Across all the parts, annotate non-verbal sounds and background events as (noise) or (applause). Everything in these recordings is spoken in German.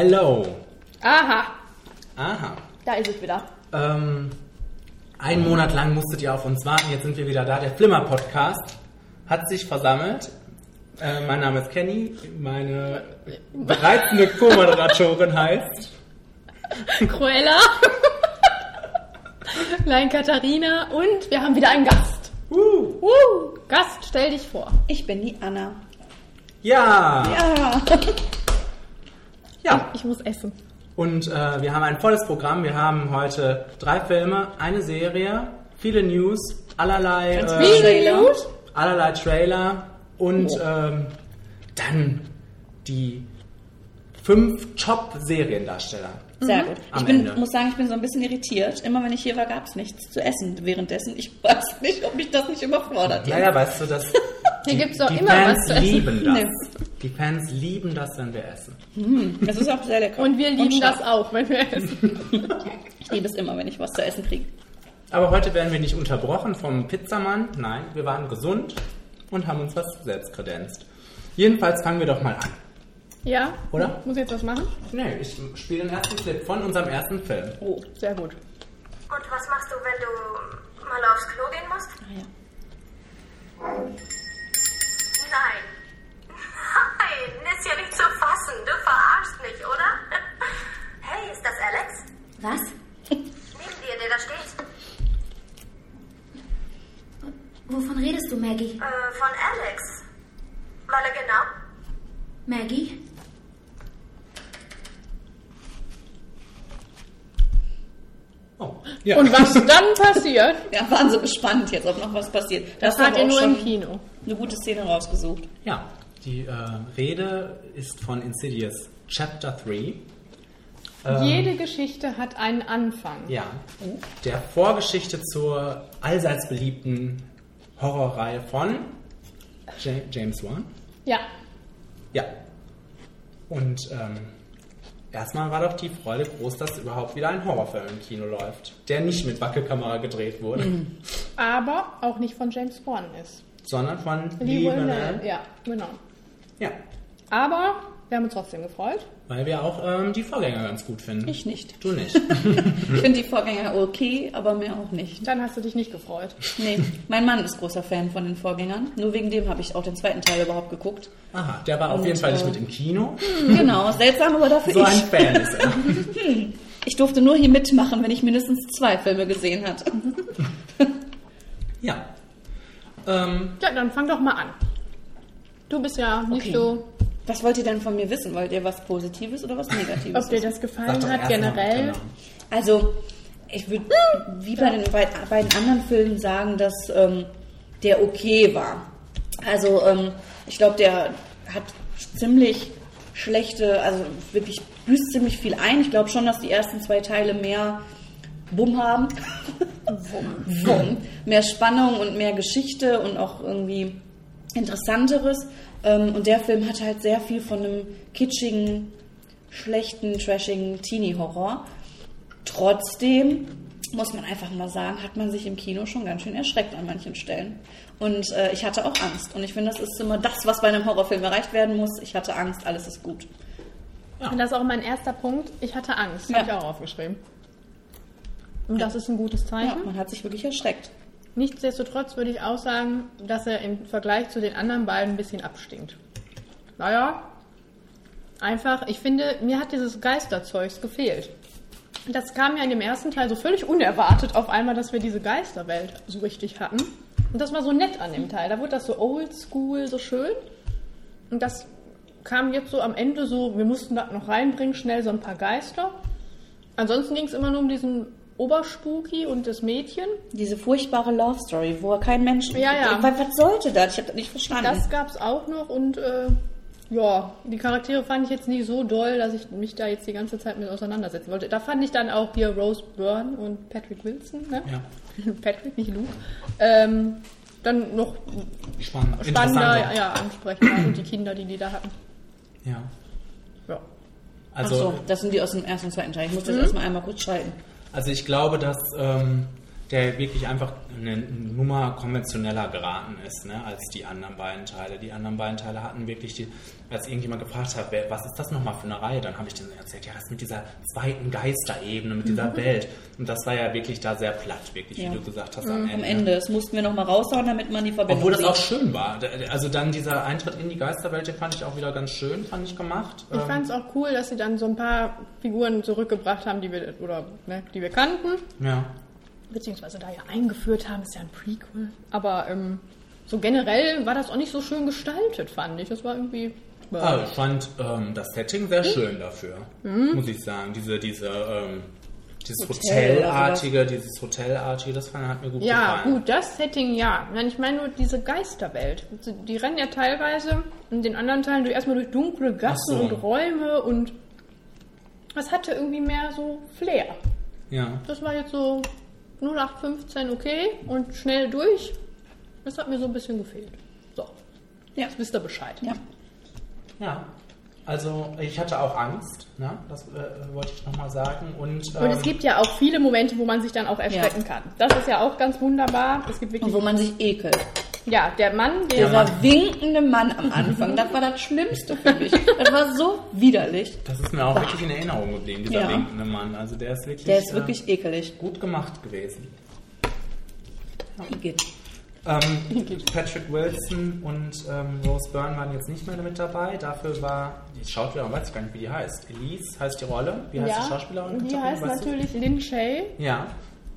Hello. Aha, Aha. da ist es wieder. Ähm, einen Monat lang musstet ihr auf uns warten. Jetzt sind wir wieder da. Der Flimmer-Podcast hat sich versammelt. Äh, mein Name ist Kenny. Meine reizende Co-Moderatorin heißt. Cruella. Klein Katharina und wir haben wieder einen Gast. Uh, Uh, Gast, stell dich vor. Ich bin die Anna. ja. Ja. Ja. Ich muss essen. Und äh, wir haben ein volles Programm. Wir haben heute drei Filme, eine Serie, viele News, allerlei, äh, Trailer. allerlei Trailer und Oh. ähm, dann die fünf Top-Seriendarsteller. Sehr gut. Am Ich bin, Ende. muss sagen, ich bin so ein bisschen irritiert. Immer wenn ich hier war, gab es nichts zu essen währenddessen. Ich weiß nicht, ob mich das nicht überfordert. Naja, weißt du, dass (laughs) Hier die, gibt's doch die immer Fans was zu essen. lieben das. Nee. Die Fans lieben das, wenn wir essen. Das ist auch sehr lecker. Und wir lieben scharf. das auch, wenn wir essen. (laughs) Ich liebe es immer, wenn ich was zu essen kriege. Aber heute werden wir nicht unterbrochen vom Pizzamann. Nein, wir waren gesund und haben uns was selbst kredenzt. Jedenfalls fangen wir doch mal an. Ja? Oder? Muss ich jetzt was machen? Nee, ich spiele den ersten Clip von unserem ersten Film. Oh, Sehr gut. Und was machst du, wenn du mal aufs Klo gehen musst? ah ja. Nein. Nein, ist ja nicht zu fassen. Du verarschst mich, oder? Hey, ist das Alex? Was? Neben dir, der da steht. Wovon redest du, Maggie? Äh, von Alex. Weil er genau. Maggie? Oh, ja. Und was dann passiert, Ja, waren so gespannt jetzt, ob noch was passiert. Da das ihr auch nur schon im Kino. Eine gute Szene rausgesucht. ja, die äh, Rede ist von Insidious Chapter 3. Ähm, Jede Geschichte hat einen Anfang. Ja, der Vorgeschichte zur allseits beliebten Horrorreihe von Ja- James Wan. Ja. Ja. Und ähm, erstmal war doch die Freude groß, dass überhaupt wieder ein Horrorfilm im Kino läuft, der nicht mit Wackelkamera gedreht wurde, Aber auch nicht von James Wan ist. Sondern von Lee Lee Wilnell. Wilnell. Ja, genau. Ja, Aber wir haben uns trotzdem gefreut. weil wir auch ähm, die Vorgänger ganz gut finden. Ich nicht. Du nicht. (laughs) Ich finde die Vorgänger okay, aber mehr auch nicht. Dann hast du dich nicht gefreut. Nee, mein Mann ist großer Fan von den Vorgängern. Nur wegen dem habe ich auch den zweiten Teil überhaupt geguckt. Aha, der war auf Und, jeden Fall nicht äh, mit im Kino. Genau, seltsam, aber dafür So ein ich. Fan ist er. (laughs) Ich durfte nur hier mitmachen, wenn ich mindestens zwei Filme gesehen hatte. Ja. Ähm, Ja, dann fang doch mal an. Du bist ja nicht Okay. so, Was wollt ihr denn von mir wissen? Wollt ihr was Positives oder was Negatives? ob dir das gefallen hat generell. Also, ich würde wie bei den bei- beiden anderen Filmen sagen, dass ähm, der okay war. Also, ähm, ich glaube, der hat ziemlich schlechte, also wirklich büßt ziemlich viel ein. Ich glaube schon, dass die ersten zwei Teile mehr Bumm haben. Wumm. Wumm. Mehr Spannung und mehr Geschichte und auch irgendwie Interessanteres. Ähm, und der Film hat halt sehr viel von einem kitschigen, schlechten, trashigen Teenie-Horror. Trotzdem muss man einfach mal sagen, hat man sich im Kino schon ganz schön erschreckt an manchen Stellen. Und äh, ich hatte auch Angst. Und ich finde, das ist immer das, was bei einem Horrorfilm erreicht werden muss. Ich hatte Angst, alles ist gut. Und das ist auch mein erster Punkt. Ich hatte Angst, Ja. habe ich auch aufgeschrieben. Und das ist ein gutes Ja, Zeichen. man hat sich wirklich erschreckt. Nichtsdestotrotz würde ich auch sagen, dass er im Vergleich zu den anderen beiden ein bisschen abstinkt. Naja, einfach, ich finde, mir hat dieses Geisterzeugs gefehlt. Das kam ja in dem ersten Teil so völlig unerwartet auf einmal, dass wir diese Geisterwelt so richtig hatten. Und das war so nett an dem Teil. Da wurde das so oldschool, so schön. Und das kam jetzt so am Ende so, wir mussten das noch reinbringen, schnell so ein paar Geister. Ansonsten ging es immer nur um diesen Oberspooky und das Mädchen. Diese furchtbare Love Story, wo kein Mensch. Ja, ja. Was, was sollte das? Ich habe das nicht verstanden. Das gab's auch noch und äh, ja, die Charaktere fand ich jetzt nicht so doll, dass ich mich da jetzt die ganze Zeit mit auseinandersetzen wollte. Da fand ich dann auch hier Rose Byrne und Patrick Wilson, ne? Ja. (laughs) Patrick, nicht Luke. Ähm, dann noch Spannend. spannender, ja, ansprechender und die Kinder, die die da hatten. Ja. Ja. Also, Ach so, das sind die aus dem ersten und zweiten Teil. Ich muss das erstmal einmal kurz schalten. Also ich glaube, dass ähm, der wirklich einfach eine Nummer konventioneller geraten ist, ne, als die anderen beiden Teile. Die anderen beiden Teile hatten wirklich die, als irgendjemand gefragt hat, wer, was ist das nochmal für eine Reihe, dann habe ich denen erzählt, ja, das ist mit dieser zweiten Geisterebene, mit dieser Welt. Und das war ja wirklich da sehr platt, wirklich, Ja. wie du gesagt hast, am Ende. Am Ende. Das mussten wir nochmal raushauen, damit man die Verbindung Obwohl das sieht. auch schön war. Also dann dieser Eintritt in die Geisterwelt, den fand ich auch wieder ganz schön, fand ich gemacht. Ich Ähm, fand es auch cool, dass sie dann so ein paar Figuren zurückgebracht haben, die wir, oder, ne, die wir kannten. ja. Beziehungsweise da ja eingeführt haben, ist ja ein Prequel. Aber ähm, so generell war das auch nicht so schön gestaltet, fand ich. Das war irgendwie. Ah, ich fand ähm, das Setting sehr schön dafür, muss ich sagen. Diese, diese, ähm, dieses Hotel Hotelartige, dieses Hotelartige, das fand, hat mir gut Ja, gefallen. gut, das Setting ja. Ich meine nur diese Geisterwelt. Die rennen ja teilweise in den anderen Teilen durch, erstmal durch dunkle Gassen so. und Räume und das hatte irgendwie mehr so Flair. Ja. Das war jetzt so 0815 okay und schnell durch. Das hat mir so ein bisschen gefehlt. So, Ja. jetzt wisst ihr Bescheid. Ja. ja. Also ich hatte auch Angst, ne? das äh, wollte ich nochmal sagen. Und, ähm, Und es gibt ja auch viele Momente, wo man sich dann auch erschrecken kann. Das ist ja auch ganz wunderbar. Es gibt Und wirklich, wo man sich ekelt. ja, der Mann, der Dieser winkende Mann am Anfang, das war das Schlimmste für mich. Das war so widerlich. das ist mir auch wirklich in Erinnerung geblieben, dieser Ja. winkende Mann. Also der ist wirklich, Der ist äh, wirklich ekelig. gut gemacht gewesen. Igitt. Ähm, Patrick Wilson und ähm, Rose Byrne waren jetzt nicht mehr mit dabei. Dafür war die Schauspielerin, weiß ich gar nicht, wie die heißt. Elise heißt die Rolle. Wie heißt ja, die Schauspielerin? die heißt weißt du? natürlich Lin Shay. Ja.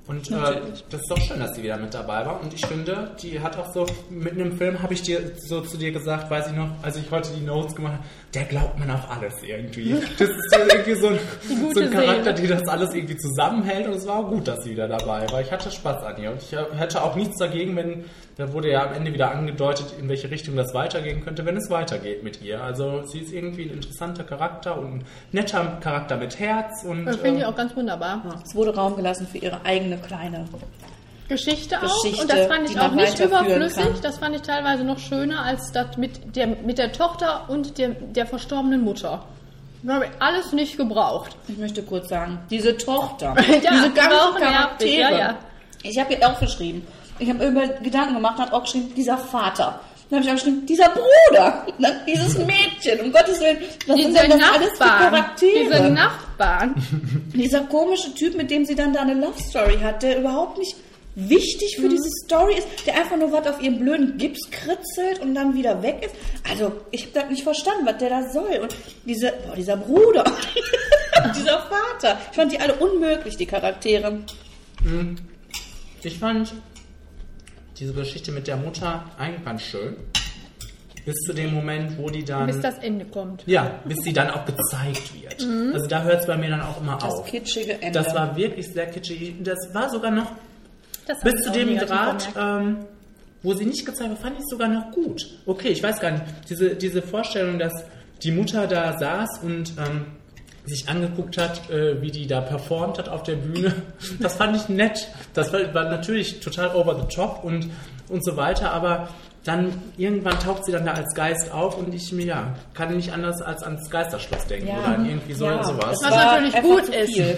Und äh, Natürlich. das ist doch schön, dass sie wieder mit dabei war. Und ich finde, die hat auch so, mitten im Film habe ich dir so zu dir gesagt, weiß ich noch, als ich heute die Notes gemacht habe, der glaubt man auf alles irgendwie. Das ist so irgendwie so ein, (laughs) so ein Charakter, Seele. die das alles irgendwie zusammenhält. Und es war auch gut, dass sie wieder dabei war. Ich hatte Spaß an ihr. Und ich äh, hätte auch nichts dagegen, wenn, da wurde ja am Ende wieder angedeutet, in welche Richtung das weitergehen könnte, wenn es weitergeht mit ihr. Also sie ist irgendwie ein interessanter Charakter und ein netter Charakter mit Herz. Und, Das finde ich ähm, auch ganz wunderbar. Es wurde Raum gelassen für ihre eigene kleine. Geschichte auch. Geschichte, und das fand ich auch nicht überflüssig. kann. Das fand ich teilweise noch schöner als das mit der, mit der Tochter und der, der verstorbenen Mutter. Das habe ich alles nicht gebraucht. Ich möchte kurz sagen, diese Tochter, (laughs) Ja, diese ganzen auch Charaktere. ja, ja. Ich habe ihr auch geschrieben. Ich habe über Gedanken gemacht und habe auch geschrieben, dieser Vater. Dann habe ich auch geschrieben, dieser Bruder, dann (laughs) dieses Mädchen, um Gottes Willen, was sind Diese denn das alles für Nachbarn. Charaktere? Diese Nachbarn. Dieser komische Typ, mit dem sie dann da eine Love Story hat, der überhaupt nicht wichtig für diese Story ist, der einfach nur was auf ihren blöden Gips kritzelt und dann wieder weg ist. Also, ich habe das nicht verstanden, was der da soll. Und diese, boah, dieser Bruder, (laughs) dieser Vater, ich fand die alle unmöglich, die Charaktere. Ich fand diese Geschichte mit der Mutter eigentlich ganz schön. Bis zu dem Moment, wo die dann. Bis das Ende kommt. ja, bis sie dann auch gezeigt wird. Also da hört es bei mir dann auch immer Das auf. kitschige Ende. Das war wirklich sehr kitschig. Das war sogar noch Das bis zu dem Grad, ähm, wo sie nicht gezeigt wird, fand ich es sogar noch gut. Okay, ich weiß gar nicht. Diese, diese Vorstellung, dass die Mutter da saß und ähm, sich angeguckt hat, äh, wie die da performt hat auf der Bühne, (laughs) das fand ich nett. Das war, war natürlich total over the top und, und so weiter, aber dann irgendwann taucht sie dann da als Geist auf und ich mir ja, kann nicht anders als ans Geisterschloss denken Ja. oder an irgendwie so, Ja, sowas. Was natürlich gut ist. (laughs)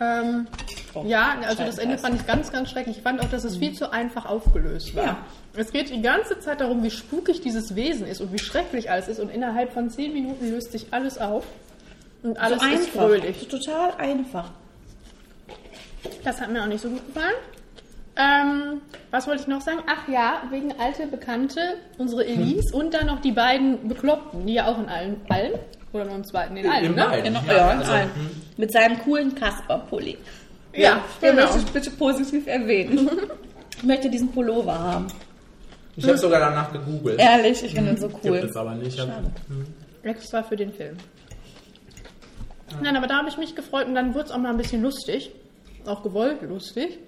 Ähm, Oh, ja, also das. Ende fand ich ganz, ganz schrecklich. Ich fand auch, dass es viel zu einfach aufgelöst war. Ja. Es geht die ganze Zeit darum, wie spukig dieses Wesen ist und wie schrecklich alles ist. Und innerhalb von zehn Minuten löst sich alles auf. Und alles so ist fröhlich. Total einfach. Das hat mir auch nicht so gut gefallen. Ähm, was wollte ich noch sagen? Ach ja, wegen alte Bekannte, unsere Elise und dann noch die beiden Bekloppten, die ja auch in allen, allen oder nur im zweiten, in allen, In ne? beiden. Genau, Ja, ja, also, nein. Mit seinem coolen Kasper-Pulli. Ja, Den genau. möchte ich bitte positiv erwähnen. Ich möchte diesen Pullover haben. Ich habe sogar danach gegoogelt. Ehrlich, ich finde den so Gibt cool. es aber nicht. Schade. Extra für den Film. Nein, aber da habe ich mich gefreut und dann wurde es auch mal ein bisschen lustig. Auch gewollt lustig.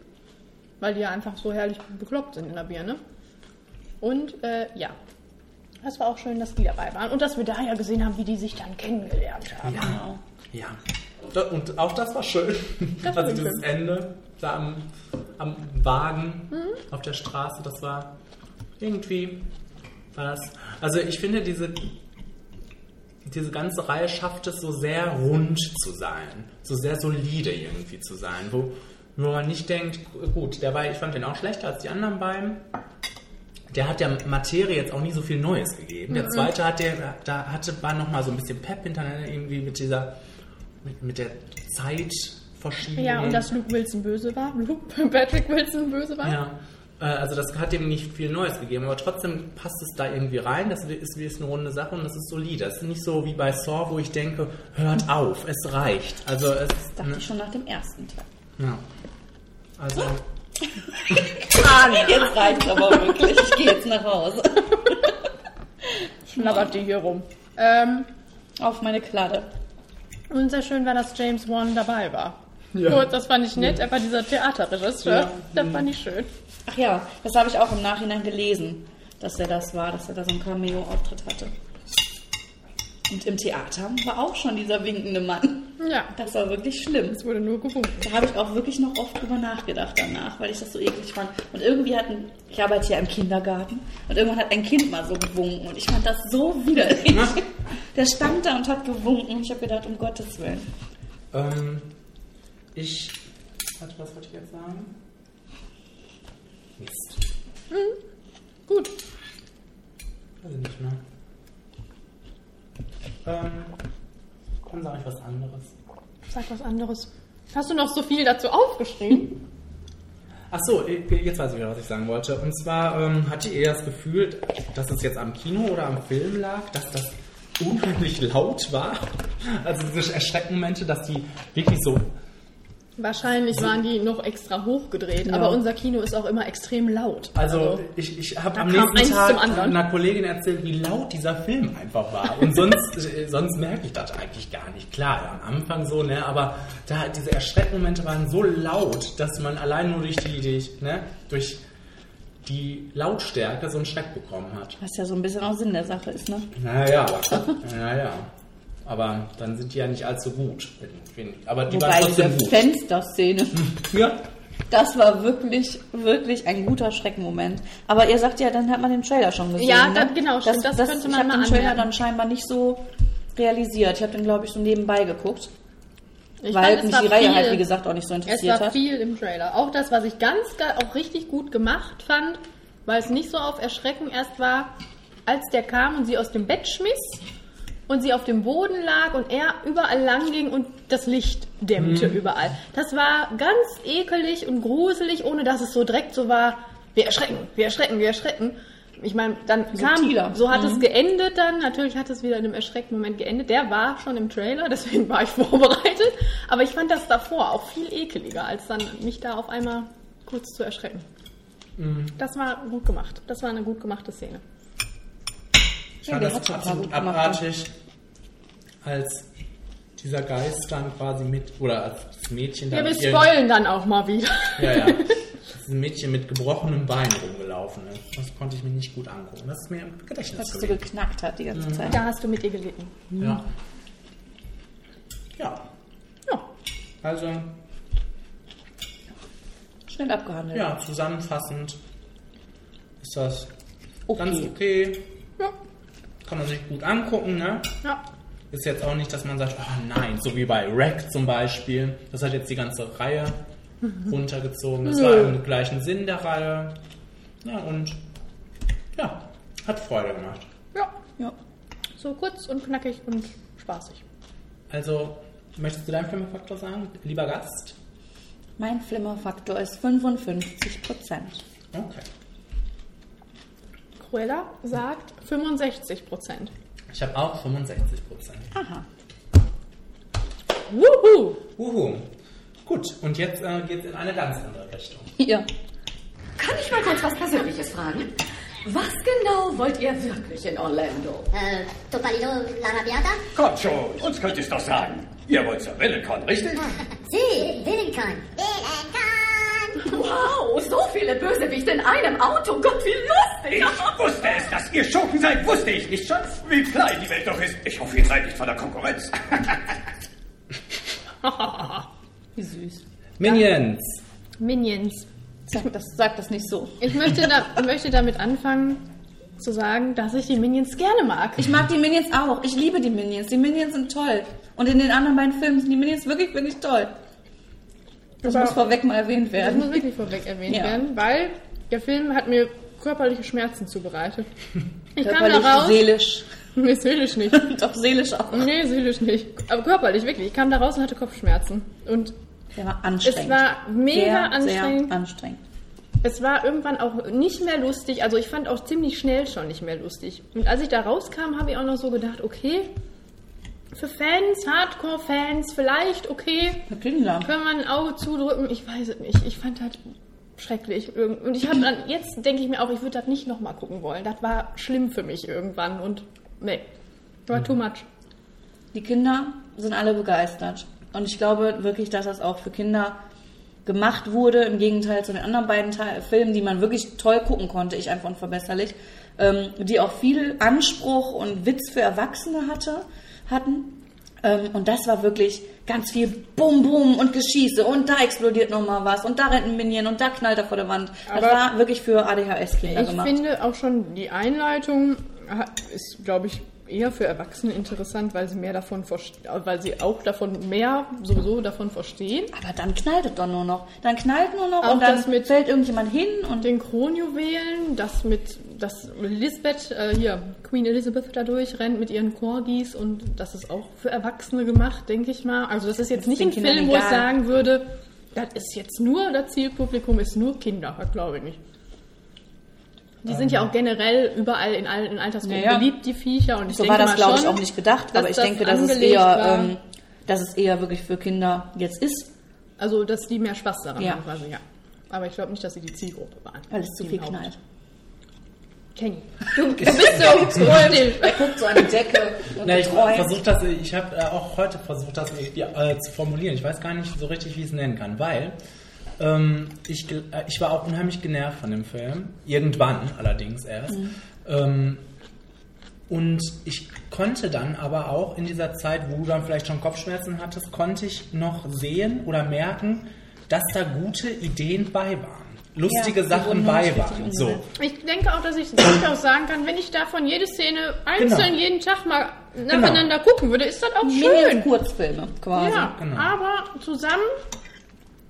Weil die ja einfach so herrlich bekloppt sind in der Birne. Und äh, ja, das war auch schön, dass die dabei waren. Und dass wir da ja gesehen haben, wie die sich dann kennengelernt haben. Genau. Ja. Und auch das war schön. Das (laughs) also dieses schön. Ende da am, am Wagen auf der Straße, das war irgendwie war das. Also ich finde diese diese ganze Reihe schafft es so sehr rund zu sein, so sehr solide irgendwie zu sein, wo wo man nicht denkt, gut, der war, ich fand den auch schlechter als die anderen beiden. Der hat der Materie jetzt auch nie so viel Neues gegeben. Der zweite hat der, da hatte, war noch mal so ein bisschen Pep hintereinander irgendwie mit dieser, mit, mit der Zeitverschiebung. Ja, und dass Luke Wilson böse war. Luke, (laughs) Patrick Wilson böse war. Ja, äh, also das hat dem nicht viel Neues gegeben, aber trotzdem passt es da irgendwie rein. Das ist wie ist eine runde Sache und das ist solide. Das ist nicht so wie bei Saw, wo ich denke, hört auf, es reicht. Also es Das dachte ne, ich schon nach dem ersten Teil. ja. Also (laughs) Jetzt reicht's aber wirklich. Ich gehe jetzt nach Hause. Schnabbert die hier rum. Ähm, Auf meine Kladde. Und sehr schön war, dass James Wan dabei war. Ja. Gut, das fand ich nett. Er war dieser Theaterregisseur. Ja. Das fand ich schön. Ach ja, das habe ich auch im Nachhinein gelesen, dass er das war, dass er da so einen Cameo-Auftritt hatte. Und im Theater war auch schon dieser winkende Mann. Ja, Das war wirklich schlimm. es wurde nur gewunken. Da habe ich auch wirklich noch oft drüber nachgedacht danach, weil ich das so eklig fand. Und irgendwie hatten, ich arbeite ja im Kindergarten, und irgendwann hat ein Kind mal so gewunken und ich fand das so widerlich. (laughs) Der stand da und hat gewunken und ich habe gedacht, um Gottes Willen. ähm, ich, warte, was wollte ich jetzt sagen? Mist, Gut. weiß ich nicht mehr. Ähm, dann sage ich was anderes. Sag was anderes. Hast du noch so viel dazu aufgeschrieben? Ach so, jetzt weiß ich wieder, was ich sagen wollte. Und zwar ähm, hatte ihr das Gefühl, dass es jetzt am Kino oder am Film lag, dass das (laughs) unheimlich laut war. Also diese Erschreckmomente, dass die wirklich so. Wahrscheinlich waren die noch extra hochgedreht, Ja. aber unser Kino ist auch immer extrem laut. Also ich, ich habe am nächsten eins Tag zum anderen. einer Kollegin erzählt, wie laut dieser Film einfach war. Und sonst, (laughs) äh, sonst merke ich das eigentlich gar nicht. Klar, ja, am Anfang so, ne, aber da diese Erschreckmomente waren so laut, dass man allein nur durch die, die ne, durch die Lautstärke so einen Schreck bekommen hat. Was ja so ein bisschen auch Sinn der Sache ist, ne? Naja, (laughs) naja. Aber dann sind die ja nicht allzu gut, ich. Aber die Wobei waren diese trotzdem gut. Fensterszene, (laughs) Ja. das war wirklich, wirklich ein guter Schreckmoment. Aber ihr sagt ja, dann hat man den Trailer schon gesehen. Ja, ne? da- genau, stimmt, das könnte ich man hab mal den Trailer anmerken. dann scheinbar nicht so realisiert. Ich habe den, glaube ich, so nebenbei geguckt. Ich weil fand, es mich die Reihe viel- halt, wie gesagt, auch nicht so Es interessiert war hat. viel im Trailer. Auch das, was ich ganz, auch richtig gut gemacht fand, weil es nicht so auf Erschrecken erst war, als der kam und sie aus dem Bett schmiss und sie auf dem Boden lag und er überall lang ging und das Licht dämmte überall. Das war ganz ekelig und gruselig, ohne dass es so direkt so war, wir erschrecken, wir erschrecken, wir erschrecken. Ich meine, dann Subtiler. kam, so hat es geendet dann, natürlich hat es wieder in einem Erschreckmoment geendet. Der war schon im Trailer, (laughs) deswegen war ich vorbereitet. Aber ich fand das davor auch viel ekeliger, als dann mich da auf einmal kurz zu erschrecken. Das war gut gemacht. Das war eine gut gemachte Szene. Ich Ja, fand das absolut abartig, als dieser Geist dann quasi mit, oder als das Mädchen Ja, dann wir mit ihren- spoilen dann auch mal wieder. Ja, ja. (laughs) Ein Mädchen mit gebrochenem Bein rumgelaufen ist. Das konnte ich mir nicht gut angucken. Das ist mir im Gedächtnis Dass es so geknackt hat die ganze Zeit. Da hast du mit ihr gelitten. Ja. Ja. Ja. Also, Schnell abgehandelt. ja, zusammenfassend ist das Okay. ganz okay. Kann man sich gut angucken, ne? Ja. Ist jetzt auch nicht, dass man sagt, oh nein, so wie bei Rack zum Beispiel. Das hat jetzt die ganze Reihe runtergezogen. Das war im gleichen Sinn der Reihe. Ja, und ja, hat Freude gemacht. Ja. Ja. So kurz und knackig und spaßig. Also, möchtest du deinen Filmfaktor sagen, lieber Gast? Mein Flimmerfaktor ist 55 Prozent. Okay. Cruella sagt 65 Prozent. Ich habe auch 65 Prozent. Aha. Wuhu! Uhu. Gut, und jetzt äh, geht es in eine ganz andere Richtung. Ja. Kann ich mal kurz was Persönliches fragen? Was genau wollt ihr wirklich in Orlando? Äh, Topolino l'Arrabbiata? Kommt schon, uns könnt ihr es doch sagen. Ihr wollt zur Willicon, richtig? (laughs) Sie, Willincon. Willincon! Wow, so viele Bösewichte in einem Auto. Gott, wie Ich lustig. wusste es, dass ihr Schurken seid, wusste ich nicht schon, wie klein die Welt doch ist. Ich hoffe, ihr seid nicht von der Konkurrenz. Wie süß. Minions. Minions. Sag das, sag das nicht so. Ich möchte, da, möchte damit anfangen zu sagen, dass ich die Minions gerne mag. Ich mag die Minions auch. Ich liebe die Minions. Die Minions sind toll. Und in den anderen beiden Filmen sind die Minions wirklich, finde ich, toll. Das muss vorweg mal erwähnt Das werden. muss wirklich vorweg erwähnt Ja. werden, weil der Film hat mir körperliche Schmerzen zubereitet. (laughs) Ich kam Körperlich, da raus. seelisch. (laughs) Nee, seelisch nicht. (laughs) Doch seelisch auch. Nee, seelisch nicht. Aber körperlich, wirklich. Ich kam da raus und hatte Kopfschmerzen. Und Der war anstrengend. es war mega sehr, anstrengend. Sehr anstrengend. Es war irgendwann auch nicht mehr lustig. Also ich fand auch ziemlich schnell schon nicht mehr lustig. Und als ich da rauskam, habe ich auch noch so gedacht, okay, für Fans, Hardcore-Fans, vielleicht okay, Für Kinder. können wir ein Auge zudrücken. Ich weiß es nicht. Ich fand das schrecklich. Und ich habe dann, jetzt denke ich mir auch, ich würde das nicht nochmal gucken wollen. Das war schlimm für mich irgendwann. Und nee, war too much. Die Kinder sind alle begeistert. Und ich glaube wirklich, dass das auch für Kinder gemacht wurde, im Gegenteil zu den anderen beiden Teil Filmen, die man wirklich toll gucken konnte, ich einfach unverbesserlich, ähm, die auch viel Anspruch und Witz für Erwachsene hatte, hatten. Ähm, und das war wirklich ganz viel Bum Bum und Geschieße und da explodiert nochmal was und da rennt ein Minion und da knallt er vor der Wand. das Aber war wirklich für ADHS-Kinder Ich gemacht. finde auch schon, die Einleitung ist, glaube ich, eher für Erwachsene interessant, weil sie mehr davon weil sie auch davon mehr sowieso davon verstehen. Aber dann knallt es doch nur noch. Dann knallt nur noch Auch und dann das mit- fällt irgendjemand hin und den Kronjuwelen, das mit, das Elizabeth, äh, hier, Queen Elizabeth da durchrennt mit ihren Corgis und das ist auch für Erwachsene gemacht, denke ich mal. Also das ist jetzt nicht den ein Kindern Film, wo ich egal. sagen würde, das ist jetzt nur, das Zielpublikum ist nur Kinder, das glaube ich nicht. Die sind ja auch generell überall in allen Altersgruppen Ja, ja. beliebt, die Viecher. Und ich so denke war das, glaube ich, schon, auch nicht gedacht. Aber ich das denke, dass es, eher, ähm, dass es eher wirklich für Kinder jetzt ist, Also, dass die mehr Spaß daran Ja. haben, quasi, ja. Aber ich glaube nicht, dass sie die Zielgruppe waren. weil es zu viel Haupt- knallt. Kenny. Du, (laughs) du bist so still. Er guckt so an die Decke und Na, ich versuche das, ich habe äh, auch heute versucht, das irgendwie äh, zu formulieren. Ich weiß gar nicht so richtig, wie ich es nennen kann, weil ähm, ich, äh, ich war auch unheimlich genervt von dem Film. Irgendwann allerdings erst. Ähm, und ich konnte dann aber auch in dieser Zeit, wo du dann vielleicht schon Kopfschmerzen hattest, konnte ich noch sehen oder merken, dass da gute Ideen bei waren. Lustige Ja, Sachen bei waren. So. Ich denke auch, dass ich durchaus (clears throat) sagen kann, wenn ich davon jede Szene einzeln Genau. jeden Tag mal nacheinander gucken würde, ist das auch schön. Minion-Kurzfilme quasi. Ja, Genau. aber zusammen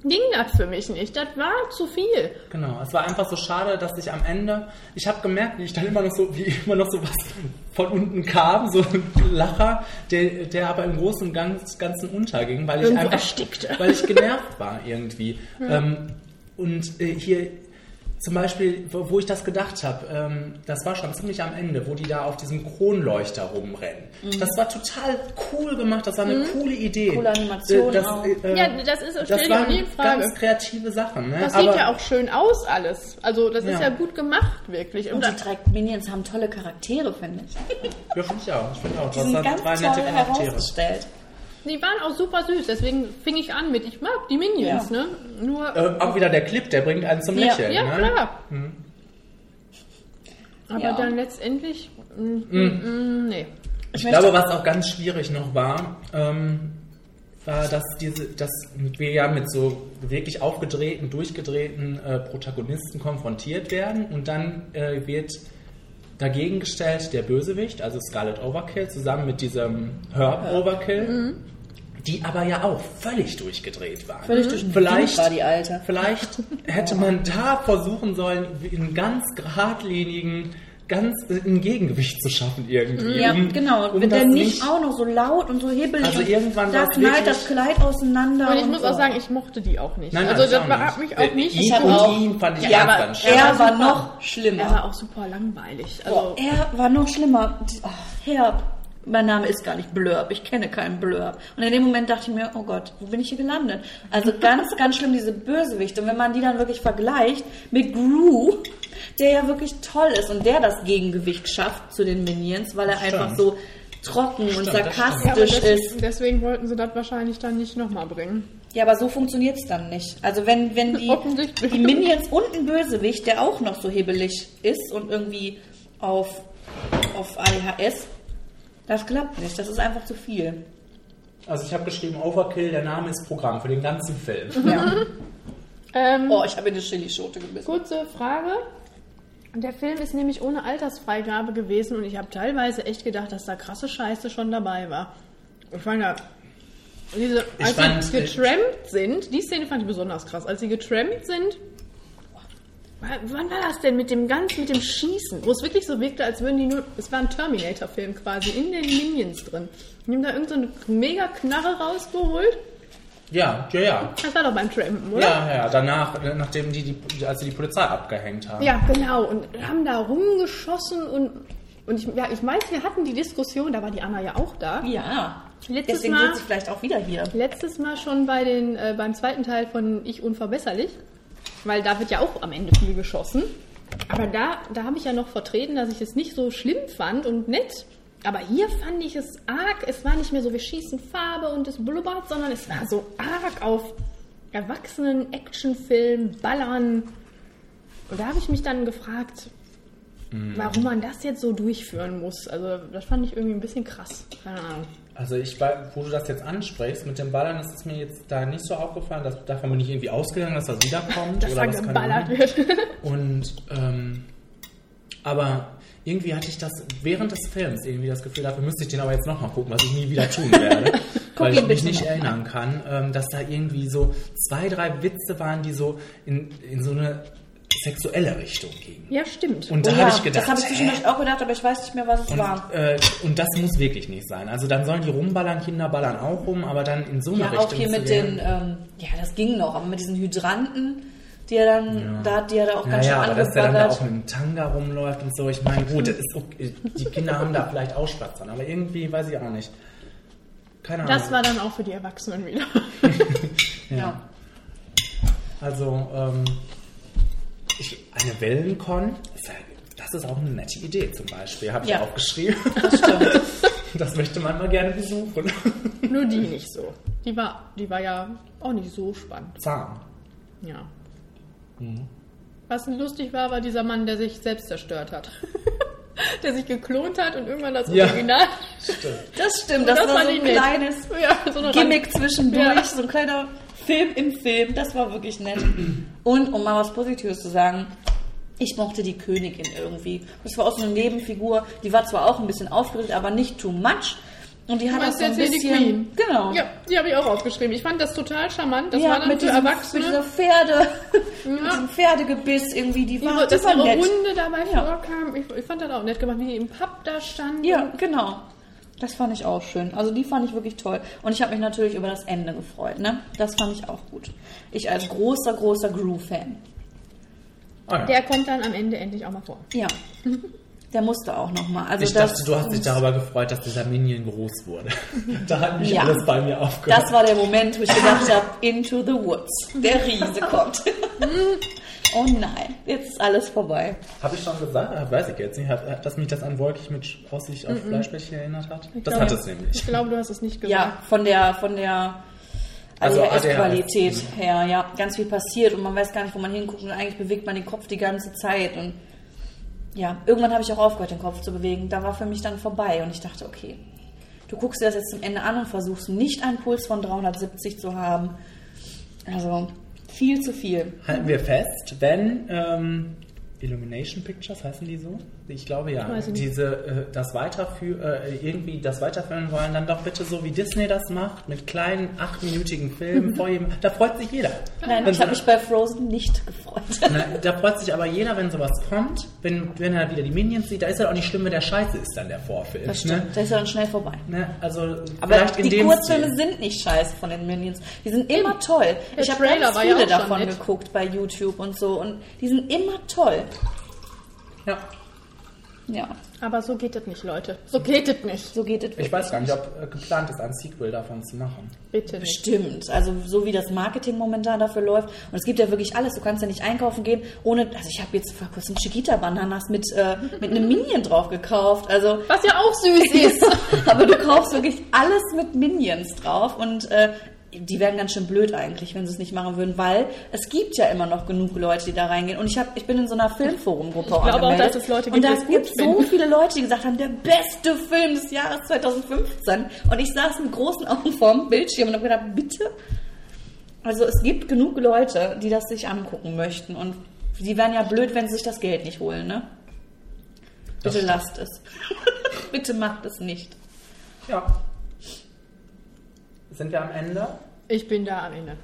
ging das für mich nicht. Das war zu viel. Genau, es war einfach so schade, dass ich am Ende, ich habe gemerkt, wie ich dann immer noch so, wie immer noch so was von unten kam, so ein Lacher, der, der aber im Großen und Ganz- Ganzen unterging, weil ich Irgendwo einfach, erstickte. weil ich genervt war irgendwie. Ähm, und äh, hier zum Beispiel, wo, wo ich das gedacht habe, ähm, das war schon ziemlich am Ende, wo die da auf diesem Kronleuchter rumrennen. Das war total cool gemacht, das war eine coole Idee. Coole Animation Äh, das, auch. äh, Ja, das ist- stell das dir auch waren nie in Frage. ganz kreative Sachen. Ne? Das Aber- sieht ja auch schön aus alles. Also das ist Ja. ja gut gemacht, wirklich. Und Und die drei Minions haben tolle Charaktere, finde ich. Ja, finde ich auch. Ich finde auch. Die Das sind ganz drei toll nette Charaktere. herausgestellt. Die waren auch super süß, deswegen fing ich an mit, ich mag die Minions, Ja. ne? Nur, Äh, auch wieder der Clip, der bringt einen zum Ja. Lächeln. ja, ne? klar. Aber Ja. dann letztendlich, mm, mm, mm, nee. Ich glaube, was auch ganz schwierig noch war, ähm, war, dass, diese, dass wir ja mit so wirklich aufgedrehten, durchgedrehten äh, Protagonisten konfrontiert werden und dann äh, wird dagegen gestellt der Bösewicht, also Scarlet Overkill, zusammen mit diesem Herb Overkill, die aber ja auch völlig durchgedreht waren. Völlig durch den vielleicht, war die Alte. Vielleicht hätte man da versuchen sollen, einen ganz geradlinigen, ganz äh, ein Gegengewicht zu schaffen irgendwie. Ja, um- genau. um Wenn der nicht auch noch so laut und so hebelig Also irgendwann da knallt das Kleid auseinander. Und ich und muss so. auch sagen, ich mochte die auch nicht. Nein, also ich das war, nicht. hat mich Äh, auch nicht... ihn hab und auch- ihn fand ich Ja, ganz, aber er war noch schlimmer. Er war auch super langweilig. Also, Boah, er war noch schlimmer. Oh, Herb. Mein Name ist gar nicht Blurb. Ich kenne keinen Blurb. Und in dem Moment dachte ich mir, oh Gott, wo bin ich hier gelandet? Also ganz, (laughs) ganz schlimm, diese Bösewichte. Und wenn man die dann wirklich vergleicht mit Gru, der ja wirklich toll ist und der das Gegengewicht schafft zu den Minions, weil er einfach so trocken und Stimmt, ja, aber sarkastisch des, ist. deswegen wollten sie das wahrscheinlich dann nicht nochmal bringen. Ja, aber so funktioniert es dann nicht. Also wenn, wenn die, die Minions und ein Bösewicht, der auch noch so hebelig ist und irgendwie auf, auf ADHS, das klappt nicht. Das ist einfach zu viel. Also ich habe geschrieben, Overkill, der Name ist Programm für den ganzen Film. (laughs) Ähm, Oh, ich habe in eine Chilischote gebissen. Kurze Frage. Der Film ist nämlich ohne Altersfreigabe gewesen und ich habe teilweise echt gedacht, dass da krasse Scheiße schon dabei war. Ich meine, Diese, Ich als fand- sie getrampt sind, die Szene fand ich besonders krass. Als sie getrampt sind, wann war das denn mit dem ganz, mit dem Schießen? Wo es wirklich so wirkte, als würden die nur, es war ein Terminator-Film quasi, in den Minions drin. Die haben da irgendeine so eine mega Knarre rausgeholt. Ja, ja, ja. Das war doch beim Trampen, oder? Ja, ja, danach, nachdem die, die, als sie die Polizei abgehängt haben. Ja, genau. Und haben da rumgeschossen und, und ich, ja, ich weiß, wir hatten die Diskussion, da war die Anna ja auch da. Ja. Letztes Deswegen Mal- sitze ich vielleicht auch wieder hier. Letztes Mal schon bei den, äh, beim zweiten Teil von Ich Unverbesserlich, weil da wird ja auch am Ende viel geschossen. Aber da, da habe ich ja noch vertreten, dass ich es nicht so schlimm fand und nett. Aber hier fand ich es arg. Es war nicht mehr so, wir schießen Farbe und es blubbert, sondern es war so arg auf erwachsenen Actionfilm, Ballern. Und da habe ich mich dann gefragt, warum man das jetzt so durchführen muss. Also das fand ich irgendwie ein bisschen krass. Keine Ahnung. Also ich, wo du das jetzt ansprichst, mit den Ballern, ist es mir jetzt da nicht so aufgefallen, dass davon bin ich irgendwie ausgegangen, dass (laughs) das wiederkommt. Dass da was, keine geballert wird. (laughs) Und, ähm, aber irgendwie hatte ich das während des Films irgendwie das Gefühl, dafür müsste ich den aber jetzt nochmal gucken, was ich nie wieder tun (laughs) werde. weil ich mich nicht erinnern kann, ähm, dass da irgendwie so zwei, drei Witze waren, die so in, in so eine sexuelle Richtung gingen. Ja, stimmt. Und da Oh habe ja, ich gedacht, das habe ich zwischendurch auch gedacht, aber ich weiß nicht mehr, was es Und, war. äh, und das muss wirklich nicht sein. Also dann sollen die rumballern, Kinder ballern auch rum, aber dann in so eine Ja, Richtung auch hier zu mit den, ähm, ja, das ging noch, aber mit diesen Hydranten, die er dann, da hat die er da auch ganz Naja, schön aber dass der dann da auch mit dem Tanga rumläuft und so, ich meine, gut, das ist okay. die Kinder haben da vielleicht auch Spaß dran, aber irgendwie weiß ich auch nicht. Keine Ahnung. Das war dann auch für die Erwachsenen wieder. (laughs) Ja. also, ähm, ich, eine Wellenkon, das ist auch eine nette Idee zum Beispiel, habe ich Ja. aufgeschrieben. (laughs) Das stimmt. (laughs) Das möchte man mal gerne besuchen. (laughs) Nur die nicht so. Die war, die war ja auch nicht so spannend. Zahm. Ja. Mhm. Was lustig war, war dieser Mann, der sich selbst zerstört hat. der sich geklont hat und irgendwann das Ja. Original. Das stimmt, das, war so ein kleines ja, so eine Gimmick zwischendurch, Ja. so ein kleiner Film im Film, das war wirklich nett. Und um mal was Positives zu sagen, ich mochte die Königin irgendwie. Das war auch so eine Nebenfigur, die war zwar auch ein bisschen aufgeregt, aber nicht too much. Und die hat auch so ein hier die bisschen... Queen? Genau. Ja, die habe ich auch aufgeschrieben. Ich fand das total charmant. Das Ja, war dann mit, für diesem, mit Erwachsene. dieser Pferde, (laughs) mit diesem Pferdegebiss irgendwie, die war, die war ihre nett. Hunde dabei Ja. vorkamen. Ich, ich fand das auch nett gemacht, wie die im Pub da standen. Ja, genau. Das fand ich auch schön. Also die fand ich wirklich toll. Und ich habe mich natürlich über das Ende gefreut. Ne? Das fand ich auch gut. Ich als großer, großer Gru-Fan. Ah, ja. Der kommt dann am Ende endlich auch mal vor. Ja. (laughs) Der musste auch nochmal. Also ich dachte, du hast dich darüber gefreut, dass dieser Minion groß wurde. (laughs) da hat mich Ja. alles bei mir aufgehört. Das war der Moment, wo ich gedacht habe, into the woods. Der Riese kommt. (laughs) oh nein, jetzt ist alles vorbei. Habe ich schon gesagt? Ah, weiß ich jetzt nicht. Hat, dass mich das an wolkig mit Aussicht auf Fleischbällchen erinnert hat? Das glaube- hat es nämlich. Ich glaube, du hast es nicht gesagt. Ja, von der, von der Also ADHS-Qualität her, ja, ganz viel passiert und man weiß gar nicht, wo man hinguckt und eigentlich bewegt man den Kopf die ganze Zeit und ja, irgendwann habe ich auch aufgehört, den Kopf zu bewegen. Da war für mich dann vorbei und ich dachte, okay, du guckst dir das jetzt zum Ende an und versuchst nicht einen Puls von 370 zu haben. Also viel zu viel. Halten wir fest, wenn ähm, Illumination Pictures heißen die so? Ich glaube ja. Ich. Diese äh, das weiterführen, äh, irgendwie das weiterführen wollen, dann doch bitte so wie Disney das macht, mit kleinen achtminütigen Filmen (laughs) vor jedem. Da freut sich jeder. Nein, Wenn ich so- habe mich bei Frozen nicht gefreut. Na, da freut sich aber jeder, wenn sowas kommt, wenn, wenn er wieder die Minions sieht. Da ist ja auch nicht schlimm, wenn der Scheiße ist dann der Vorfilm. Das stimmt, Ne? der ist ja dann schnell vorbei. Ne? Also Aber die Kurzfilme sind nicht scheiße von den Minions. Die sind immer toll. Der ich habe ganz war ja viele auch schon davon geguckt bei YouTube und so und die sind immer toll. Ja. Ja, Aber so geht es nicht, Leute. So geht es nicht. so geht es Ich wirklich. weiß gar nicht, ob äh, geplant ist, ein Sequel davon zu machen. Bitte nicht. Stimmt, also so wie das Marketing momentan dafür läuft. Und es gibt ja wirklich alles. Du kannst ja nicht einkaufen gehen, ohne. Also ich habe jetzt vor kurzem Chiquita-Bananas mit, äh, mit einem Minion drauf gekauft. Also Was ja auch süß (laughs) ist. Aber du kaufst wirklich alles mit Minions drauf und äh, die wären ganz schön blöd eigentlich, wenn sie es nicht machen würden, weil es gibt ja immer noch genug Leute, die da reingehen. Und ich habe, ich bin in so einer Filmforumgruppe Ich glaube auch, dass es Leute und gibt, da die es gibt so viele Leute, die gesagt haben, der beste Film des Jahres 2015. Und ich saß mit großen Augen vorm Bildschirm und habe gedacht, bitte. Also es gibt genug Leute, die das sich angucken möchten und die wären ja blöd, wenn sie sich das Geld nicht holen, ne? Das Bitte stimmt. lasst es. (laughs) bitte macht es nicht. Ja. Sind wir am Ende? Ich bin da am Ende.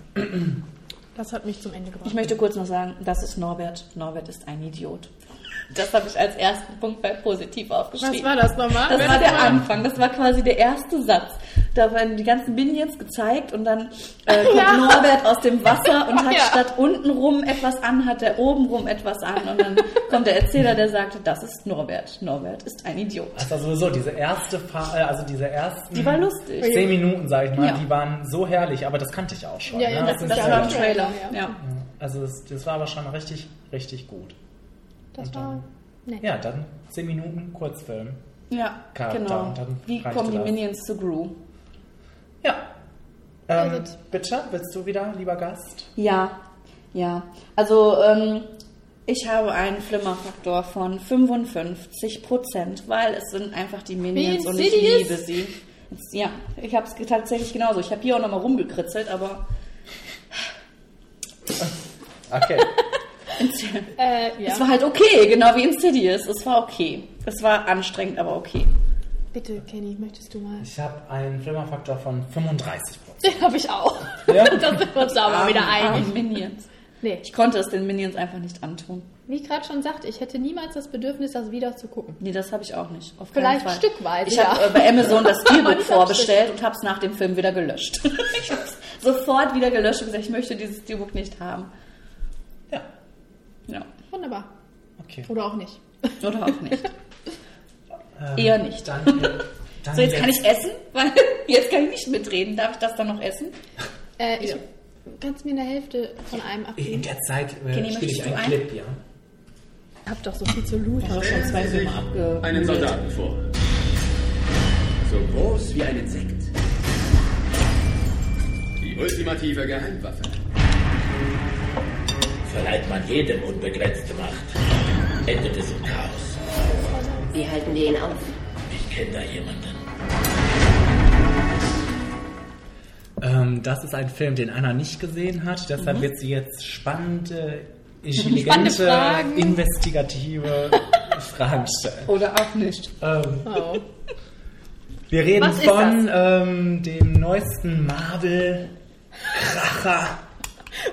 Das hat mich zum Ende gebracht. Ich möchte kurz noch sagen, das ist Norbert. Norbert ist ein Idiot. Das habe ich als ersten Punkt bei positiv aufgeschrieben. Was war das nochmal? Das war der mal- Anfang, das war quasi der erste Satz. Da werden die ganzen Minions gezeigt und dann äh, (laughs) kommt Ja. Norbert aus dem Wasser und hat Ja. statt unten rum etwas an, hat er oben rum etwas an und dann kommt der Erzähler, der sagt, das ist Norbert. Norbert ist ein Idiot. Das war sowieso diese erste Fa äh, also diese ersten Die war lustig. zehn Minuten, sag ich mal, Ja. die waren so herrlich, aber das kannte ich auch schon. Ja, ne? das, das ja- war im Trailer. Ja. Ja. Also es, das war aber schon richtig, richtig gut. Das war nett. Ja, dann 10 Minuten Kurzfilm. Ja, Charakter genau. und dann Wie kommen die das. Minions zu Gru? Ja. Ähm, bitte, willst du wieder, lieber Gast? Ja, ja. Also ähm, ich habe einen Flimmerfaktor von 55 Prozent, weil es sind einfach die Minions und ich liebe sie. Ja, ich habe es tatsächlich genauso. Ich habe hier auch nochmal rumgekritzelt, aber Okay. Äh, ja. es war halt okay, genau wie Insidious. Es war okay. Es war anstrengend, aber okay. Bitte, Kenny, möchtest du mal? Ich habe einen Flimmerfaktor von 35 Den habe ich auch. Ja? (laughs) da sind wir uns da aber wieder Arme einig. Minions. Nee, Ich konnte es den Minions einfach nicht antun. wie ich gerade schon sagte, ich hätte niemals das Bedürfnis, das wieder zu gucken. Nee, das habe ich auch nicht. Auf Vielleicht Fall. stückweise, Ich habe ja. äh, bei Amazon das (laughs) nicht vorbestellt und habe es nach dem Film wieder gelöscht. (laughs) ich habe es sofort wieder gelöscht und gesagt, ich möchte dieses Steelbook nicht haben. Ja, Ja. Wunderbar. okay. Oder auch nicht. Oder auch nicht. (laughs) Ähm, Eher nicht. Dann, äh, dann So, jetzt kann ich essen, weil (laughs) jetzt kann ich nicht mitreden. Darf ich das dann noch essen? Äh, ich kannst mir eine Hälfte von einem In abgeben. der Zeit äh, spiele ich einen du Clip, ja. Hab doch so viel zu looten. Ich habe schon zwei Filme abge... Einen Soldaten vor. So groß wie ein Insekt. Die ultimative Geheimwaffe. Verleiht man jedem unbegrenzte Macht, endet es im Chaos. Wie halten wir ihn auf? Ich kenne da jemanden. Ähm, das ist ein Film, den Anna nicht gesehen hat. Deshalb wird sie jetzt spannende, Spannende intelligente, Fragen. investigative (laughs) Fragen stellen. Oder auch nicht. Ähm, Oh. wir reden Was von ähm, dem neuesten Marvel-Kracher.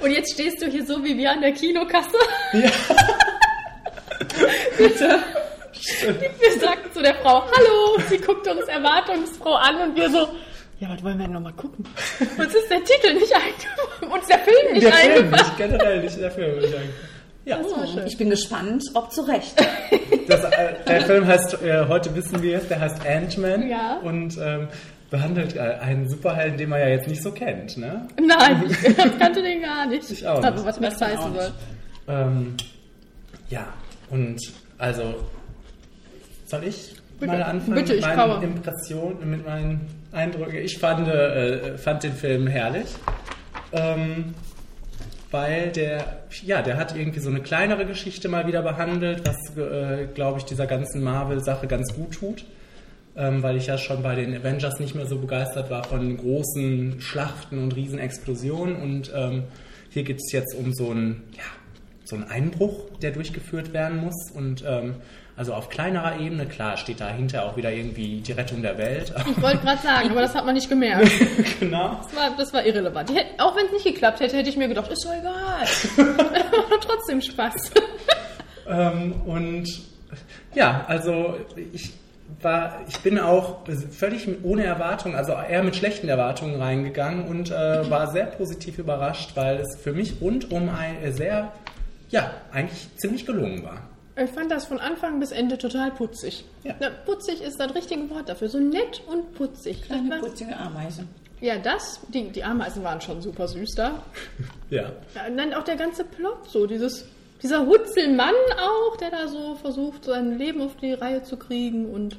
Und jetzt stehst du hier so wie wir an der Kinokasse. (laughs) Bitte. Wir sagten zu der Frau, hallo, sie guckt uns erwartungsfroh an und wir so, ja, was wollen wir denn nochmal gucken? Uns ist der Titel nicht eingefallen, uns der Film nicht Der Film eingefallen. nicht, generell nicht der Film. Nicht ja, Das war schön. Ich bin gespannt, ob zu Recht. das, äh, der Film heißt, äh, heute wissen wir es, der heißt Ant-Man Ja. und ähm, behandelt äh, einen Superhelden, den man ja jetzt nicht so kennt. Ne? Nein, (laughs) ich kannte den gar nicht. Ich auch Aber nicht. was Das auch heißen soll. Ähm, ja, und also soll ich Bitte. mal anfangen Bitte, mit ich meinen komme. Impressionen, mit meinen Eindrücken? Ich fand, äh, fand den Film herrlich. Ähm, weil der, ja, der hat irgendwie so eine kleinere Geschichte mal wieder behandelt, was, äh, glaube ich, dieser ganzen Marvel-Sache ganz gut tut. Ähm, weil ich ja schon bei den Avengers nicht mehr so begeistert war von großen Schlachten und Riesenexplosionen. Und ähm, hier geht es jetzt um so einen, ja, so einen Einbruch, der durchgeführt werden muss. Und ähm, also auf kleinerer Ebene, klar, steht dahinter auch wieder irgendwie die Rettung der Welt. Ich wollte gerade sagen, aber das hat man nicht gemerkt. (laughs) genau. Das war, das war irrelevant. Die hätt- auch wenn es nicht geklappt hätte, hätte ich mir gedacht, ist doch egal. (laughs) Trotzdem Spaß. Ähm, und ja, also ich war, ich bin auch völlig ohne Erwartung, also eher mit schlechten Erwartungen reingegangen und äh, war sehr positiv überrascht, weil es für mich rundum ein äh, sehr, ja, eigentlich ziemlich gelungen war. Ich fand das von Anfang bis Ende total putzig. Ja. Na, putzig ist das richtige Wort dafür. So nett und putzig. Kleine war- putzige Ameisen. Ja, das, die, die Ameisen waren schon super süß da. (laughs) Ja. Ja, und dann auch der ganze Plot, so dieses, dieser Hutzelmann auch, der da so versucht, sein Leben auf die Reihe zu kriegen und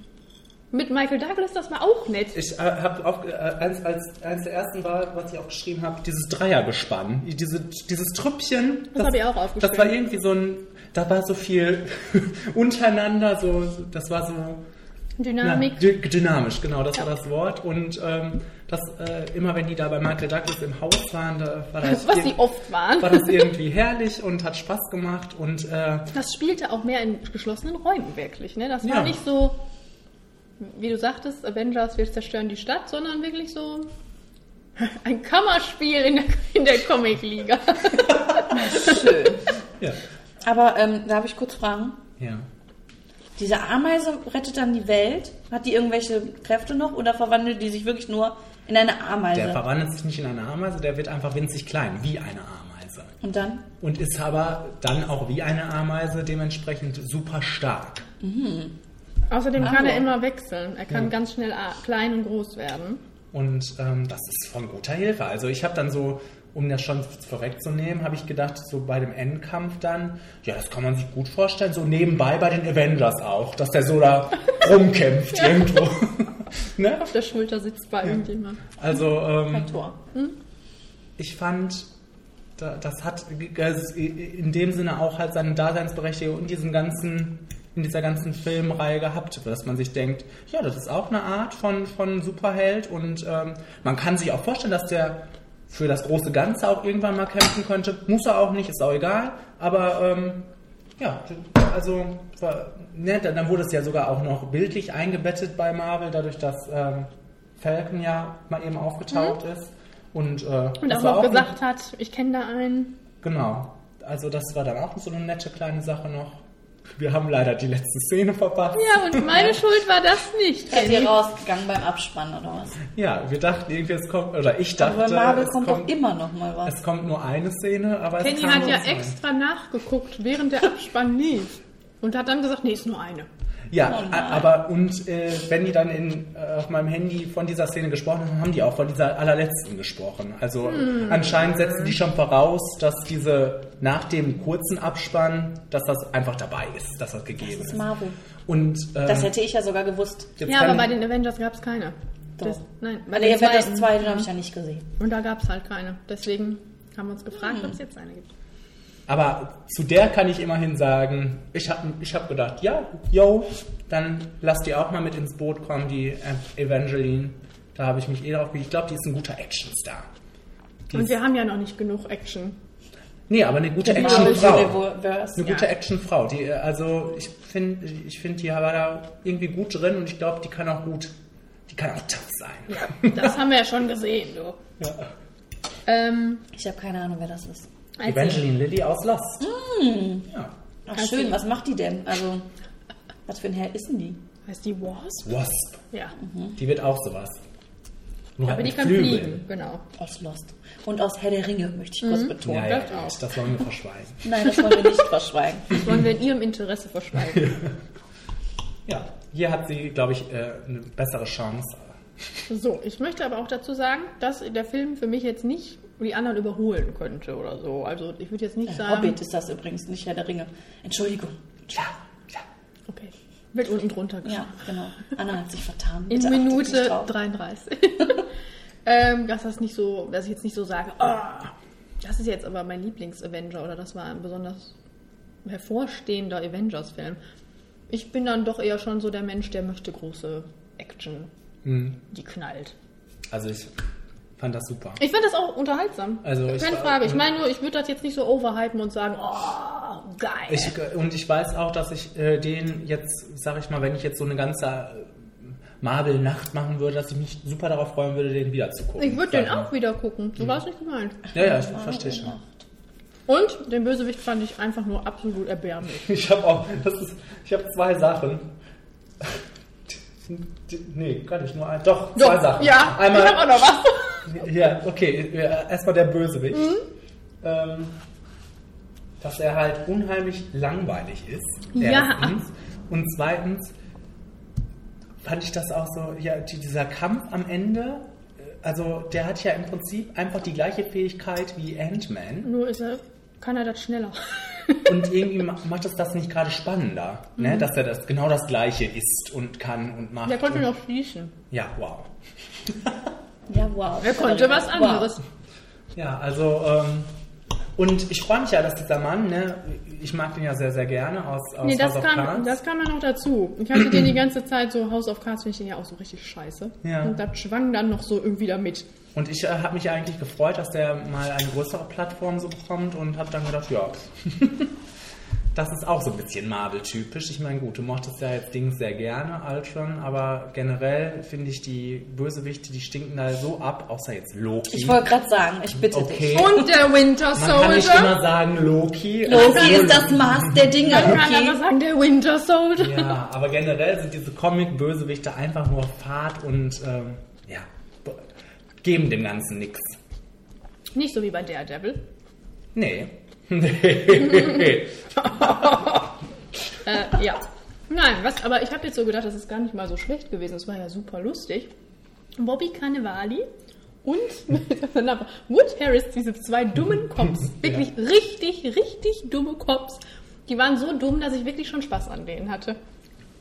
mit Michael Douglas, das war auch nett. Ich äh, habe auch äh, eins, als eins der ersten war, was ich auch geschrieben habe, dieses Dreiergespann, diese, dieses Trüppchen. Das hab ich auch aufgeschrieben. Das war irgendwie so ein, da war so viel (laughs) untereinander, so, das war so Dynamik. Ja, dy dynamisch, genau, das war das Wort. Und ähm, das äh, immer, wenn die da bei Michael Douglas im Haus waren, da war das, Was sie oft waren. war das irgendwie herrlich und hat Spaß gemacht. Und äh, Das spielte auch mehr in geschlossenen Räumen wirklich. Ne? Das war Ja. nicht so, wie du sagtest, Avengers, wir zerstören die Stadt, sondern wirklich so Ein Kammerspiel in der, in der Comic-Liga. (laughs) Schön. Ja. Aber ähm, darf ich kurz fragen? Ja. Diese Ameise rettet dann die Welt? Hat die irgendwelche Kräfte noch oder verwandelt die sich wirklich nur in eine Ameise? Der verwandelt sich nicht in eine Ameise, der wird einfach winzig klein, wie eine Ameise. Und dann? Und ist aber dann auch wie eine Ameise dementsprechend super stark. Außerdem Ah, kann er immer wechseln. Er kann Ja. ganz schnell klein und groß werden. Und ähm, das ist von guter Hilfe. Also ich habe dann so, um das schon vorwegzunehmen, habe ich gedacht, so bei dem Endkampf dann, ja, das kann man sich gut vorstellen, so nebenbei bei den Avengers auch, dass der so da (laughs) rumkämpft irgendwo. (laughs) ne? Auf der Schulter sitzt bei irgendjemand. Also ähm. Hm? ich fand, da- das hat das in dem Sinne auch halt seine Daseinsberechtigung in diesem ganzen in dieser ganzen Filmreihe gehabt, dass man sich denkt, ja, das ist auch eine Art von, von Superheld und ähm, man kann sich auch vorstellen, dass der für das große Ganze auch irgendwann mal kämpfen könnte. Muss er auch nicht, ist auch egal, aber ähm, ja, also war, ne, dann wurde es ja sogar auch noch bildlich eingebettet bei Marvel, dadurch, dass ähm, Falcon ja mal eben aufgetaucht ist. Und, äh, Und auch noch ein- gesagt hat, ich kenne da einen. Genau. Also das war dann auch so eine nette kleine Sache noch. Wir haben leider die letzte Szene verpasst. Ja, und meine Schuld war das nicht. Seid ihr Kenny. rausgegangen beim Abspann oder was? Ja, wir dachten irgendwie, es kommt, oder ich dachte, Aber bei Marvel es, kommt, kommt, doch immer noch mal was. es kommt nur eine Szene, aber es Kenny kam hat ja extra nachgeguckt, während der Abspann lief. Und hat dann gesagt, nee, ist nur eine. Ja, Oh aber und äh, wenn die dann in, äh, auf meinem Handy von dieser Szene gesprochen haben, haben die auch von dieser allerletzten gesprochen. Also Hm. anscheinend setzen die schon voraus, dass diese nach dem kurzen Abspann, dass das einfach dabei ist, dass das gegeben Das ist. Marvel. Und ähm, Das hätte ich ja sogar gewusst. Ja, aber bei den Avengers gab es keine. Das, nein, bei das zweiten. zweite habe ich ja nicht gesehen. Und da gab es halt keine. Deswegen haben wir uns gefragt, Hm. ob es jetzt eine gibt. Aber zu der kann ich immerhin sagen, ich habe ich hab gedacht, ja, yo, dann lass die auch mal mit ins Boot kommen, die äh, Evangeline. Da habe ich mich eh drauf Ich glaube, die ist ein guter Actionstar. Die Und wir haben ja noch nicht genug Action. nee, aber eine gute Actionfrau. Eine gute Actionfrau. Die, äh, also ich finde, ich find, die war da irgendwie gut drin und ich glaube, die kann auch gut, die kann auch tough sein. Das haben wir ja schon gesehen, du. Ja. Ähm, Ich habe keine Ahnung, wer das ist. Als Evangeline Lilly aus Lost. Ja. Ach, Also- schön. Was macht die denn? Also, was für ein Herr ist denn die? Heißt die Wasp? Wasp. Ja. Die wird auch sowas. Nur Aber halt die kann Flügeln. fliegen, genau. Aus Lost. Und aus Herr der Ringe, möchte ich kurz betonen. Ja, ja, Das das wollen wir verschweigen. (laughs) Nein, das wollen wir nicht verschweigen. Das wollen wir in ihrem Interesse verschweigen. (laughs) Ja, hier hat sie, glaube ich, äh, eine bessere Chance. So, ich möchte aber auch dazu sagen, dass der Film für mich jetzt nicht die anderen überholen könnte oder so. Also ich würde jetzt nicht sagen... Hobbit ist das übrigens, nicht Herr der Ringe. Entschuldigung. Ja, ja. Okay. Wird unten drunter Ja, geschrieben. genau. Anna hat sich vertan. In Bitte Minute drauf. 33. (laughs) ähm, dass das nicht so, dass ich jetzt nicht so sage, ah, das ist jetzt aber mein Lieblings-Avenger oder das war ein besonders hervorstehender Avengers-Film. Ich bin dann doch eher schon so der Mensch, der möchte große Action, Mhm. die knallt. Also ich fand das super. Ich fand das auch unterhaltsam. Also Keine war- Frage. Ich meine nur, ich würde das jetzt nicht so overhypen und sagen, oh, geil. Ich, und ich weiß auch, dass ich äh, den jetzt, sag ich mal, wenn ich jetzt so eine ganze äh, Marvel-Nacht machen würde, dass ich mich super darauf freuen würde, den wieder zu gucken. Ich würde den auch wieder gucken. So war es nicht gemeint. Ja, ja, ich verstehe schon. Und den Bösewicht fand ich einfach nur absolut erbärmlich. (laughs) Ich habe auch, das ist, ich habe zwei Sachen. Nee, gar nicht nur ein. Doch, zwei Doch, Sachen. Ja, Einmal, ich habe auch noch was. (laughs) Ja, okay. Erstmal der Bösewicht. Ähm, dass er halt unheimlich langweilig ist. Ja. Erstens. Und zweitens fand ich das auch so, ja, die- dieser Kampf am Ende, äh, also der hat ja im Prinzip einfach die gleiche Fähigkeit wie Ant-Man. Nur ist er, kann er das schneller. (laughs) Und irgendwie ma- macht es das nicht gerade spannender, ne? dass er das genau das Gleiche ist und kann und macht. Mhm. Der konnte und, noch schießen. Ja, wow. (laughs) Ja, wow. Er konnte was Wow. anderes. Ja, also ähm, und ich freue mich ja, dass dieser Mann, ne, ich mag den ja sehr, sehr gerne aus, aus Nee, das House of kam, Cards. das kam ja noch dazu. Ich hatte den die ganze Zeit so, House of Cards finde ich den ja auch so richtig scheiße. Ja. Und das schwang dann noch so irgendwie damit. Und ich äh, habe mich eigentlich gefreut, dass der mal eine größere Plattform so bekommt und habe dann gedacht, ja, (laughs) das ist auch so ein bisschen Marvel-typisch. Ich meine, gut, du mochtest ja jetzt Dings sehr gerne, Ultron, aber generell finde ich die Bösewichte, die stinken da so ab, außer jetzt Loki. Ich wollte gerade sagen, ich bitte Okay. dich. Und der Winter Man kann nicht Soldier. immer sagen Loki. Loki ist das Maß der Dinge, Man kann okay? aber sagen, der Winter Soldier. Ja, aber generell sind diese Comic-Bösewichte einfach nur Fahrt und ähm, ja, geben dem Ganzen nichts. Nicht so wie bei Daredevil. Nee. Nee. (laughs) Äh, ja. Nein, was, aber ich habe jetzt so gedacht, das ist gar nicht mal so schlecht gewesen. Es war ja super lustig. Bobby Cannavali und (laughs) Wood Harris, diese zwei dummen Cops, (laughs) wirklich richtig, richtig dumme Cops, die waren so dumm, dass ich wirklich schon Spaß an denen hatte.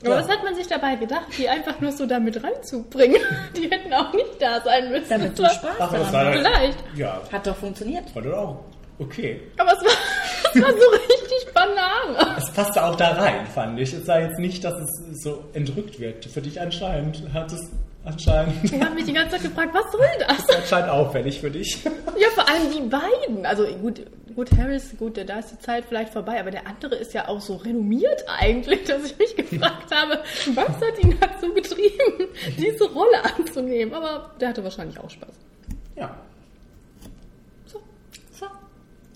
Aber Ja. was hat man sich dabei gedacht, die einfach nur so damit ranzubringen? Die hätten auch nicht da sein müssen. Damit du Das Spaß Ach, das war. Vielleicht. Ja, Hat doch funktioniert. war doch auch okay. Aber es war, (laughs) es war so richtig Banane. Es passte auch da rein, fand ich. Es sah jetzt nicht, dass es so entrückt wirkte. Für dich anscheinend hat es anscheinend. Ich habe mich die ganze Zeit gefragt, was soll (laughs) das? ist anscheinend auffällig für dich. (laughs) Ja, vor allem die beiden. Also gut, gut, Harris, gut, da ist die Zeit vielleicht vorbei, aber der andere ist ja auch so renommiert eigentlich, dass ich mich gefragt habe, was hat ihn dazu getrieben, diese Rolle anzunehmen. Aber der hatte wahrscheinlich auch Spaß. Ja.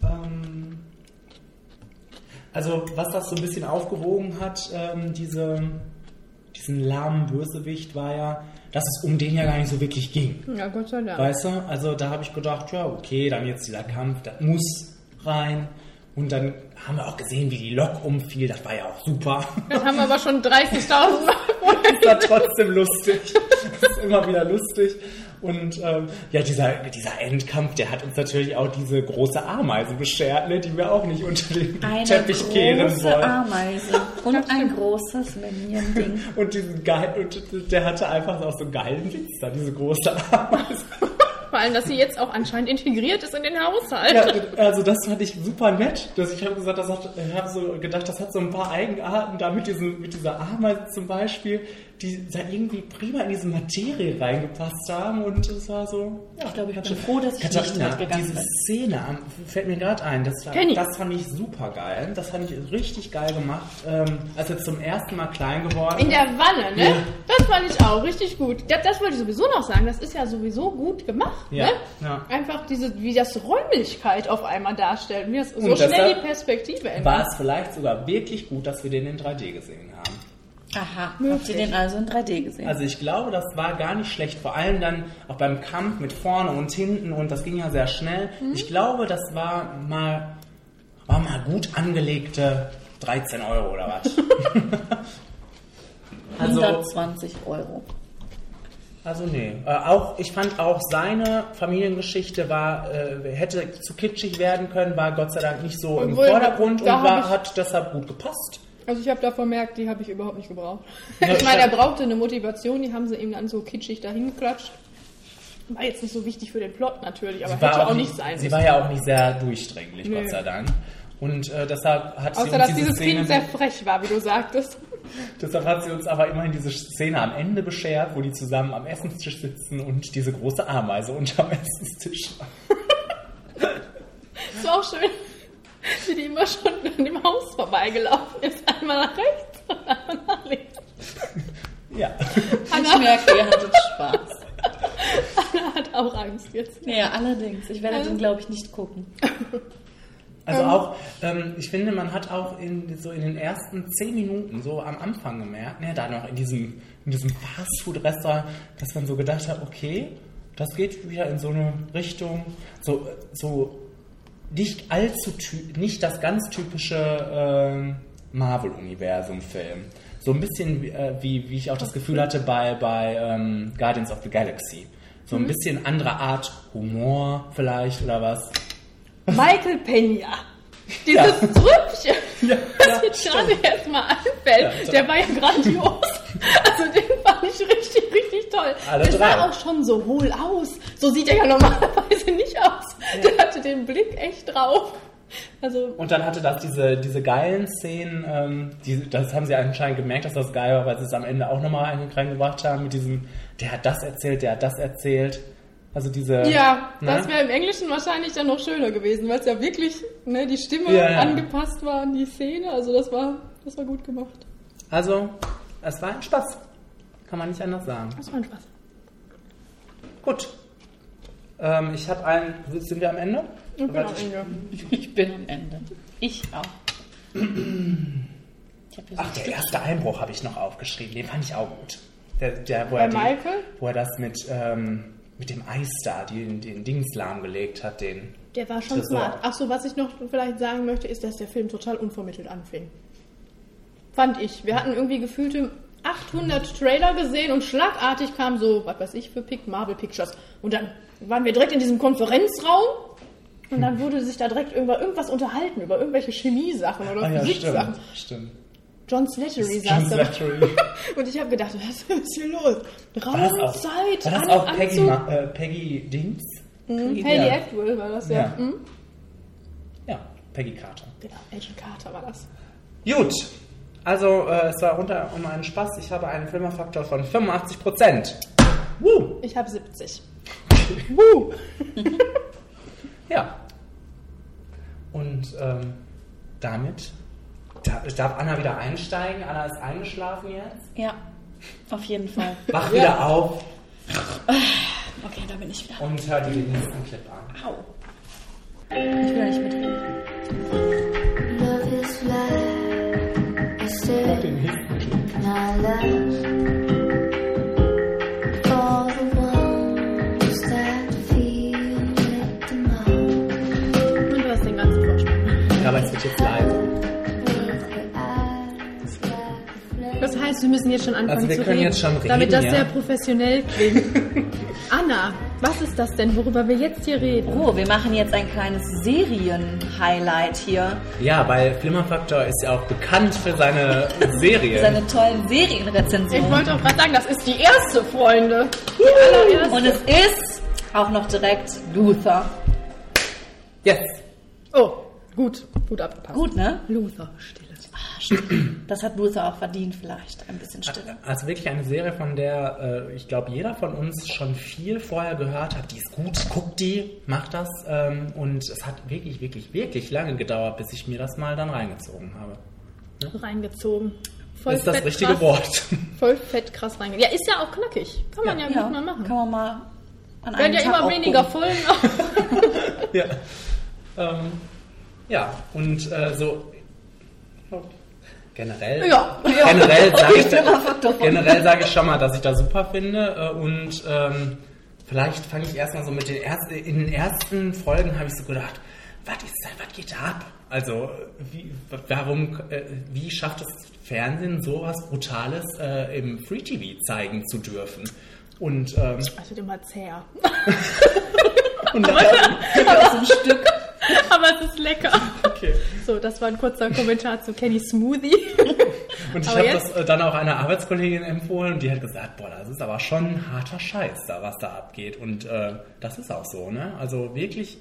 Ähm, also, was das so ein bisschen aufgewogen hat, ähm, diese, diesen lahmen Bösewicht, war ja, dass es um den ja gar nicht so wirklich ging. Ja, Gott sei Dank. Weißt du? Also, da habe ich gedacht, ja, okay, dann jetzt dieser Kampf, das muss rein. Und dann haben wir auch gesehen, wie die Lok umfiel. Das war ja auch super. Das haben wir aber schon 30.000 Mal (laughs) ist ja trotzdem lustig. Das ist immer wieder lustig. Und ähm, ja, dieser, dieser Endkampf, der hat uns natürlich auch diese große Ameise beschert, ne, die wir auch nicht unter den Eine (laughs) Teppich kehren große wollen. Ameise (laughs) und ein großes Minion-Ding. (laughs) Und, diesen geil, und der hatte einfach auch so einen geilen Witz da, diese große Ameise. Vor allem, dass sie jetzt auch anscheinend integriert ist in den Haushalt. Ja, also das fand ich super nett. Dass ich habe gesagt, das hat, ich habe so gedacht, das hat so ein paar Eigenarten da mit, diesem, mit dieser Ameise zum Beispiel, die da irgendwie prima in diese Materie reingepasst haben und es war so. Ja, Ich glaube, ich bin froh, dass ich nicht Katharina, mitgegangen diese bin. Szene fällt mir gerade ein. Das, war, das fand ich super geil. Das fand ich richtig geil gemacht. Ähm, als er zum ersten Mal klein geworden In der. Wanne, ne? Ja. Das fand ich auch richtig gut. Das, das wollte ich sowieso noch sagen. Das ist ja sowieso gut gemacht, Ja, ne? ja. Einfach diese, wie das Räumlichkeit auf einmal darstellt. Wie das so Und schnell deshalb die Perspektive ändert. war es vielleicht sogar wirklich gut, dass wir den in 3D gesehen haben. Aha, habt Möglich. ihr den also in 3D gesehen? Also ich glaube, das war gar nicht schlecht. Vor allem dann auch beim Kampf mit vorne und hinten und das ging ja sehr schnell. Mhm. Ich glaube, das war mal, war mal gut angelegte 13 Euro oder was. (laughs) also, 120 Euro. also nee. Äh, auch, ich fand auch seine Familiengeschichte war, äh, hätte zu kitschig werden können, war Gott sei Dank nicht so im Obwohl, Vordergrund und war, hat deshalb gut gepasst. Also ich habe davon merkt, die habe ich überhaupt nicht gebraucht. (laughs) Ich meine, er brauchte eine Motivation, die haben sie ihm dann so kitschig dahin geklatscht. War jetzt nicht so wichtig für den Plot natürlich, aber Sie war hätte auch nicht- nicht sein Sie war ja auch nicht sehr durchdringlich, Nee. Gott sei Dank. Und äh, deshalb hat sie Außer, uns dass diese dieses Szene Kind sehr frech war, wie du sagtest. (laughs) Deshalb hat sie uns aber immerhin diese Szene am Ende beschert, wo die zusammen am Essenstisch sitzen und diese große Ameise unterm (laughs) Essenstisch. Ist auch schön, (laughs) wie die immer schon an dem Haus vorbeigelaufen ist. Einmal nach rechts und einmal nach links. (laughs) Ja. Ich merke, ihr hattet Spaß. Anna hat auch Angst jetzt. Ja, allerdings. Ich werde den, glaube ich, nicht gucken. Also Ähm. auch, ähm, ich finde, man hat auch in, so in den ersten zehn Minuten, so am Anfang gemerkt, ne, da noch in diesem, in diesem Fastfood-Restaurant, dass man so gedacht hat, okay, das geht wieder in so eine Richtung, so, so nicht allzu, nicht das ganz typische ähm, Marvel-Universum-Film. So ein bisschen wie, äh, wie, wie ich auch das Gefühl hatte bei, bei ähm, Guardians of the Galaxy. So ein bisschen andere Art Humor vielleicht oder was. Michael Pena. (laughs) Dieses Ja. Trüppchen, Ja, (laughs) das jetzt gerade erst mal anfällt, Ja, der war ja grandios. (laughs) Also den fand ich richtig, richtig toll. Alle der drei. sah auch schon so hohl aus. So sieht er ja normalerweise nicht aus. Der hatte den Blick echt drauf. Also Und dann hatte das diese, diese geilen Szenen, ähm, die, das haben sie anscheinend gemerkt, dass das geil war, weil sie es am Ende auch nochmal reingebracht haben mit diesem, der hat das erzählt, der hat das erzählt. Also diese. Ja, ne? das wäre im Englischen wahrscheinlich dann noch schöner gewesen, weil es ja wirklich ne, die Stimme Ja, ja. angepasst war an die Szene. Also das war, das war gut gemacht. Also, es war ein Spaß. Kann man nicht anders sagen. Das war ein Spaß. Gut. Ähm, ich habe einen. Sind wir am Ende? Ich bin am Ende. (laughs) Ich bin am Ende. Ich auch. Ich so Ach, der erste Einbruch habe ich noch aufgeschrieben. Den fand ich auch gut. Der, der, wo, Bei er die, Michael? wo er das mit, ähm, mit dem Eis da, den, den Dings lahmgelegt hat, den. Der war schon Tresor. smart. Ach so, was ich noch vielleicht sagen möchte, ist, dass der Film total unvermittelt anfing. Fand ich. Wir hatten irgendwie gefühlte 800 Trailer gesehen und schlagartig kam so, was weiß ich für Pick, Marvel Pictures. Und dann waren wir direkt in diesem Konferenzraum und dann wurde sich da direkt über irgendwas unterhalten, über irgendwelche Chemiesachen oder Ah ja, Physiksachen. stimmt. Stimmt. John Slattery saß da. Slattery. (laughs) Und ich habe gedacht, was ist hier los? War das Raum, auch, Zeit, war das auch Peggy. Ma- äh, Peggy Dings? Mhm. Peggy- ja. Atwell war das, ja. Ja. Mhm. Ja, Peggy Carter. Genau, Agent Carter war das. Gut. Also, äh, es war runter um einen Spaß. Ich habe einen Filmerfaktor von 85%. Woo! Ich habe 70. (laughs) Woo! (laughs) ja. Und ähm, damit da, darf Anna wieder einsteigen. Anna ist eingeschlafen jetzt. Ja, auf jeden Fall. (laughs) Wach wieder auf Okay, da bin ich wieder. und hör dir den nächsten Clip an. Au. Ich will nicht mitreden. Ja, aber es wird jetzt live. Das heißt, wir müssen jetzt schon anfangen Also wir zu können reden, jetzt schon reden, damit das ja. sehr professionell klingt. (laughs) Anna, was ist das denn, worüber wir jetzt hier reden? Oh, wir machen jetzt ein kleines Serien-Highlight hier. Ja, weil Flimmerfaktor ist ja auch bekannt für seine (laughs) Serien. Seine tollen Ich Serienrezensionen. wollte auch gerade sagen, das ist die erste, Freunde. Die allererste. Und es ist auch noch direkt Luther. yes. oh, gut, gut abgepasst. Gut, ne? Luther, Stille. Das hat Luther auch verdient vielleicht. Ein bisschen Stille. Also wirklich eine Serie, von der äh, ich glaube, jeder von uns schon viel vorher gehört hat. Die ist gut, guckt die, macht das. Ähm, und es hat wirklich, wirklich, wirklich lange gedauert, bis ich mir das mal dann reingezogen habe. Reingezogen. Voll ist das richtige krass. Wort. (laughs) Voll fett krass reingezogen. Ja, ist ja auch knackig. Kann man ja, Ja, gut mal machen. kann man mal an Werden ja Tag immer weniger. Folgen. (laughs) ja. Ähm, ja, und äh, so generell, Ja. generell (laughs) sage ich, generell sage ich schon mal, dass ich das super finde äh, und ähm, vielleicht fange ich erstmal so mit den ersten, in den ersten Folgen habe ich so gedacht, was ist denn, was geht da ab? Also, wie, warum, äh, wie schafft es Fernsehen sowas Brutales äh, im Free TV zeigen zu dürfen? Und, ähm, Das wird immer zäher. (laughs) und dann, Aber so ein Stück. Aber es ist lecker. okay. So, das war ein kurzer Kommentar zu Kenny Smoothie. (laughs) Und ich Aber habe jetzt- das äh, dann auch einer Arbeitskollegin empfohlen und die hat gesagt, boah, das ist aber schon ein harter Scheiß da, was da abgeht. Und äh, das ist auch so, ne? Also wirklich,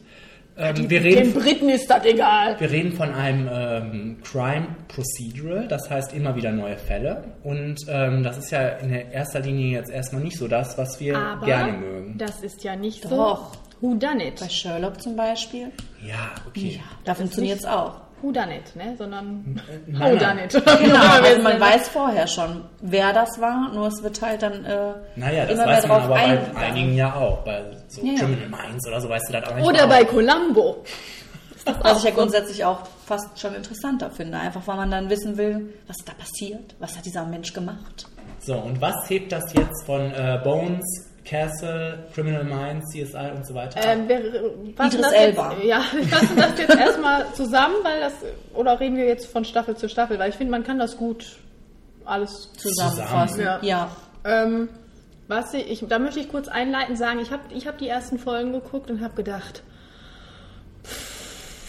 ähm, wir, Den reden, Briten ist das egal. wir reden von einem ähm, Crime Procedural, das heißt immer wieder neue Fälle. Und ähm, das ist ja in erster Linie jetzt erstmal nicht so das, was wir Aber gerne mögen. das ist ja nicht Doch. Who done it? Bei Sherlock zum Beispiel. Ja, okay. Da funktioniert es auch. Who done it, ne? Sondern nein, Who nein. done it. (laughs) Genau, also man (laughs) weiß vorher schon, wer das war, nur es wird halt dann äh, Naja, das immer weiß mehr man aber bei einigen ja auch. Bei so Ja, ja. Criminal Minds oder so weißt du das auch nicht. Oder bei Columbo. (laughs) Was ich ja grundsätzlich auch fast schon interessanter finde, einfach weil man dann wissen will, was da passiert, was hat dieser Mensch gemacht. So, und was hebt das jetzt von äh, Bones, Castle, Criminal Minds, CSI und so weiter? Ähm, wir fassen Idris das Elba. Jetzt, ja, wir fassen das jetzt erstmal zusammen, weil das, oder reden wir jetzt von Staffel zu Staffel, weil ich finde, man kann das gut alles Zusammenfassen. Zusammen. Ja. Ähm, was ich, ich, da möchte ich kurz einleitend sagen, ich habe ich hab die ersten Folgen geguckt und habe gedacht, pff,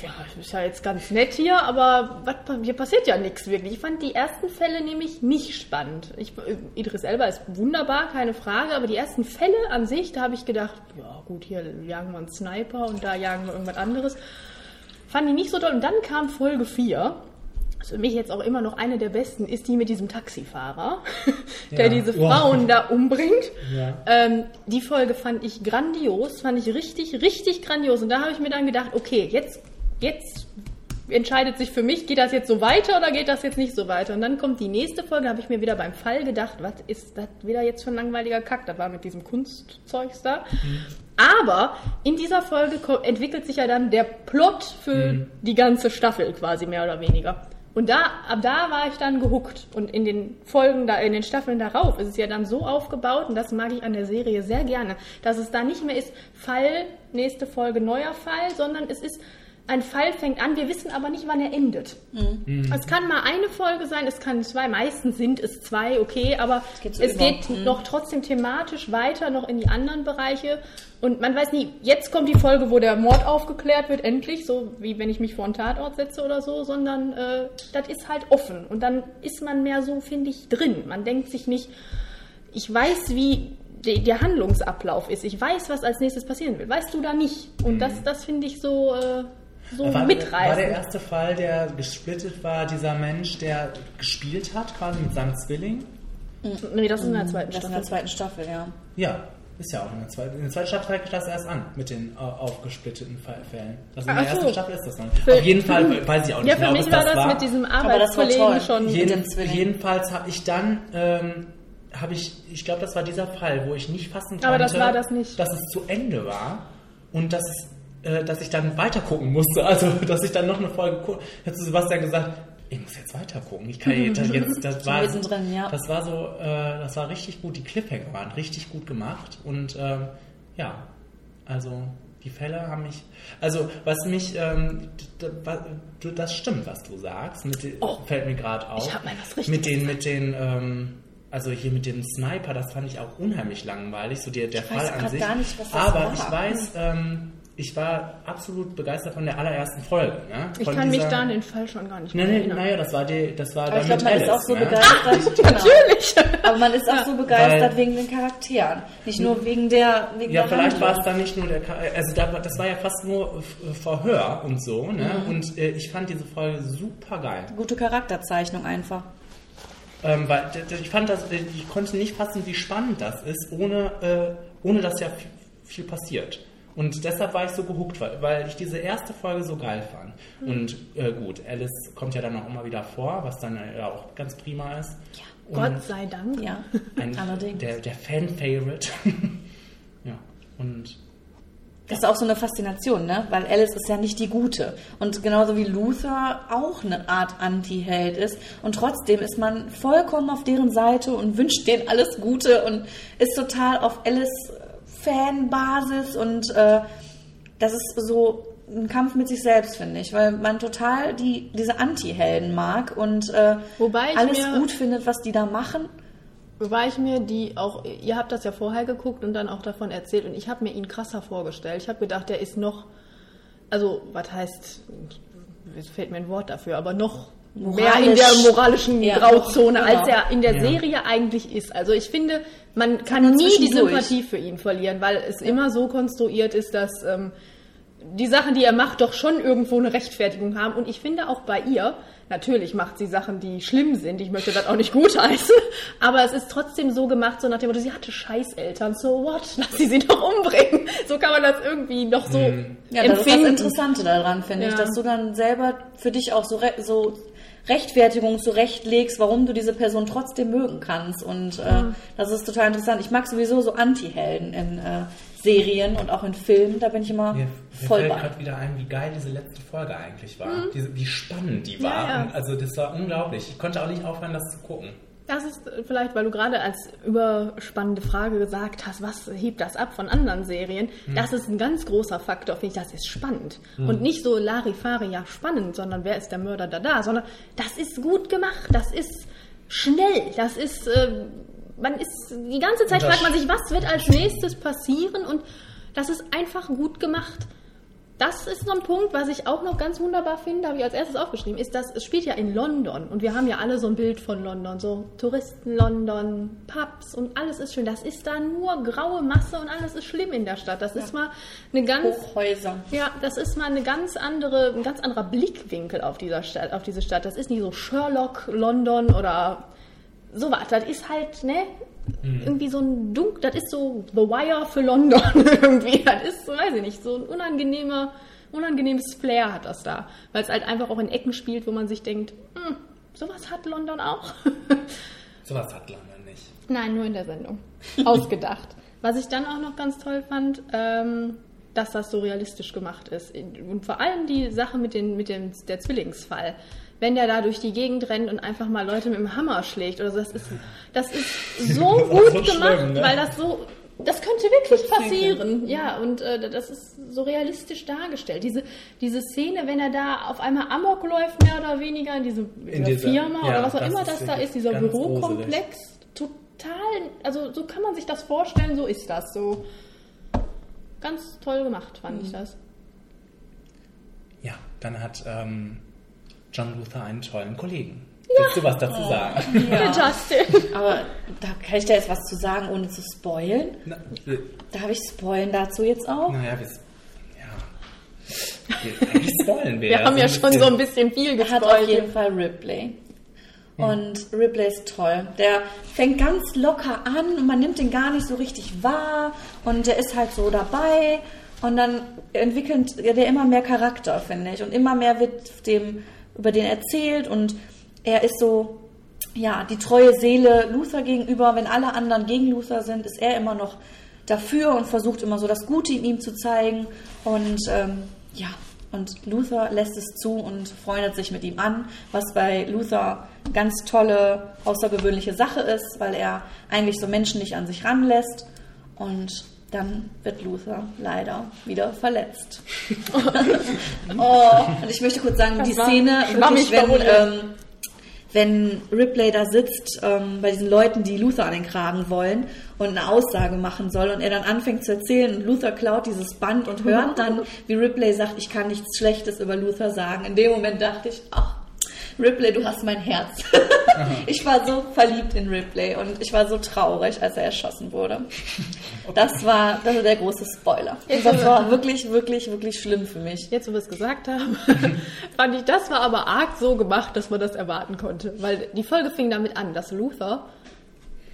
ja, das ist ja jetzt ganz nett hier, aber was, hier passiert ja nichts wirklich. Ich fand die ersten Fälle nämlich nicht spannend. Ich, Idris Elba ist wunderbar, keine Frage, aber die ersten Fälle an sich, da habe ich gedacht, ja gut, hier jagen wir einen Sniper und da jagen wir irgendwas anderes. Fand ich nicht so toll. Und dann kam Folge 4 was für mich jetzt auch immer noch eine der besten ist die mit diesem Taxifahrer, (laughs) der Ja. diese Wow. Frauen da umbringt. Ja. Ähm, die Folge fand ich grandios, fand ich richtig, richtig grandios. Und da habe ich mir dann gedacht, okay, jetzt, jetzt entscheidet sich für mich, geht das jetzt so weiter oder geht das jetzt nicht so weiter? Und dann kommt die nächste Folge, habe ich mir wieder beim Fall gedacht, was ist das wieder jetzt für ein langweiliger Kack? Das war mit diesem Kunstzeugs da. Aber in dieser Folge entwickelt sich ja dann der Plot für die ganze Staffel quasi mehr oder weniger. Und da, ab da war ich dann gehuckt. Und in den Folgen, da, in den Staffeln darauf ist es ja dann so aufgebaut, und das mag ich an der Serie sehr gerne, dass es da nicht mehr ist, Fall, nächste Folge, neuer Fall, sondern es ist, ein Fall fängt an, wir wissen aber nicht, wann er endet. Es kann mal eine Folge sein, es kann zwei, meistens sind es zwei, okay, aber es so geht, über. Mhm. noch trotzdem thematisch weiter, noch in die anderen Bereiche. Und man weiß nie, jetzt kommt die Folge, wo der Mord aufgeklärt wird, endlich, so wie wenn ich mich vor einen Tatort setze oder so, sondern äh, das ist halt offen. Und dann ist man mehr so, finde ich, drin. Man denkt sich nicht, ich weiß, wie de- der Handlungsablauf ist. Ich weiß, was als nächstes passieren wird. Weißt du da nicht? Und das, das finde ich so, äh, so war, war mitreißend. der erste Fall, der gesplittet war, dieser Mensch, der gespielt hat, quasi mit seinem Zwilling? nee, das ist in der zweiten Das in Staffel. der zweiten Staffel, ja. Ja, ist ja auch in der zweiten. In der zweiten Staffel fängt das erst an mit den äh, aufgesplitteten Fällen. Also in Ach der so. ersten Staffel ist das noch nicht. Für- Auf jeden Fall (laughs) weiß ich auch nicht Ja, genau, für was mich war das das war. mit diesem das war Arbeitskollegen toll. schon. mit Jeden, dem Zwilling. jedenfalls habe ich dann, ähm, habe ich, ich glaube, das war dieser Fall, wo ich nicht fassen konnte, Aber das war das nicht. dass es zu Ende war und dass es, äh, dass ich dann weiter gucken musste. (laughs) Also, dass ich dann noch eine Folge gucke. Hat Sebastian gesagt, ich muss jetzt weiter gucken. Ich kann jetzt, (laughs) das war, mittendrin, ja. das war so, äh, das war richtig gut. Die Cliffhanger waren richtig gut gemacht und ähm, ja, also die Fälle haben mich, also was mich, ähm, das stimmt, was du sagst. Den- Oh, fällt mir gerade auf. ich hab mal was Richtiges mit den, mit den, ähm, also hier mit dem Sniper, das fand ich auch unheimlich langweilig, so der, der Ich Fall weiß an sich. gar nicht, was das Aber war. ich weiß, ähm, ich war absolut begeistert von der allerersten Folge. Ne? Ich kann mich da an den Fall schon gar nicht Nee, mehr nee, erinnern. naja, das war die, das war Aber dann ich glaube, man ist Alice, auch so ne? begeistert. (laughs) Genau. Natürlich. Aber man ist auch so begeistert Weil- wegen den Charakteren. Nicht nur wegen der wegen Ja, der vielleicht war es dann nicht nur der, also das war ja fast nur Verhör und so, ne? Mhm. Und äh, ich fand diese Folge super geil. Gute Charakterzeichnung einfach. Ähm, weil ich fand das, äh, ich konnte nicht fassen, wie spannend das ist, ohne, äh, ohne dass ja viel, viel passiert. Und deshalb war ich so gehuckt, weil, weil ich diese erste Folge so geil fand. Mhm. Und äh, gut, Alice kommt ja dann auch immer wieder vor, was dann ja auch ganz prima ist. Und Gott sei Dank. Ja, (laughs) ein, allerdings. Der, der Fan-Favorite. (laughs) ja, und Das ist auch so eine Faszination, ne? Weil Alice ist ja nicht die Gute. Und genauso wie Luther auch eine Art Anti-Held ist. Und trotzdem ist man vollkommen auf deren Seite und wünscht denen alles Gute und ist total auf Alice Fanbasis. Und äh, das ist so ein Kampf mit sich selbst, finde ich. Weil man total die, diese Anti-Helden mag und äh, Wobei ich alles mir- gut findet, was die da machen. Wobei ich mir die auch, ihr habt das ja vorher geguckt und dann auch davon erzählt und ich habe mir ihn krasser vorgestellt. Ich habe gedacht, der ist noch, also was heißt, es fällt mir ein Wort dafür, aber noch mehr in der moralischen Ja, Grauzone, noch- als genau. er in der Ja. Serie eigentlich ist. Also ich finde, man kann nie die. Sympathie für ihn verlieren, weil es immer so konstruiert ist, dass ähm, die Sachen, die er macht, doch schon irgendwo eine Rechtfertigung haben. Und ich finde auch bei ihr, natürlich macht sie Sachen, die schlimm sind. Ich möchte das auch nicht (laughs) gutheißen. Aber es ist trotzdem so gemacht, so nach dem Motto, sie hatte Scheißeltern, so what? (laughs) Lass sie sie doch umbringen. So kann man das irgendwie noch so Ja, das ist das empfinden. Interessante daran, finde ich, Ja. dass du dann selber für dich auch so, re so Rechtfertigung zurechtlegst, warum du diese Person trotzdem mögen kannst. Und äh, das ist total interessant. Ich mag sowieso so Anti-Helden in äh, Serien und auch in Filmen. Da bin ich immer Mir, mir voll fällt bei. gerade wieder ein, wie geil diese letzte Folge eigentlich war. Diese, wie spannend die Ja, war. ja. Und Also das war unglaublich. Ich konnte auch nicht aufhören, das zu gucken. Das ist vielleicht, weil du gerade als überspannende Frage gesagt hast, was hebt das ab von anderen Serien? Das ist ein ganz großer Faktor, finde ich, das ist spannend. Und nicht so Larifari, ja spannend, sondern wer ist der Mörder da da, sondern das ist gut gemacht, das ist schnell, das ist, äh, man ist, die ganze Zeit fragt man sich, was wird als nächstes passieren und das ist einfach gut gemacht. Das ist so ein Punkt, was ich auch noch ganz wunderbar finde, habe ich als erstes aufgeschrieben, ist, dass es spielt ja in London und wir haben ja alle so ein Bild von London, so Touristen London, Pubs und alles ist schön. Das ist da nur graue Masse und alles ist schlimm in der Stadt. Das ist mal eine ganz Hochhäuser. ja, das ist mal eine ganz andere, ein ganz anderer Blickwinkel auf dieser Stadt, auf diese Stadt. Das ist nicht so Sherlock London oder sowas. Das ist halt, ne? Irgendwie so ein Dunk, das ist so The Wire für London (laughs) irgendwie. Das ist, so, weiß ich nicht, so ein unangenehmer, unangenehmes Flair hat das da. Weil es halt einfach auch in Ecken spielt, wo man sich denkt, hm, sowas hat London auch. (laughs) Sowas hat London nicht. Nein, nur in der Sendung. (laughs) Ausgedacht. Was ich dann auch noch ganz toll fand, ähm, dass das so realistisch gemacht ist. Und vor allem die Sache mit, den, mit dem, der Zwillingsfall. Wenn der da durch die Gegend rennt und einfach mal Leute mit dem Hammer schlägt oder so, das ist, das ist (laughs) so gut so gemacht, schlimm, ne? weil das so, das könnte wirklich passieren. Ja, und äh, das ist so realistisch dargestellt. Diese, diese Szene, wenn er da auf einmal Amok läuft, mehr oder weniger, in diese, In dieser Firma ja, oder was auch immer das da ist, dieser Bürokomplex, total, also so kann man sich das vorstellen, so ist das. So ganz toll gemacht, fand ich das. Ja, dann hat ähm, John Luther einen tollen Kollegen. Willst du was dazu sagen? (laughs) Der Justin. Aber da kann ich da jetzt was zu sagen, ohne zu spoilen. Na, wir- Darf ich spoilen dazu jetzt auch? naja, wir, ja. Wir, eigentlich spoilen wir. Wir haben ja schon so ein bisschen viel Er hat auf gespoilt. jeden Fall Ripley. Und Ripley ist toll. Der fängt ganz locker an und man nimmt ihn gar nicht so richtig wahr. Und der ist halt so dabei. Und dann entwickelt der immer mehr Charakter, finde ich. Und immer mehr wird dem über den erzählt. Und er ist so, ja, die treue Seele Luther gegenüber. Wenn alle anderen gegen Luther sind, ist er immer noch dafür und versucht immer so das Gute in ihm zu zeigen. Und ähm, ja, und Luther lässt es zu und freundet sich mit ihm an, was bei Luther ganz tolle, außergewöhnliche Sache ist, weil er eigentlich so Menschen nicht an sich ranlässt. Und dann wird Luther leider wieder verletzt. (laughs) oh, und ich möchte kurz sagen, Das die Szene, wirklich, wenn, ähm, wenn Ripley da sitzt ähm, bei diesen Leuten, die Luther an den Kragen wollen und eine Aussage machen soll und er dann anfängt zu erzählen und Luther klaut dieses Band und hört dann, wie Ripley sagt, ich kann nichts Schlechtes über Luther sagen. In dem Moment dachte ich, ach, Ripley, du hast mein Herz. (laughs) ich war so verliebt in Ripley und ich war so traurig, als er erschossen wurde. Das war, das war der große Spoiler. Jetzt Das war wirklich, wirklich, wirklich schlimm für mich. Jetzt, wo wir es gesagt haben, (laughs) fand ich, das war aber arg so gemacht, dass man das erwarten konnte. Weil die Folge fing damit an, dass Luther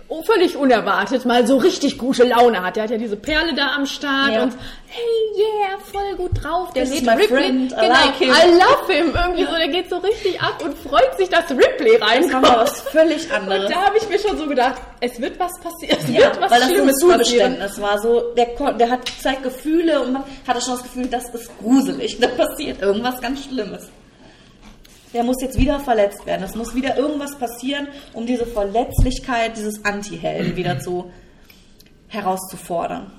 oh, völlig unerwartet mal so richtig gute Laune hat. Der hat ja diese Perle da am Start Ja. und hey, yeah, voll gut drauf. Der This is lädt my Ripley, friend, I genau, like him. I love him. Irgendwie so, der geht so richtig ab und freut sich, dass Ripley Das war reinkommt. was völlig anderes. Und da habe ich mir schon so gedacht, es wird was passieren. Es Ja, wird was weil das so ein Schlimmes. Zugeständnis war. So, der, der hat zeigt Gefühle und man hatte schon das Gefühl, das ist gruselig. Da passiert irgendwas ganz Schlimmes. Der muss jetzt wieder verletzt werden. Es muss wieder irgendwas passieren, um diese Verletzlichkeit dieses Anti-Helden wieder zu herauszufordern.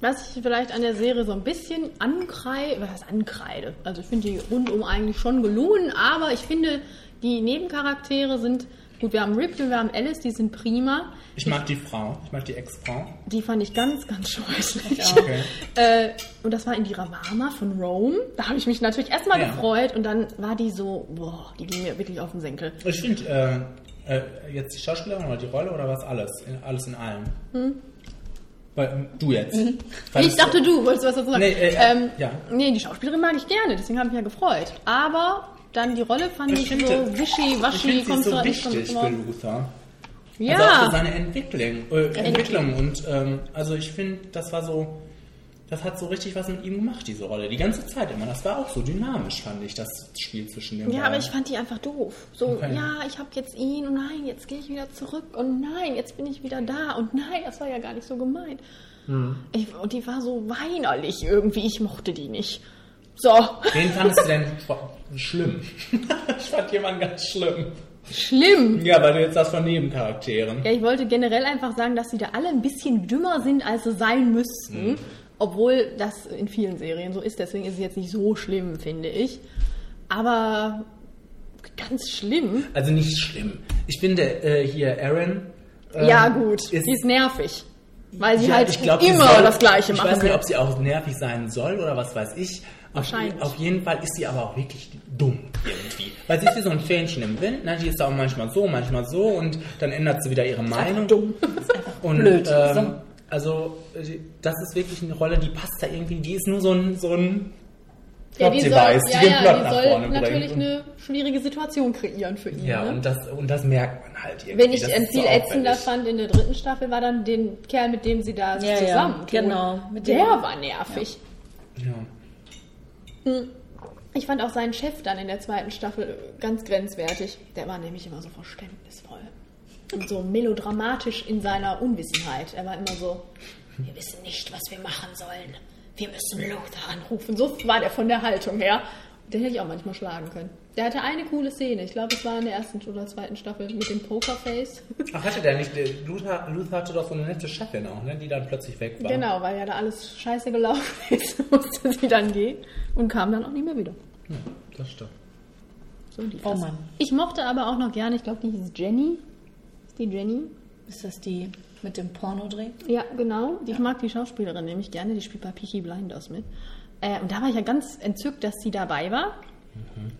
Was ich vielleicht an der Serie so ein bisschen ankreide, was ankreide? Also ich finde die rundum eigentlich schon gelungen, aber ich finde, die Nebencharaktere sind, gut, wir haben Ripley, wir haben Alice, die sind prima. Ich mag die Frau, ich mag die Ex-Frau. Die fand ich ganz, ganz scheußlich. Okay. (laughs) äh, und das war Indira Varma von Rome. Da habe ich mich natürlich erstmal Ja. gefreut und dann war die so, boah, die ging mir wirklich auf den Senkel. Ich finde, äh, äh, jetzt die Schauspielerin oder die Rolle oder was alles? In, alles in allem. Hm? Weil, ähm, du jetzt. (laughs) Ich Fandest dachte, du, du wolltest was dazu sagen. Nee, äh, ähm, ja. nee, die Schauspielerin mag ich gerne, deswegen habe ich mich ja gefreut. Aber dann die Rolle fand ich, Ich so wischi-waschi, kommt so so nicht wichtig. Luther. Ja. Also auch für seine Entwicklung. Äh, Entwicklung. Und ähm, also ich finde, das war so, das hat so richtig was mit ihm gemacht, diese Rolle. Die ganze Zeit immer. Das war auch so dynamisch, fand ich, das Spiel zwischen den Ja, beiden. aber ich fand die einfach doof. So, Okay. ja, ich habe jetzt ihn und nein, jetzt gehe ich wieder zurück und nein, jetzt bin ich wieder da und nein, das war ja gar nicht so gemeint. Hm. Ich, und die war so weinerlich irgendwie, ich mochte die nicht. So, Wen fandest du denn schlimm? (laughs) ich fand jemanden ganz schlimm. schlimm. Ja, weil du jetzt das von Nebencharakteren. Ja, ich wollte generell einfach sagen, dass sie da alle ein bisschen dümmer sind, als sie sein müssten. Mhm. Obwohl das in vielen Serien so ist, deswegen ist es jetzt nicht so schlimm, finde ich. Aber ganz schlimm. Also nicht schlimm. Ich finde äh, hier Aaron. ähm, ja, gut, Ist, die ist nervig. Weil sie Ja, halt ich glaub, immer soll- das Gleiche Ich machen weiß nicht, ob sie auch nervig sein soll oder was weiß ich. Auf, Wahrscheinlich. auf jeden Fall ist sie aber auch wirklich dumm irgendwie. Weil sie ist wie so ein Fähnchen im Wind. Ne? Die ist auch manchmal so, manchmal so und dann ändert sie wieder ihre Meinung. dumm. (laughs) Und, blöd. Ähm, also äh, das ist wirklich eine Rolle, die passt da irgendwie. Die ist nur so ein, so ein Ja, die sie soll, weiß, die ja, den ja, Plot die nach soll vorne natürlich bringt. eine schwierige Situation kreieren für ihn. Ja, ne? und das, und das merkt man halt irgendwie. Wenn ich das ein ist so viel ätzender fand in der dritten Staffel, war dann den Kerl, mit dem sie da Ja, ja, zusammen genau. Mit Der dem- war nervig. Ja. Ich fand auch seinen Chef dann in der zweiten Staffel ganz grenzwertig. Der war nämlich immer so verständnisvoll. Und so melodramatisch in seiner Unwissenheit. Er war immer so, wir wissen nicht, was wir machen sollen. Wir müssen Luther anrufen. So war der von der Haltung her. Den hätte ich auch manchmal schlagen können. Der hatte eine coole Szene. Ich glaube, es war in der ersten oder zweiten Staffel mit dem Pokerface. (laughs) Ach, hatte der nicht, Luther, Luther hatte doch so eine nette Chefin auch, ne? die dann plötzlich weg war. Genau, weil ja da alles scheiße gelaufen (laughs) ist, musste sie dann gehen und kam dann auch nicht mehr wieder. Ja, das stimmt. So lief Oh das. Mann. Ich mochte aber auch noch gerne, ich glaube, die hieß Jenny. Ist die Jenny? Ist das die mit dem Pornodreh? Ja, genau. Ich mag die Schauspielerin nämlich gerne, die spielt bei Peaky Blinders mit. Äh, und da war ich ja ganz entzückt, dass sie dabei war.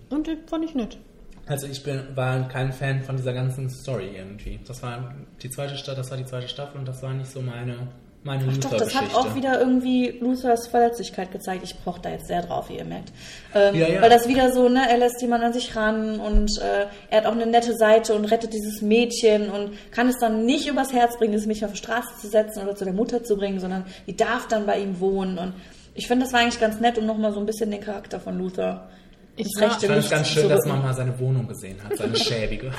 Und das fand ich nett. Also ich bin, war kein Fan von dieser ganzen Story irgendwie. Das war die zweite Staffel, das war die zweite Staffel und das war nicht so meine, meine Ach doch, das hat auch wieder irgendwie Luthers Verletzlichkeit gezeigt. Ich brauche da jetzt sehr drauf, wie ihr merkt. Ähm, Ja, ja. Weil das wieder so, ne, er lässt jemand an sich ran und äh, er hat auch eine nette Seite und rettet dieses Mädchen und kann es dann nicht übers Herz bringen, dieses Mädchen auf die Straße zu setzen oder zu der Mutter zu bringen, sondern die darf dann bei ihm wohnen. Und ich finde, das war eigentlich ganz nett, um nochmal so ein bisschen den Charakter von Luther Ich ins war- rechte Ich fand es ganz schön, dass man mal seine Wohnung gesehen hat, seine (laughs) schäbige.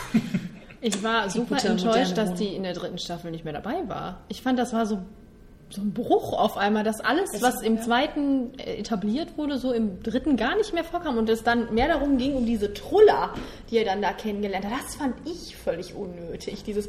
Ich war super gute, enttäuscht, dass die in der dritten Staffel nicht mehr dabei war. Ich fand, das war so, so ein Bruch auf einmal, dass alles, Das- was im ja. zweiten äh, etabliert wurde, so im dritten gar nicht mehr vorkam und es dann mehr darum ging, um diese Truller, die er dann da kennengelernt hat. Das fand ich völlig unnötig. Dieses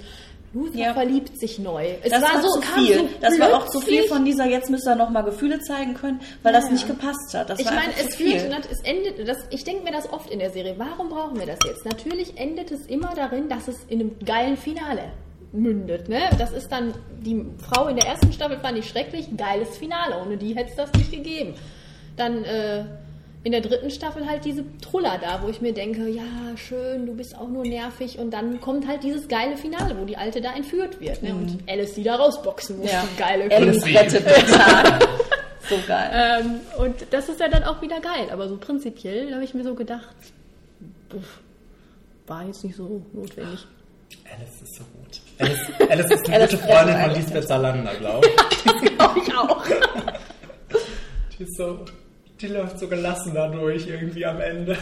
Luther Ja. verliebt sich neu. Es Das war, so, zu viel. so das war auch zu viel von dieser, jetzt müsste er nochmal Gefühle zeigen können, weil Ja, das nicht gepasst hat. Das ich war meine, es führt, es endet, das, ich denke mir das oft in der Serie. Warum brauchen wir das jetzt? Natürlich endet es immer darin, dass es in einem geilen Finale mündet. Ne? Das ist dann die Frau in der ersten Staffel fand ich schrecklich, geiles Finale. Ohne die hätte es das nicht gegeben. Dann äh, in der dritten Staffel halt diese Truller da, wo ich mir denke, ja schön, du bist auch nur nervig und dann kommt halt dieses geile Finale, wo die Alte da entführt wird ne? und Alice die da rausboxen muss. Mhm. Ja. Die geile Alice rettet den Tag. (laughs) so geil. Ähm, und das ist ja dann auch wieder geil. Aber so prinzipiell habe ich mir so gedacht, uff, war jetzt nicht so notwendig. Alice ist so gut. Alice, Alice ist eine Alice gute Freundin von Lisbeth Salander, glaube ich. Glaube ich auch. Die ist so, die läuft so gelassen dadurch irgendwie am Ende.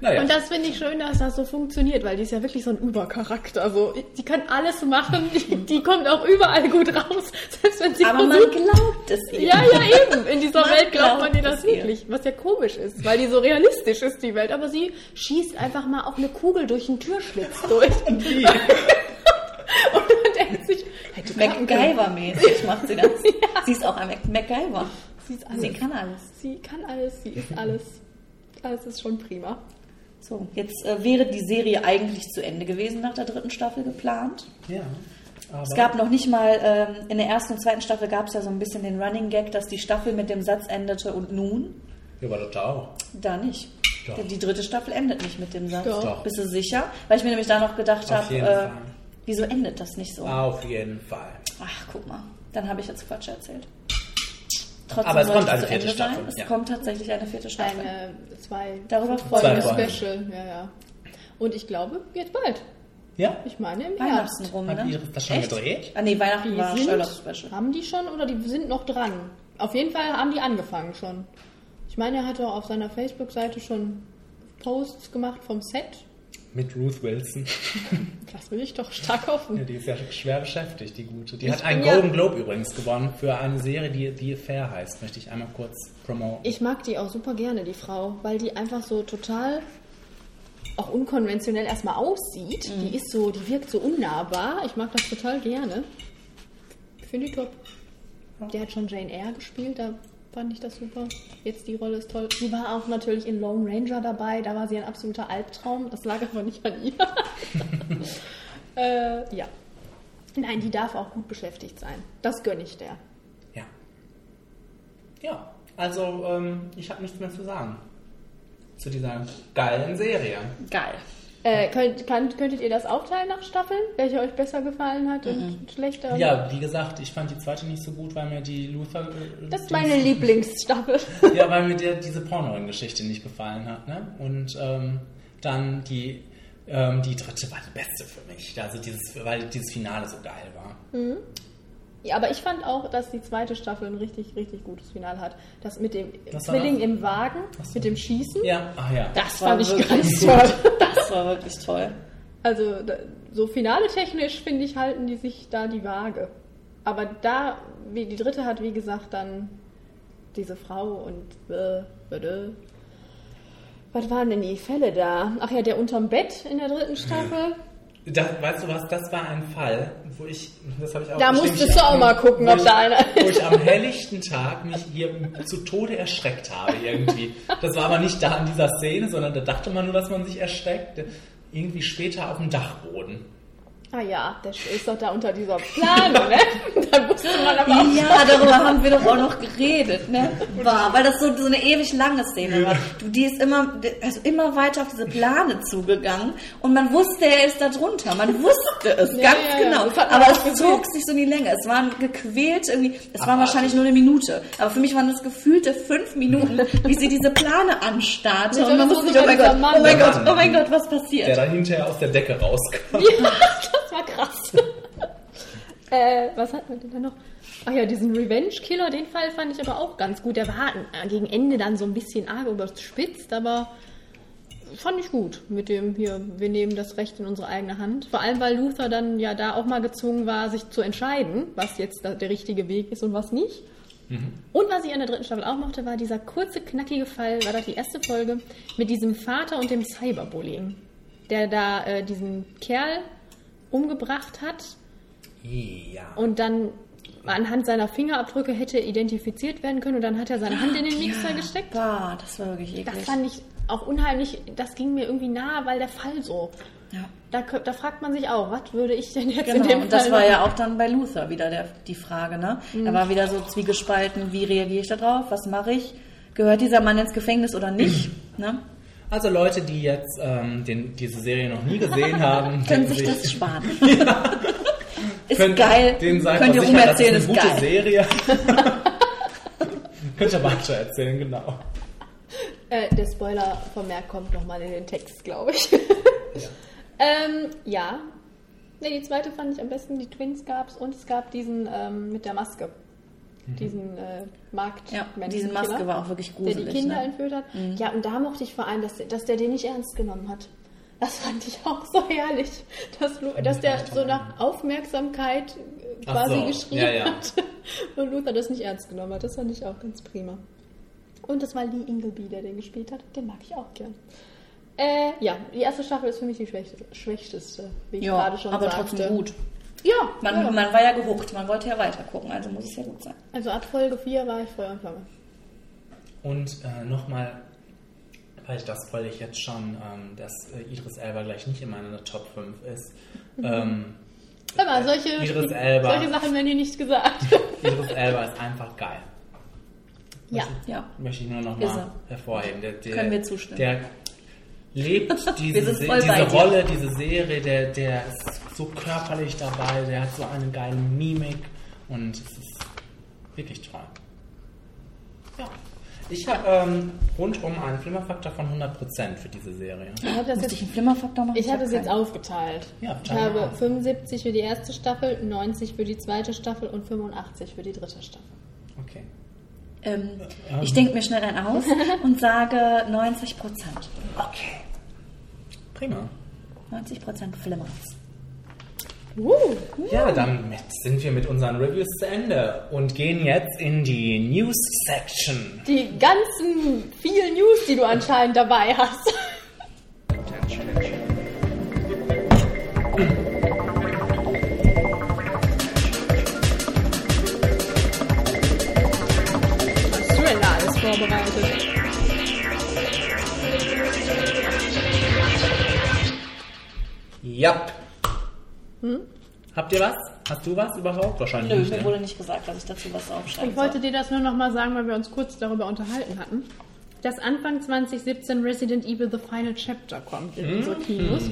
Naja. Und das finde ich schön, dass das so funktioniert, weil die ist ja wirklich so ein Übercharakter. So, die kann alles machen, die, die kommt auch überall gut raus. Selbst wenn sie Aber man versucht- glaubt es ihr. Ja, ja, eben. In dieser Man Welt glaubt man glaubt dir das es ihr. wirklich. Was ja komisch ist, weil die so realistisch ist, die Welt. Aber sie schießt einfach mal auch eine Kugel durch einen Türschlitz (laughs) durch. Und Wie? man denkt sich, hätte. MacGyver-mäßig macht sie das. Sie ist auch ein Mac MacGyver. Sie ist alles. Sie kann alles. Sie kann alles, sie ist alles. Alles ist schon prima. So, jetzt äh, wäre die Serie eigentlich zu Ende gewesen nach der dritten Staffel geplant. Ja. Aber Es gab noch nicht mal, ähm, in der ersten und zweiten Staffel gab es ja so ein bisschen den Running Gag, dass die Staffel mit dem Satz endete und nun. Ja, aber das auch. Da nicht. Doch. Die, die dritte Staffel endet nicht mit dem Satz. Doch. Doch. Bist du sicher? Weil ich mir nämlich da noch gedacht habe, äh. Wieso endet das nicht so? Auf jeden Fall. Ach, guck mal. Dann habe ich jetzt Quatsch erzählt. Trotzdem Aber es kommt eine zu vierte Ende Staffel, Sein. Es ja. kommt tatsächlich eine vierte Staffel. Eine, zwei Darüber freue Zwei ich mich. Folgen. Special, ja, ja. Und ich glaube, jetzt bald. Ja? Ich meine im Weihnachten Herbst. rum, Hat ne? Iris das schon Echt? gedreht? Ah, nee, Weihnachten Die war sind, Sherlock Special. haben die schon oder die sind noch dran? Auf jeden Fall haben die angefangen schon. Ich meine, er hatte auch auf seiner Facebook-Seite schon Posts gemacht vom Set. Mit Ruth Wilson. (laughs) Das will ich doch stark hoffen. Ja, die ist ja schwer beschäftigt, die gute. Die Ich hat einen bin ja- Golden Globe übrigens gewonnen für eine Serie, die The Affair heißt. Möchte ich einmal kurz promoten. Ich mag die auch super gerne, die Frau, weil die einfach so total auch unkonventionell erstmal aussieht. Mhm. Die ist so, die wirkt so unnahbar. Ich mag das total gerne. Ich finde die top. Der hat schon Jane Eyre gespielt, da fand ich das super. Jetzt die Rolle ist toll. Sie war auch natürlich in Lone Ranger dabei, da war sie ein absoluter Albtraum. Das lag aber nicht an ihr. (laughs) äh, ja. Nein, die darf auch gut beschäftigt sein. Das gönne ich der. Ja. Ja, also ähm, ich habe nichts mehr zu sagen. Zu dieser geilen Serie. Geil. Äh, könnt, kann, könntet ihr das aufteilen nach Staffeln? Welche euch besser gefallen hat und schlechter? Ja, wie gesagt, ich fand die zweite nicht so gut, weil mir die Luther... äh, Das ist meine (laughs) Lieblingsstaffel. Ja, weil mir der, diese Pornoing-Geschichte nicht gefallen hat. Ne? Und ähm, dann die, ähm, die dritte war die beste für mich. Also dieses, weil dieses Finale so geil war. Mhm. Ja, aber ich fand auch, dass die zweite Staffel ein richtig, richtig gutes Finale hat. Das mit dem war Zwilling das? im Wagen, mit dem Schießen. Ja, ach ja. Das war fand ich ganz gut. (laughs) toll. Das war wirklich toll. Also da, so finale technisch finde ich halten die sich da die Waage. Aber da, wie die dritte hat wie gesagt dann diese Frau und äh, äh, was waren denn die Fälle da? Ach ja, der unterm Bett in der dritten Staffel. Das, weißt du was, das war ein Fall, wo ich, das habe ich auch Da musstest du auch mal gucken, ob ich, da einer Wo ich am helllichten Tag mich hier zu Tode erschreckt habe irgendwie. Das war aber nicht da in dieser Szene, sondern da dachte man nur, dass man sich erschreckt. Irgendwie später auf dem Dachboden. Ah ja, der ist doch da unter dieser Plane, ne? (laughs) Da wusste man aber auch Ja, darüber haben wir doch auch noch geredet, ne? War, weil das so, so eine ewig lange Szene war. Du, die ist immer, also immer weiter auf diese Plane zugegangen und man wusste, er ist da drunter. Man wusste es (laughs) Ja, ganz ja, ja, genau. man Aber es zog sich so in die Länge. Es waren gequält irgendwie, es war wahrscheinlich nur eine Minute. Aber für mich waren das gefühlte fünf Minuten, (laughs) wie sie diese Plane anstarrte. Und man wusste oh mein Gott, Mann. oh mein Der Gott, oh mein Gott, was Der passiert? dann hinterher aus der Decke rauskam. Ja, das war krass. (laughs) äh, was hatten wir denn da noch? Ach ja, diesen Revenge-Killer, den Fall fand ich aber auch ganz gut. Der war äh, gegen Ende dann so ein bisschen arg überspitzt, aber fand ich gut mit dem hier, wir nehmen das Recht in unsere eigene Hand. Vor allem, weil Luther dann ja da auch mal gezwungen war, sich zu entscheiden, was jetzt der richtige Weg ist und was nicht. Und was ich an der dritten Staffel auch mochte, war dieser kurze, knackige Fall, war das die erste Folge, mit diesem Vater und dem Cyberbullying, der da äh, diesen Kerl umgebracht hat Ja. und dann anhand seiner Fingerabdrücke hätte identifiziert werden können und dann hat er seine Hand in den Mixer gesteckt. Bah, das war wirklich eklig. Das fand ich auch unheimlich, das ging mir irgendwie nahe, weil der Fall so. ja. Da, da fragt man sich auch, was würde ich denn jetzt in Genau, dem und das Fall war ja auch dann bei Luther wieder der, die Frage, ne? Er war wieder so zwiegespalten, wie reagiere ich da drauf, was mache ich? Gehört dieser Mann ins Gefängnis oder nicht? (clears throat) ne? Also Leute, die jetzt ähm, den, diese Serie noch nie gesehen (laughs) haben, Können sich das sparen. (laughs) ist Könnt- geil. Denen seid Könnt ihr versichert, das ist rumerzählen, eine ist gute geil. Serie. (laughs) Könnt ihr weiter erzählen, genau. Äh, der Spoiler-Vermerk kommt nochmal in den Text, glaube ich. ähm, ja. Nee, die zweite fand ich am besten. Die Twins gab's und es gab diesen ähm, mit der Maske. Diesen äh, Markt. Ja, diese Maske war auch wirklich gruselig. Der die Kinder ne? entführt hat. Ja, und da mochte ich vor allem, dass, dass der den nicht ernst genommen hat. Das fand ich auch so herrlich, dass, Lu- dass der so nach Aufmerksamkeit äh, quasi so, geschrien ja, ja. hat (laughs) und Luther das nicht ernst genommen hat. Das fand ich auch ganz prima. Und das war Lee Ingleby, der den gespielt hat. Den mag ich auch gern. Äh, ja, die erste Staffel ist für mich die schwächste, schwächteste, wie ich Ja, gerade schon aber sagte. trotzdem gut. Ja, Man, ja. man war ja gehuckt, man wollte ja weiter gucken, also muss es ja gut sein. also ab Folge 4 war ich Feuer und Flamme. Und äh, nochmal, weil ich das wollte ich jetzt schon, ähm, dass äh, Idris Elba gleich nicht in meiner Top 5 ist. Ähm, Hör mal, solche, Idris Elba. solche Sachen werden hier nicht gesagt. (laughs) Idris Elba ist einfach geil. ja. Ja. Möchte ich nur noch Ist mal er. hervorheben. Der, der, Können wir zustimmen. Der lebt (laughs) diese, diese dir. Rolle, diese Serie, der, der ist so körperlich dabei, der hat so eine geile Mimik und es ist wirklich toll. Ja. Ich habe ähm, rundum einen Flimmerfaktor von 100% für diese Serie. Ich habe das Musste jetzt ich einen Flimmerfaktor machen? Ich habe hab es jetzt aufgeteilt. Ja, ich habe auf. 75 für die erste Staffel, 90 für die zweite Staffel und 85 für die dritte Staffel. Okay. Ähm, Ähm. ich denke mir schnell einen aus (laughs) und sage 90 Prozent. Okay. Prima. 90 Prozent Flimmers. Uh, Ja, damit sind wir mit unseren Reviews zu Ende und gehen jetzt in die News Section. die ganzen vielen News, die du anscheinend dabei hast. Was hast du denn da alles vorbereitet? Ja. Habt ihr was? Hast du was überhaupt? Wahrscheinlich Nö, nicht. mir ne? wurde nicht gesagt, dass ich dazu was aufschreiben Ich wollte dir das nur noch mal sagen, weil wir uns kurz darüber unterhalten hatten, dass Anfang 2017 Resident Evil The Final Chapter kommt in unsere Kinos.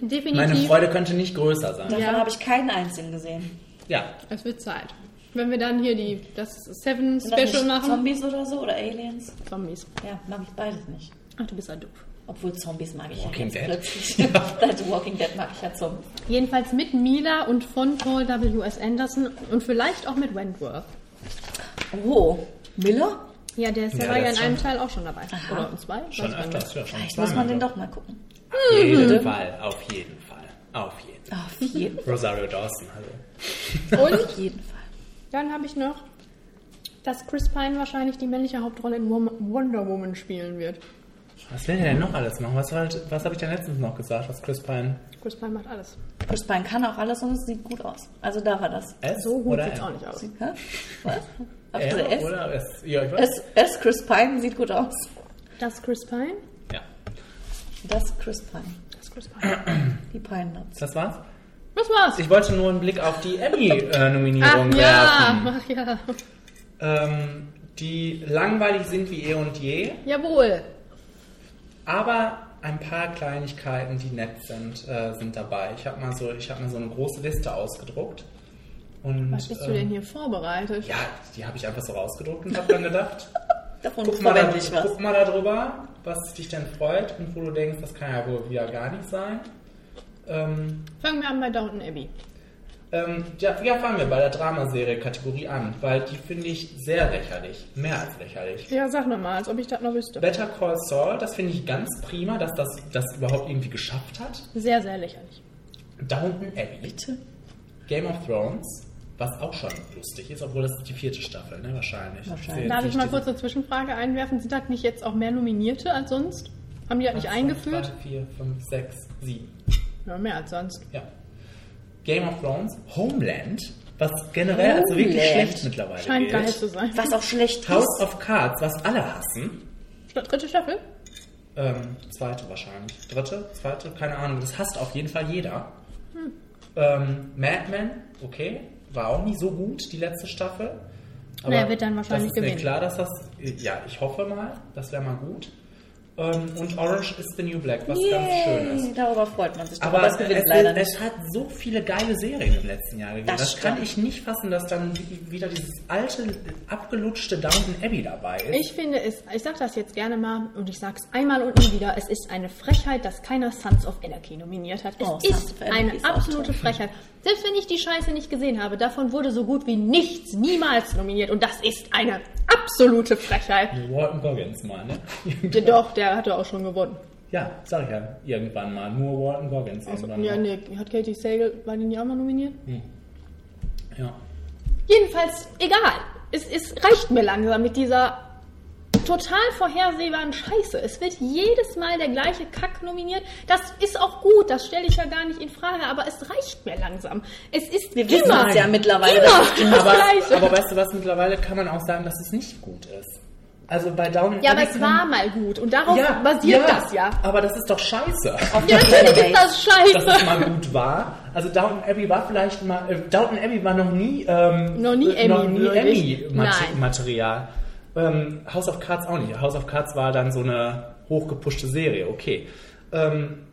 Definitiv. Meine Freude könnte nicht größer sein. Davon Ja. habe ich keinen einzigen gesehen. Ja. Es wird Zeit. Wenn wir dann hier die, das Seven Special machen. Zombies oder so oder Aliens? Zombies. Ja, mag ich beides nicht. Ach, du bist ja doof. Obwohl Zombies mag ich Walking ja Dead. plötzlich. (laughs) Seit (laughs) Walking Dead mag ich ja Zombies. Jedenfalls mit Mila und von Paul W.S. Anderson und vielleicht auch mit Wentworth. Oh, Miller? Ja, der ist Ja, ja, ja in einem schon- Teil auch schon dabei. Oder in zwei? Schon öfters, ja, schon Vielleicht muss man den doch mal gucken. Auf jeden Fall, auf jeden Fall. Auf jeden Fall. Auf jeden Fall. Rosario Dawson, hallo. Und Auf jeden Fall. dann habe ich noch, dass Chris Pine wahrscheinlich die männliche Hauptrolle in Wonder Woman spielen wird. Was will der denn noch alles machen? Was, war- was habe ich denn letztens noch gesagt, was Chris Pine Chris Pine macht alles. Chris Pine kann auch alles und es sieht gut aus. Also da war das. S So gut oder sieht's M? auch nicht aus. Hä? Was? Hab ich S? oder S? Ja, ich weiß. S, S Chris Pine sieht gut aus. Das Chris Pine? Ja. Das Chris Pine. Das Chris Pine. (clears throat) Die Pine Nuts. Das war's? Was war's? Ich wollte nur einen Blick auf die Emmy-Nominierung ja, werfen. (laughs) ach ja. Ähm, die langweilig sind wie eh und je, Jawohl. Aber ein paar Kleinigkeiten, die nett sind, äh, sind dabei. Ich habe mal so, ich habe mir so eine große Liste ausgedruckt. Und, Was bist du ähm, denn hier vorbereitet? Ja, die habe ich einfach so rausgedruckt und habe dann gedacht, (laughs) Davon guck mal, da, was. guck mal darüber, was dich denn freut und wo du denkst, das kann ja wohl wieder gar nicht sein. Ähm, Fangen wir an bei Downton Abbey. Ähm, ja, fangen wir bei der Dramaserie Kategorie an, weil die finde ich sehr lächerlich, mehr als lächerlich. Ja, sag nochmal, als ob ich das noch wüsste. Better Call Saul, das finde ich ganz prima, dass das das überhaupt irgendwie geschafft hat. Sehr, sehr lächerlich. Downton Abbey. Bitte? Game of Thrones, was auch schon lustig ist, obwohl das ist die vierte Staffel, ne? Wahrscheinlich. Wahrscheinlich. Darf ich mal kurz eine Zwischenfrage einwerfen? Sind das nicht jetzt auch mehr Nominierte als sonst? Haben die das nicht eingeführt? 2, 4, 5, 6, 7. Ja, mehr als sonst. Ja. Game of Thrones, Homeland, was generell als wirklich Homeland. schlecht mittlerweile Scheint gilt. geil zu sein. Was auch schlecht House ist. of Cards, was alle hassen. Dritte Staffel? Ähm, zweite wahrscheinlich. Dritte, zweite, keine Ahnung. Das hasst auf jeden Fall jeder. Ähm, Mad Men, okay, war auch nicht so gut, die letzte Staffel. Aber Naja, wird dann wahrscheinlich das ist mir gewinnen. klar, dass das, ja, ich hoffe mal, das wäre mal gut. Ähm, und Orange is the New Black, was ganz schön ist. Yay, Darüber freut man sich. Aber Aber es es, gewinnt es, leider nicht. es hat so viele geile Serien im letzten Jahr gegeben. Das Das, kann ich nicht fassen, dass dann wie- wieder dieses alte, abgelutschte Downton Abbey dabei ist. Ich finde es, ich sag das jetzt gerne mal und ich sag's einmal und nie wieder, es ist eine Frechheit, dass keiner Sons of Anarchy nominiert hat. Es Oh, ist eine absolute toll. Frechheit. Selbst wenn ich die Scheiße nicht gesehen habe, davon wurde so gut wie nichts niemals nominiert und das ist eine absolute Frechheit. Walton Goggins mal, ne? Ja, doch, der hatte auch schon gewonnen. ja, sag ich ja, irgendwann mal. Nur Walton Goggins irgendwann Ja, mal. nee, hat Katie Sagal, war die nicht auch mal nominiert? Ja. Jedenfalls, egal. Es, es reicht mir langsam mit dieser total vorhersehbaren Scheiße. Es wird jedes Mal der gleiche Kack nominiert. Das ist auch gut, das stelle ich ja gar nicht in Frage, aber es reicht mir langsam. Es ist Wir wissen immer, es ja mittlerweile. immer das Aber, Gleiche. aber weißt du was, mittlerweile kann man auch sagen, dass es nicht gut ist. Also bei Downton ja, aber es war mal gut und darauf ja, basiert ja, das ja. Aber das ist doch scheiße. Ja, natürlich ist das dass es scheiße. mal gut war. Also Downton Abbey war vielleicht mal, äh, Downton Abbey war noch nie, ähm, Noch nie äh, noch Emmy nie würdig. Ähm, House of Cards auch nicht. House of Cards war dann so eine hochgepushte Serie, okay. Ähm,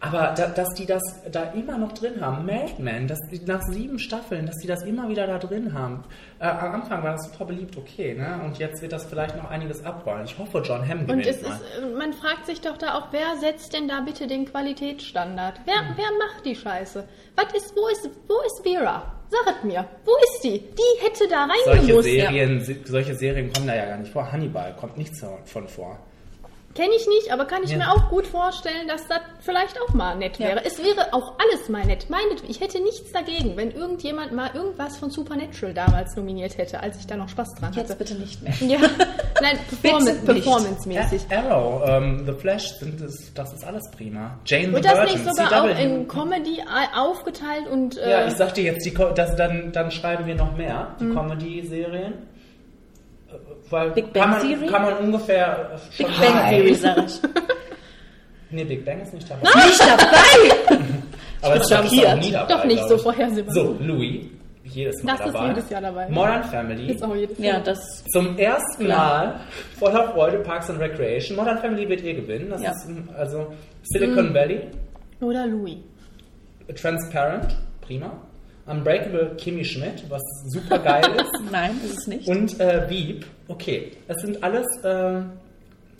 aber da, dass die das da immer noch drin haben, Mad Men, dass die nach sieben Staffeln, dass die das immer wieder da drin haben. Äh, am Anfang war das super beliebt, okay, ne? Und jetzt wird das vielleicht noch einiges abrollen. Ich hoffe, John Hamm Und gewinnt es mal. ist, äh, man fragt sich doch da auch, wer setzt denn da bitte den Qualitätsstandard? Wer, Hm. wer macht die Scheiße? Was ist, wo ist, wo ist Vera? Sag es mir. Wo ist die? Die hätte da solche reingemusst. Serien, se- solche Serien kommen da ja gar nicht vor. Hannibal kommt nichts von vor. Kenne ich nicht, aber kann ich Ja. mir auch gut vorstellen, dass das vielleicht auch mal nett wäre. Es wäre auch alles mal nett. Meinetwegen, ich hätte nichts dagegen, wenn irgendjemand mal irgendwas von Supernatural damals nominiert hätte, als ich da noch Spaß dran hatte. Jetzt bitte nicht mehr. Ja, (laughs) nein, Performance, performance-mäßig. Arrow, ähm, The Flash, sind das, das ist alles prima. Jane Wird the das Virgin, nicht sogar auch CW. in Comedy a- aufgeteilt und äh, Ja, ich sag dir jetzt, die, Ko- das, dann, dann schreiben wir noch mehr, die Mhm. Comedy-Serien. Weil Big Bang kann man, Theory? Kann man ungefähr äh, schon Big Bang Nein. Theory, sag ich. (laughs) Nee, Big Bang ist nicht dabei. Nicht dabei! (laughs) Aber bin es ist auch schockiert. nie dabei, Doch nicht so ich. vorhersehbar. So, Louis, jedes Mal Das ist dabei. jedes Jahr dabei. Modern Family. Ist auch jedes Ja, Jahr. das. Zum ersten Mal voller Freude Parks and Recreation. Modern Family wird eh gewinnen. Das Ja. ist also Silicon Valley, Oder Louis. Transparent, prima. Unbreakable Kimmy Schmidt, was super geil ist. (laughs) Nein, ist es nicht. Und äh, Wieb, okay. Es sind alles äh,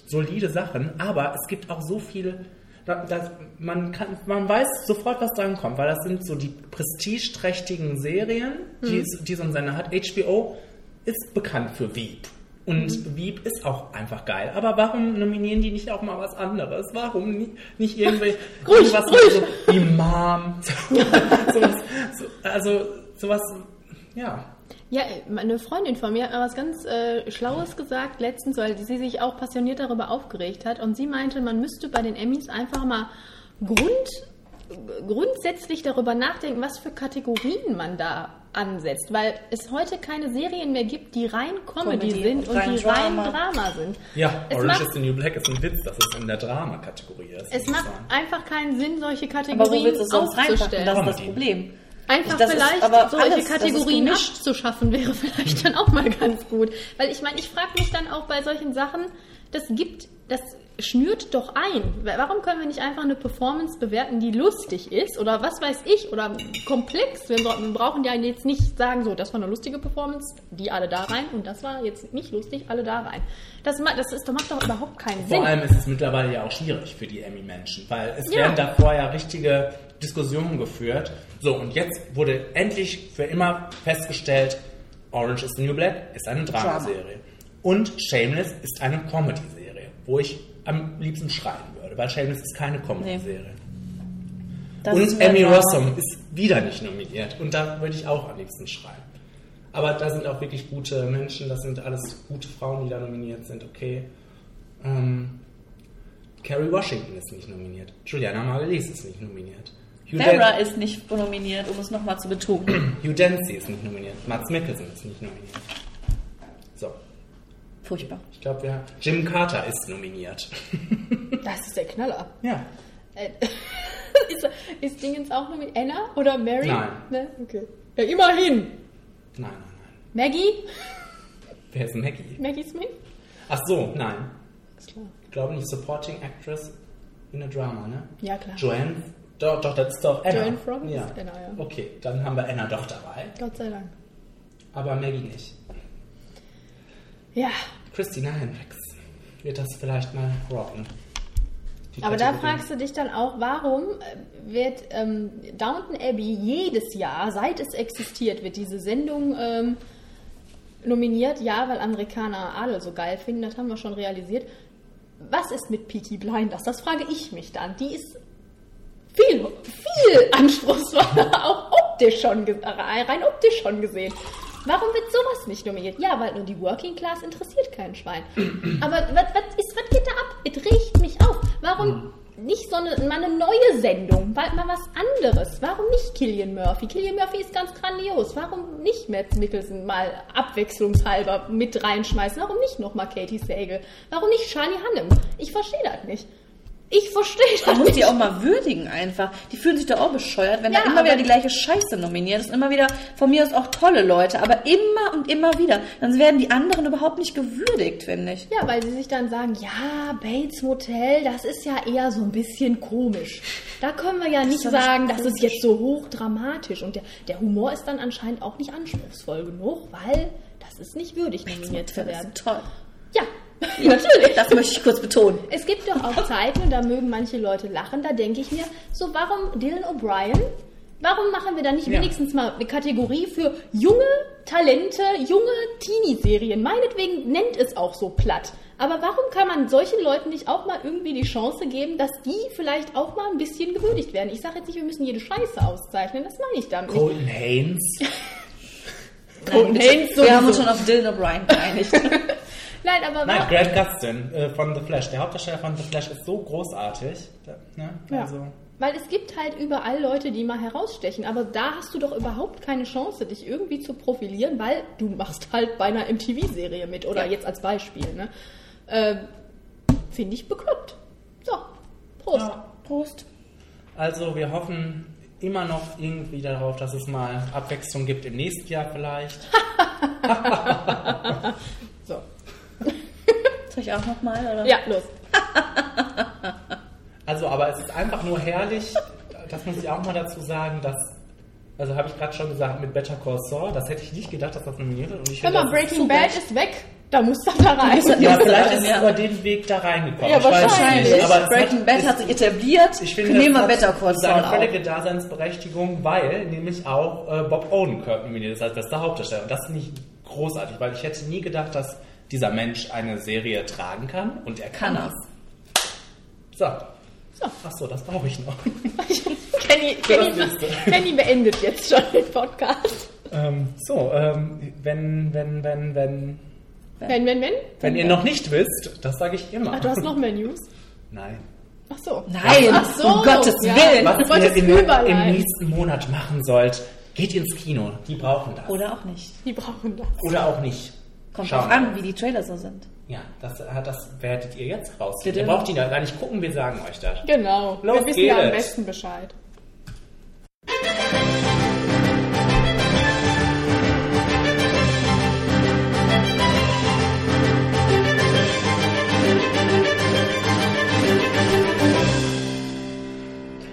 solide Sachen, aber es gibt auch so viele. Da, das, man, kann, man weiß sofort, was dran kommt, weil das sind so die prestigeträchtigen Serien, die, es- die so ein Sender hat. HBO ist bekannt für Wieb. Und Wieb ist auch einfach geil. Aber warum nominieren die nicht auch mal was anderes? Warum nicht, nicht irgendwelche (laughs) Ruhig, irgendwas ruhig. so wie Mom? (laughs) sowas, so, also sowas, ja. Ja, meine Freundin von mir hat mal was ganz äh, Schlaues gesagt letztens, weil sie sich auch passioniert darüber aufgeregt hat. Und sie meinte, man müsste bei den Emmys einfach mal Grund, grundsätzlich darüber nachdenken, was für Kategorien man da ansetzt. Weil es heute keine Serien mehr gibt, die rein Comedy, Comedy sind und und rein die rein Drama. Drama sind. Ja, Es Orange macht- is the New Black ist ein Witz, dass es in der Drama-Kategorie ist. Es macht sagen. einfach keinen Sinn, solche Aber wo Kategorien willst du sonst aufzustellen. Das ist das. Problem. Einfach Das vielleicht aber solche alles, Kategorien abzuschaffen (laughs) wäre vielleicht dann auch mal ganz gut. Weil ich meine, ich frage mich dann auch bei solchen Sachen, das gibt, das schnürt doch ein. Warum können wir nicht einfach eine Performance bewerten, die lustig ist oder was weiß ich oder komplex? Wir bra- wir brauchen ja jetzt nicht sagen, so, das war eine lustige Performance, die alle da rein und das war jetzt nicht lustig, alle da rein. Das, das ist, das macht doch überhaupt keinen Sinn. Vor allem ist es mittlerweile ja auch schwierig für die Emmy-Menschen, weil es Ja. werden davor ja richtige Diskussionen geführt. So, und jetzt wurde endlich für immer festgestellt, Orange is the New Black ist eine Dramaserie. Und Shameless ist eine Comedy-Serie, wo ich am liebsten schreien würde, weil Shameless ist keine Comedy-Serie. Das Und Emmy. Rossum ist wieder nicht nominiert. Und da würde ich auch am liebsten schreien. Aber da sind auch wirklich gute Menschen, das sind alles gute Frauen, die da nominiert sind, okay. Ähm, Kerry Washington ist nicht nominiert. Juliana Margulies ist nicht nominiert. Hugh, Dan ist nicht nominiert, um es nochmal zu betonen. Hugh Dancy ist nicht nominiert. Mats Mikkelsen ist nicht nominiert. Furchtbar. ich glaube, wir Jim Carter ist nominiert. (laughs) Das ist der Knaller. ja. Äh, (laughs) ist, ist Dingens auch mit Anna oder Mary? Nein. Ne? Okay. Ja, immerhin. Nein, nein, nein. Maggie? Wer ist Maggie? Maggie Smith? Ach so, nein. Ist klar. Ich glaube nicht Supporting Actress in a Drama, ne? Ja, klar. Joanne, doch, doch, das ist doch Anna. Joanne Frog ja. ist Anna, ja. Okay, dann haben wir Anna doch dabei, Gott sei Dank. aber Maggie nicht. Ja, Christina Hendricks wird das vielleicht mal rocken. Aber da fragst du dich dann auch, warum wird ähm, Downton Abbey jedes Jahr, seit es existiert, wird diese Sendung ähm, nominiert? Ja, weil Amerikaner Adel so geil finden, das haben wir schon realisiert. Was ist mit Peaky Blinders? Das frage ich mich dann. Die ist viel, viel anspruchsvoller, (laughs) auch optisch schon, rein optisch schon gesehen. Warum wird sowas nicht nominiert? Ja, weil nur die Working Class interessiert kein Schwein. Aber was, ist, was geht da ab? Es riecht mich auf. Warum nicht so eine, mal eine neue Sendung? Mal, mal was anderes? Warum nicht Killian Murphy? Killian Murphy ist ganz grandios. Warum nicht Matt Nicholson mal abwechslungshalber mit reinschmeißen? Warum nicht nochmal Katie Sagal? Warum nicht Charlie Hunnam? Ich verstehe das nicht. Ich verstehe das Man muss die auch mal würdigen einfach. Die fühlen sich doch auch bescheuert, wenn Ja, da immer wieder die gleiche Scheiße nominiert ist. Immer wieder, von mir aus auch tolle Leute, aber immer und immer wieder. Dann werden die anderen überhaupt nicht gewürdigt, finde ich. Ja, weil sie sich dann sagen, ja, Bates Motel, das ist ja eher so ein bisschen komisch. Da können wir ja ja nicht sagen, das ist jetzt so hochdramatisch. Und der, der Humor ist dann anscheinend auch nicht anspruchsvoll genug, weil das ist nicht würdig, nominiert zu Das werden. ist toll. Ja, natürlich. Das möchte ich kurz betonen. Es gibt doch auch Zeiten, und da mögen manche Leute lachen, da denke ich mir, so warum Dylan O'Brien? Warum machen wir da nicht Ja. wenigstens mal eine Kategorie für junge Talente, junge Teenie-Serien? Meinetwegen nennt es auch so platt. Aber warum kann man solchen Leuten nicht auch mal irgendwie die Chance geben, dass die vielleicht auch mal ein bisschen gewürdigt werden? Ich sage jetzt nicht, wir müssen jede Scheiße auszeichnen, das meine ich damit nicht. Colton Haynes. (laughs) Colton Haynes Wir haben uns schon auf Dylan O'Brien geeinigt. (laughs) Nein, aber Nein? Grant Gustin äh, von The Flash. Der Hauptdarsteller von The Flash ist so großartig. Da, ne? Ja. Also, Weil es gibt halt überall Leute, die mal herausstechen, aber da hast du doch überhaupt keine Chance, dich irgendwie zu profilieren, weil du machst halt bei einer MTV-Serie mit oder Ja. jetzt als Beispiel. Ne? Ähm, Finde ich bekloppt. So, Prost. Ja. Prost. also wir hoffen immer noch irgendwie darauf, dass es mal Abwechslung gibt im nächsten Jahr vielleicht. (laughs) So. Soll ich auch nochmal, oder? Ja, los. (laughs) Also, aber es ist einfach nur herrlich, das muss ich auch mal dazu sagen, dass, also habe ich gerade schon gesagt, mit Better Call Saul, das hätte ich nicht gedacht, dass das nominiert wird. Und ich Hör finde, mal, ist Breaking Bad ist weg. Da muss das da rein. Ja, vielleicht ist es Ja. über den Weg da reingekommen. Ja, ich wahrscheinlich. nicht. Aber Breaking Bad es- hat sich etabliert. Ich finde, Nehmen wir das Better hat Call Saul seine auch. völlige Daseinsberechtigung, weil nämlich auch äh, Bob Odenkirk nominiert ist als bester Hauptdarsteller. Und das finde ich großartig, weil ich hätte nie gedacht, dass dieser Mensch eine Serie tragen kann. Und er kann, Kann es. So. Ach so, das brauche ich noch. Kenny, (laughs) Kenny, das. Kenny beendet jetzt schon den Podcast. ähm, so, ähm, wenn, wenn, wenn, wenn, Wenn, wenn, wenn? wenn ihr noch nicht wisst, das sage ich immer. Ach, du hast noch mehr News? Nein. Ach so. Nein, Ach so, um Gottes ja. Willen. Was Du wolltest ihr in, im überleiten. nächsten Monat machen sollt, geht ins Kino. Die brauchen das. Oder auch nicht. Die brauchen das. Oder auch nicht. Kommt Schauen drauf an, wie die Trailer so sind. Ja, das, äh, das werdet ihr jetzt raus. Bitte? Ihr braucht die da gar nicht gucken, wir sagen euch das. Genau. Los Wir wissen ja am besten Bescheid.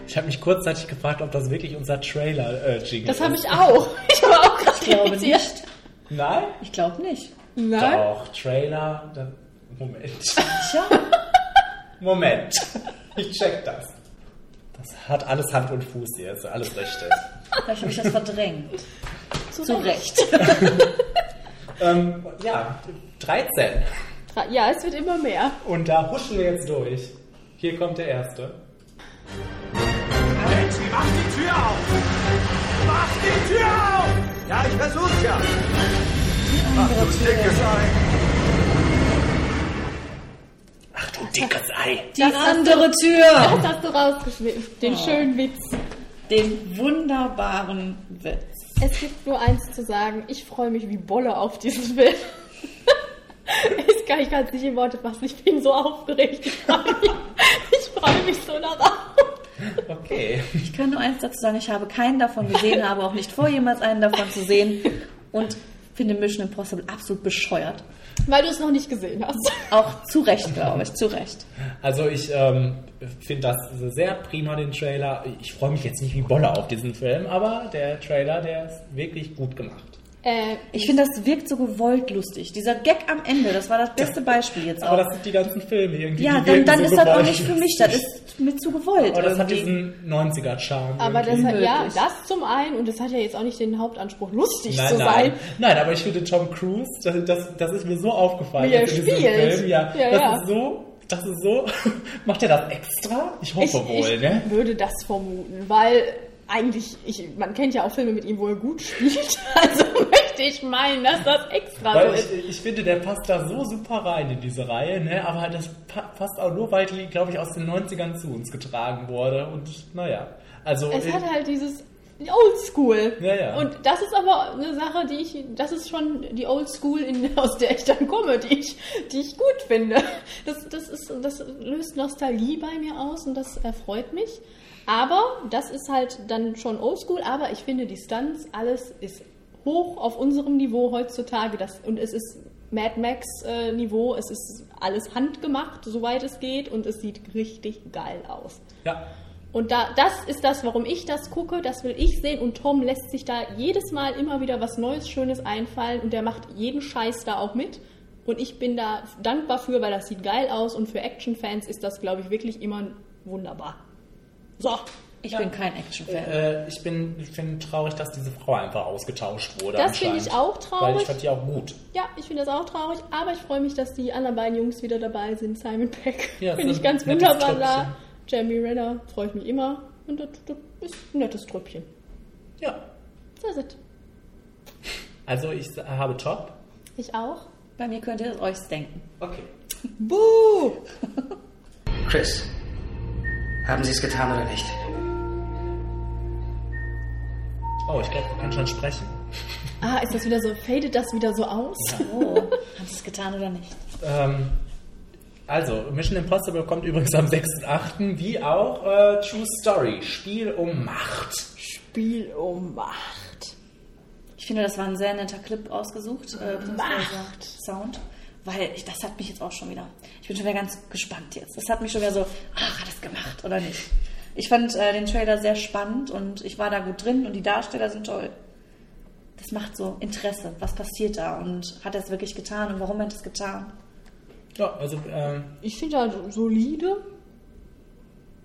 Ich habe mich kurzzeitig gefragt, ob das wirklich unser Trailer-Jingle Das ist. habe ich auch. (laughs) Ich habe auch gerade Ich glaube irritiert. nicht. Nein? Ich glaube nicht. Nein? Doch, Trailer. Da, Moment. Tja, (laughs) Moment. Ich check das. Das hat alles Hand und Fuß hier, ist alles richtig. (laughs) vielleicht habe ich das verdrängt. Zu Recht. (laughs) ähm, ja, 13. Ja, es wird immer mehr. Und da huschen wir jetzt durch. Hier kommt der erste. Betsy, mach die Tür auf! Mach die Tür auf! Ja, ich versuch's ja. Ach, du dickes Ei. Ach du dickes Ei. Die Das andere Das Tür. hast du rausgeschnitten. Den schönen Witz. Den wunderbaren Witz. Es gibt nur eins zu sagen. Ich freue mich wie Bolle auf diesen Film. Ich kann, ich kann es nicht in Worte fassen. Ich bin so aufgeregt. Ich freue mich, ich freue mich so darauf. Okay. Ich kann nur eins dazu sagen, ich habe keinen davon gesehen, habe auch nicht vor, jemals einen davon zu sehen und finde Mission Impossible absolut bescheuert. Weil du es noch nicht gesehen hast. (laughs) Auch zu Recht, glaube ich, zu Recht. Also ich ähm, finde das sehr prima, den Trailer. Ich freue mich jetzt nicht wie Bolle auf diesen Film, aber der Trailer, der ist wirklich gut gemacht. Äh, Ich finde, das wirkt so gewollt lustig. Dieser Gag am Ende, das war das beste Beispiel jetzt Aber auch. das sind die ganzen Filme irgendwie. Ja, dann, dann so ist das auch nicht für mich, das ist mir zu gewollt. Aber das hat irgendwie. diesen 90er-Charme. aber das hat, ja, das zum einen und das hat ja jetzt auch nicht den Hauptanspruch, lustig Nein, zu nein. sein. Nein, aber ich finde Tom Cruise, das, das, das ist mir so aufgefallen. Wie er jetzt in diesem spielt. Film. Ja, Ja, das ja. ist so, das ist so. (laughs) Macht er das extra? Ich hoffe Ich, wohl, ich ne? würde das vermuten, weil eigentlich, ich, man kennt ja auch Filme mit ihm, wo er gut spielt. (laughs) Also möchte ich meinen, dass das extra Weil so ist. ich, ich finde, der passt da so super rein in diese Reihe, ne? aber das pa passt auch nur, weil die, glaube ich, aus den 90ern zu uns getragen wurde. Und naja, also. Es hat halt dieses Oldschool. Ja, ja. Und das ist aber eine Sache, die ich, das ist schon die Oldschool, in- (laughs) aus der ich dann komme, die ich, die ich gut finde. Das, das, ist, das löst Nostalgie bei mir aus und das erfreut mich. Aber das ist halt dann schon Oldschool, aber ich finde die Stunts, alles ist hoch auf unserem Niveau heutzutage. Das, und es ist Mad Max äh, Niveau, es ist alles handgemacht, soweit es geht und es sieht richtig geil aus. ja. Und da, das ist das, warum ich das gucke, das will ich sehen und Tom lässt sich da jedes Mal immer wieder was Neues, Schönes einfallen und der macht jeden Scheiß da auch mit. Und ich bin da dankbar für, weil das sieht geil aus und für Actionfans ist das, glaube ich, wirklich immer wunderbar. So. Ich bin kein Action-Fan. Äh, ich bin, ich bin traurig, dass diese Frau einfach ausgetauscht wurde. Das finde ich auch traurig. Weil ich fand die auch gut. Ja, ich finde das auch traurig, aber ich freue mich, dass die anderen beiden Jungs wieder dabei sind. Simon Peck Ja, finde so ich ganz wunderbar da. Jamie Renner freue ich mich immer. Und das, das ist ein nettes Tröpfchen. Ja. Das ist es. Also ich habe Top. Ich auch. Bei mir könnt ihr es euch denken. Okay. Buh! (laughs) Chris, haben Sie es getan oder nicht? Oh, ich glaube, du kannst schon sprechen. (laughs) Ah, ist das wieder so, fadet das wieder so aus? Oh, haben Sie es getan oder nicht? Ähm, Also, Mission Impossible kommt übrigens am 6.8. wie auch äh, True Story, Spiel um Macht. Spiel um Macht. Ich finde, das war ein sehr netter Clip ausgesucht. Äh, Macht. Sound. Weil ich, das hat mich jetzt auch schon wieder. Ich bin schon wieder ganz gespannt jetzt. Das hat mich schon wieder so, ach, hat es gemacht oder nicht? Ich fand äh, den Trailer sehr spannend und ich war da gut drin und die Darsteller sind toll. Das macht so Interesse. Was passiert da und hat er es wirklich getan und warum hat er es getan? Ja, also, ähm, Ich finde halt solide.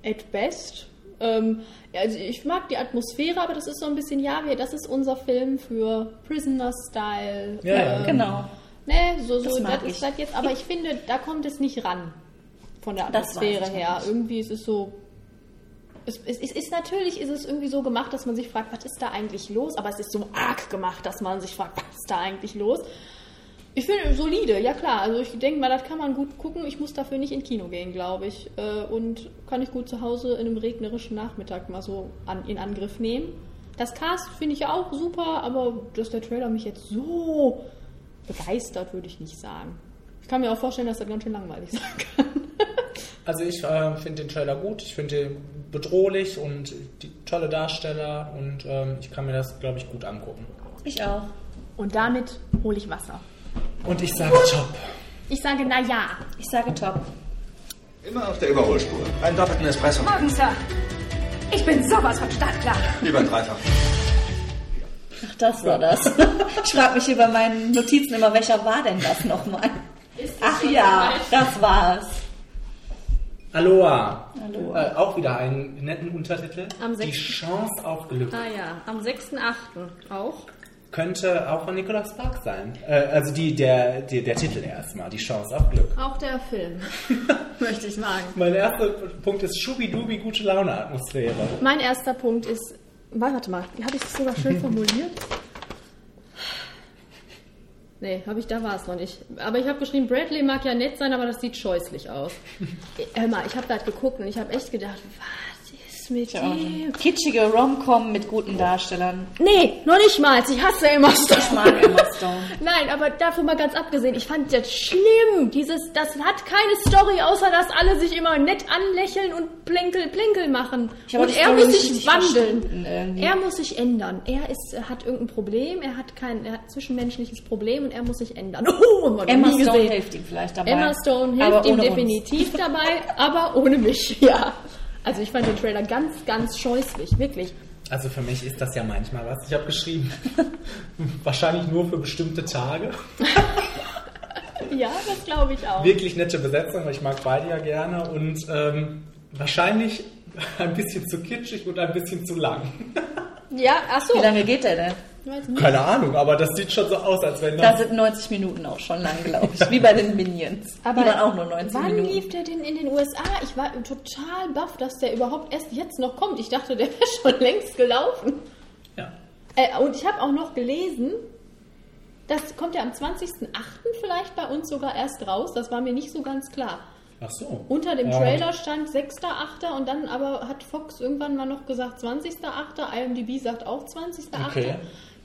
At best. Ähm, ja, also ich mag die Atmosphäre, aber das ist so ein bisschen, ja, wir, das ist unser Film für Prisoner-Style. Ja, ja, Genau. Ne, so, so Das das ist das jetzt, aber ich finde, da kommt es nicht ran. Von der Atmosphäre her. Irgendwie ist es so. Es, es, es ist natürlich ist es irgendwie so gemacht, dass man sich fragt, was ist da eigentlich los? Aber es ist so arg gemacht, dass man sich fragt, (laughs) was ist da eigentlich los? Ich finde solide, ja klar. Also ich denke mal, das kann man gut gucken. Ich muss dafür nicht in Kino gehen, glaube ich. Äh, Und kann ich gut zu Hause in einem regnerischen Nachmittag mal so an, in Angriff nehmen. Das Cast finde ich ja auch super, aber dass der Trailer mich jetzt so begeistert, würde ich nicht sagen. Ich kann mir auch vorstellen, dass das ganz schön langweilig sein (laughs) kann. also ich äh, finde den Trailer gut, ich finde den bedrohlich und die tolle Darsteller und ähm, ich kann mir das, glaube ich, gut angucken. Ich auch. Und damit hole ich Wasser. Und ich sage top. Ich sage, na ja. Ich sage top. Immer auf der Überholspur. Einen doppelten Espresso. Morgen, Sir. Ich bin sowas von startklar. Lieber ein Dreifach. Ach, das war das. (laughs) Ich frage mich hier bei meinen Notizen immer, welcher war denn das nochmal? Ach ja, das war's. Aloha. Aloha. Äh, auch wieder einen netten Untertitel. Am Die sechsten- Chance auf Glück. Ah ja, am 6.8. auch. Könnte auch von Nicolas Sparks sein. Äh, also die, der, die, der Titel erstmal, die Chance auf Glück. Auch der Film, (laughs) möchte ich sagen. Mein erster Punkt ist Schubidubi, gute Laune-Atmosphäre. Mein erster Punkt ist. Warte mal, habe ich das sogar schön (laughs) formuliert? Nee, habe ich, da war es noch nicht. Aber ich habe geschrieben, Bradley mag ja nett sein, aber das sieht scheußlich aus. (laughs) Hör mal, ich habe da geguckt und ich habe echt gedacht, was ist mit dem? Kitschige Rom-Com mit guten Darstellern. Nee, noch nicht mal. Ich hasse Emma Stone. Ich mag Emma Stone. (laughs) Nein, aber davon mal ganz abgesehen, ich fand das schlimm. Dieses, das hat keine Story, außer dass alle sich immer nett anlächeln und plinkel, plinkel machen. Und er muss sich wandeln. Er muss sich ändern. Er ist, er hat irgendein Problem, er hat kein, er hat zwischenmenschliches Problem und er muss sich ändern. (laughs) Oh, noch Emma Stone gesehen. hilft ihm vielleicht dabei. Emma Stone Aber hilft ihm ohne uns. definitiv (laughs) dabei, aber ohne mich, ja. Also ich fand den Trailer ganz, ganz scheußlich, wirklich. Also für mich ist das ja manchmal was. Ich habe geschrieben, (laughs) wahrscheinlich nur für bestimmte Tage. (laughs) Ja, das glaube ich auch. Wirklich nette Besetzung, weil ich mag beide ja gerne. Und ähm, wahrscheinlich (laughs) ein bisschen zu kitschig und ein bisschen zu lang. Ja, ach so. Wie lange geht der denn? Keine Ahnung, aber das sieht schon so aus, als wenn Da das... sind 90 Minuten auch schon lang, glaube ich. Wie bei den Minions. Aber Die waren auch nur 90 wann Minuten. lief der denn in den USA? Ich war total baff, dass der überhaupt erst jetzt noch kommt. Ich dachte, der (laughs) wäre schon längst gelaufen. Ja. Äh, und ich habe auch noch gelesen, das kommt ja am 20.08. vielleicht bei uns sogar erst raus. Das war mir nicht so ganz klar. Ach so. Unter dem Ja. Trailer stand 6.8. und dann aber hat Fox irgendwann mal noch gesagt 20.8. IMDb sagt auch 20.8. Okay.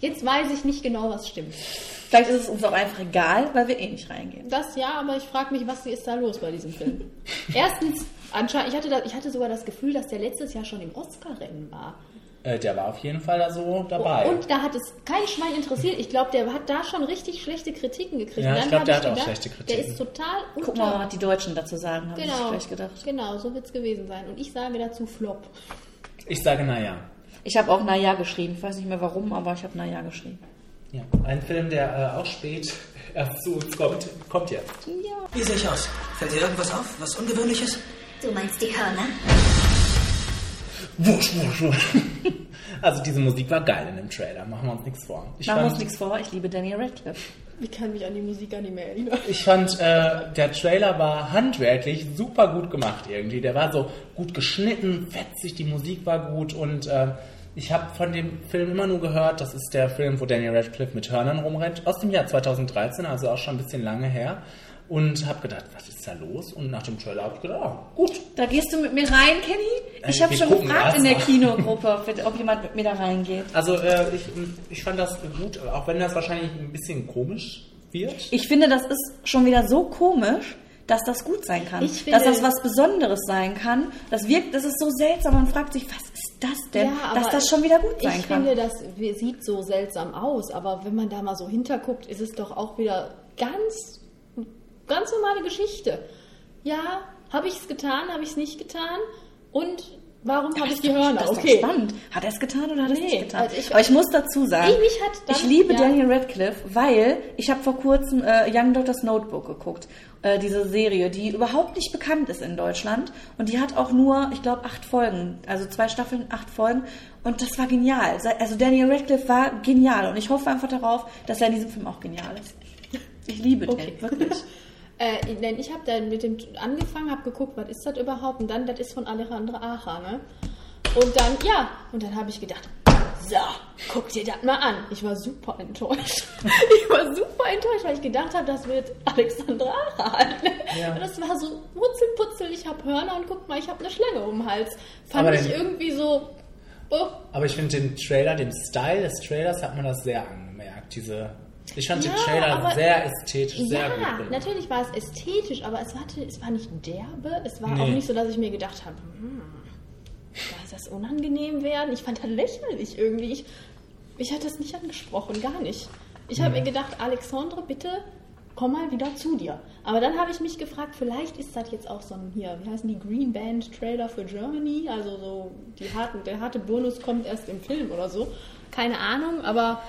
Jetzt weiß ich nicht genau, was stimmt. Vielleicht ist es uns auch einfach egal, weil wir eh nicht reingehen. Das ja, aber ich frage mich, was ist da los bei diesem Film? (laughs) Erstens, anscheinend, ich hatte, da, ich hatte sogar das Gefühl, dass der letztes Jahr schon im Oscar-Rennen war. Äh, der war auf jeden Fall da so dabei. Und da hat es kein Schwein interessiert. Ich glaube, der hat da schon richtig schlechte Kritiken gekriegt. Ja, ich dann glaub, hab der ich hat auch gedacht, schlechte Kritiken. Der ist total unter... Guck mal, was die Deutschen dazu sagen, haben Genau, sich vielleicht gedacht. genau, so wird es gewesen sein. Und ich sage dazu Flop. ich sage, naja. Ich habe auch Naja geschrieben. Ich weiß nicht mehr warum, aber ich habe Naja geschrieben. Ja. Ein Film, der äh, auch spät (laughs) erst zu uns kommt, kommt jetzt. Wie sehe ich aus? Fällt dir irgendwas auf? Was Ungewöhnliches? Du meinst die Hörner? Wusch, wusch, wusch. (laughs) Also diese Musik war geil in dem Trailer, machen wir uns nichts vor. Ich Machen wir uns nichts vor, ich liebe Daniel Radcliffe. Ich kann mich an die Musik gar nicht mehr erinnern. ich fand äh, der Trailer war handwerklich super gut gemacht irgendwie. Der war so gut geschnitten, fetzig, die Musik war gut und äh, ich habe von dem Film immer nur gehört, das ist der Film, wo Daniel Radcliffe mit Hörnern rumrennt, aus dem Jahr 2013, also auch schon ein bisschen lange her. Und habe gedacht, was ist da los? Und nach dem Trailer habe ich gedacht, ah, gut, Da gehst du mit mir rein, Kenny? Ich Äh, habe wir schon gefragt in der. Kinogruppe, ob- jemand mit mir da reingeht. Also äh, ich, ich fand das gut, auch wenn das wahrscheinlich ein bisschen komisch wird. Ich finde, das ist schon wieder so komisch, dass das gut sein kann. Ich finde- dass das was Besonderes sein kann. Das wirkt, das ist so seltsam. Man fragt sich, was ist das denn? Ja, dass das schon wieder gut sein ich kann. finde, das sieht so seltsam aus, aber wenn man da mal so hinterguckt, ist es doch auch wieder ganz, ganz normale Geschichte. Ja, habe ich es getan, habe ich es nicht getan und warum habe ich die Hörner? Das ist okay. spannend. Hat er es getan oder hat er es Nee, nicht getan? also ich- Aber ich muss dazu sagen, Ich- ich liebe ja. Daniel Radcliffe, weil ich habe vor kurzem äh, Young Doctor's Notebook geguckt. Äh, diese Serie, die überhaupt nicht bekannt ist in Deutschland. Und die hat auch nur, ich glaube, acht Folgen. Also zwei Staffeln, acht Folgen. Und das war genial. Also Daniel Radcliffe war genial. Und ich hoffe einfach darauf, dass er in diesem Film auch genial ist. Ich liebe den, Okay. wirklich. (laughs) Äh, denn ich habe dann mit dem angefangen, habe geguckt, was ist das überhaupt? Und dann, das ist von Alejandro Acha, ne? Und dann, ja, und dann habe ich gedacht, so, guck dir das mal an. Ich war super enttäuscht. (laughs) ich war super enttäuscht, weil ich gedacht habe, das wird Alexandra Acha halt. Ne? Ja. Und das war so wurzelputzel, ich habe Hörner und guck mal, ich habe eine Schlange um den Hals. Fand Aber ich den- irgendwie so, oh, Aber ich finde den Trailer, den Style des Trailers hat man das sehr angemerkt. Diese, ich fand Ja, den Trailer sehr ästhetisch, sehr ja, gut gemacht. natürlich war es ästhetisch, aber es, hatte, es war nicht derbe. Es war Nee. auch nicht so, dass ich mir gedacht habe, hm, soll das unangenehm werden? Ich fand das lächerlich irgendwie. Ich, mich hat das nicht angesprochen, gar nicht. Ich habe mir gedacht, Alexandre, bitte komm mal wieder zu dir. Aber dann habe ich mich gefragt, vielleicht ist das jetzt auch so ein hier, wie heißen die Green Band Trailer für Germany? Also so die harten, der harte Bonus kommt erst im Film oder so. Keine Ahnung, aber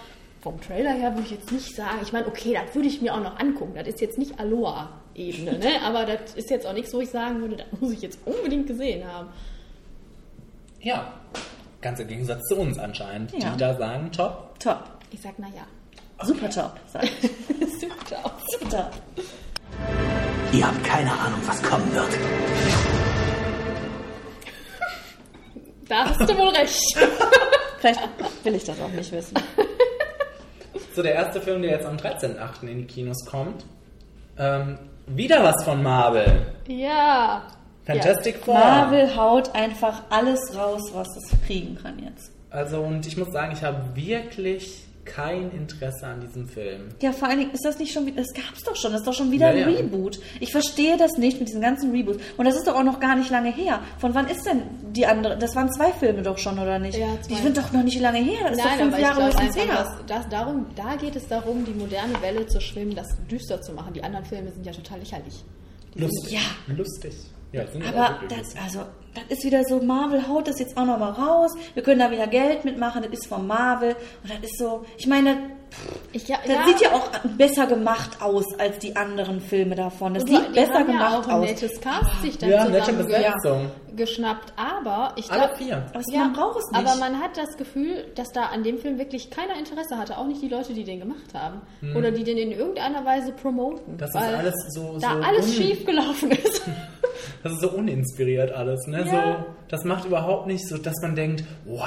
vom Trailer her würde ich jetzt nicht sagen. Ich meine, okay, das würde ich mir auch noch angucken. Das ist jetzt nicht Aloha-Ebene, ne? Aber das ist jetzt auch nichts, wo ich sagen würde, das muss ich jetzt unbedingt gesehen haben. Ja, ganz im Gegensatz zu uns anscheinend, Ja. die da sagen, top. Top. Ich sag, naja. Super (laughs) top, sag ich. Super. Super top. Ihr habt keine Ahnung, was kommen wird. Da hast du wohl recht. (laughs) (laughs) Vielleicht will ich das auch nicht wissen. So, der erste Film, der jetzt am 13.8. in die Kinos kommt. Ähm, wieder was von Marvel. Ja. Fantastic Four. Marvel haut einfach alles raus, was es kriegen kann jetzt. Also, und ich muss sagen, ich habe wirklich kein Interesse an diesem Film. Ja, vor allen Dingen ist das nicht schon wieder, das gab's doch schon, das ist doch schon wieder Ja, ein ja. Reboot. Ich verstehe das nicht mit diesen ganzen Reboots. Und das ist doch auch noch gar nicht lange her. Von wann ist denn die andere? Das waren zwei Filme doch schon, oder nicht? Ja, die zwei. sind doch noch nicht lange her. Das ist Nein, doch fünf Jahre einfach, her. dass, dass darum, da geht es darum, die moderne Welle zu schwimmen, das düster zu machen. Die anderen Filme sind ja total lächerlich. Lustig. Ja. Lustig. Ja, sind auch Aber das, also, das ist wieder so, Marvel haut das jetzt auch noch mal raus. Wir können da wieder Geld mitmachen, das ist von Marvel. Und das ist so, ich meine, Ich, ja, das sieht ja auch besser gemacht aus als die anderen Filme davon. Das Und sieht die besser haben gemacht ja auch ein aus. nettes Cast sich dann Ja, zusammen Besetzung. geschnappt, aber ich Alle glaube, vier. Aber man braucht es nicht. aber man hat das Gefühl, dass da an dem Film wirklich keiner Interesse hatte, auch nicht die Leute, die den gemacht haben Hm. oder die den in irgendeiner Weise promoten, Das ist alles so- da so alles schief gelaufen ist. (laughs) (laughs) Das ist so uninspiriert alles, ne? Ja. So, das macht überhaupt nicht so, dass man denkt, wow,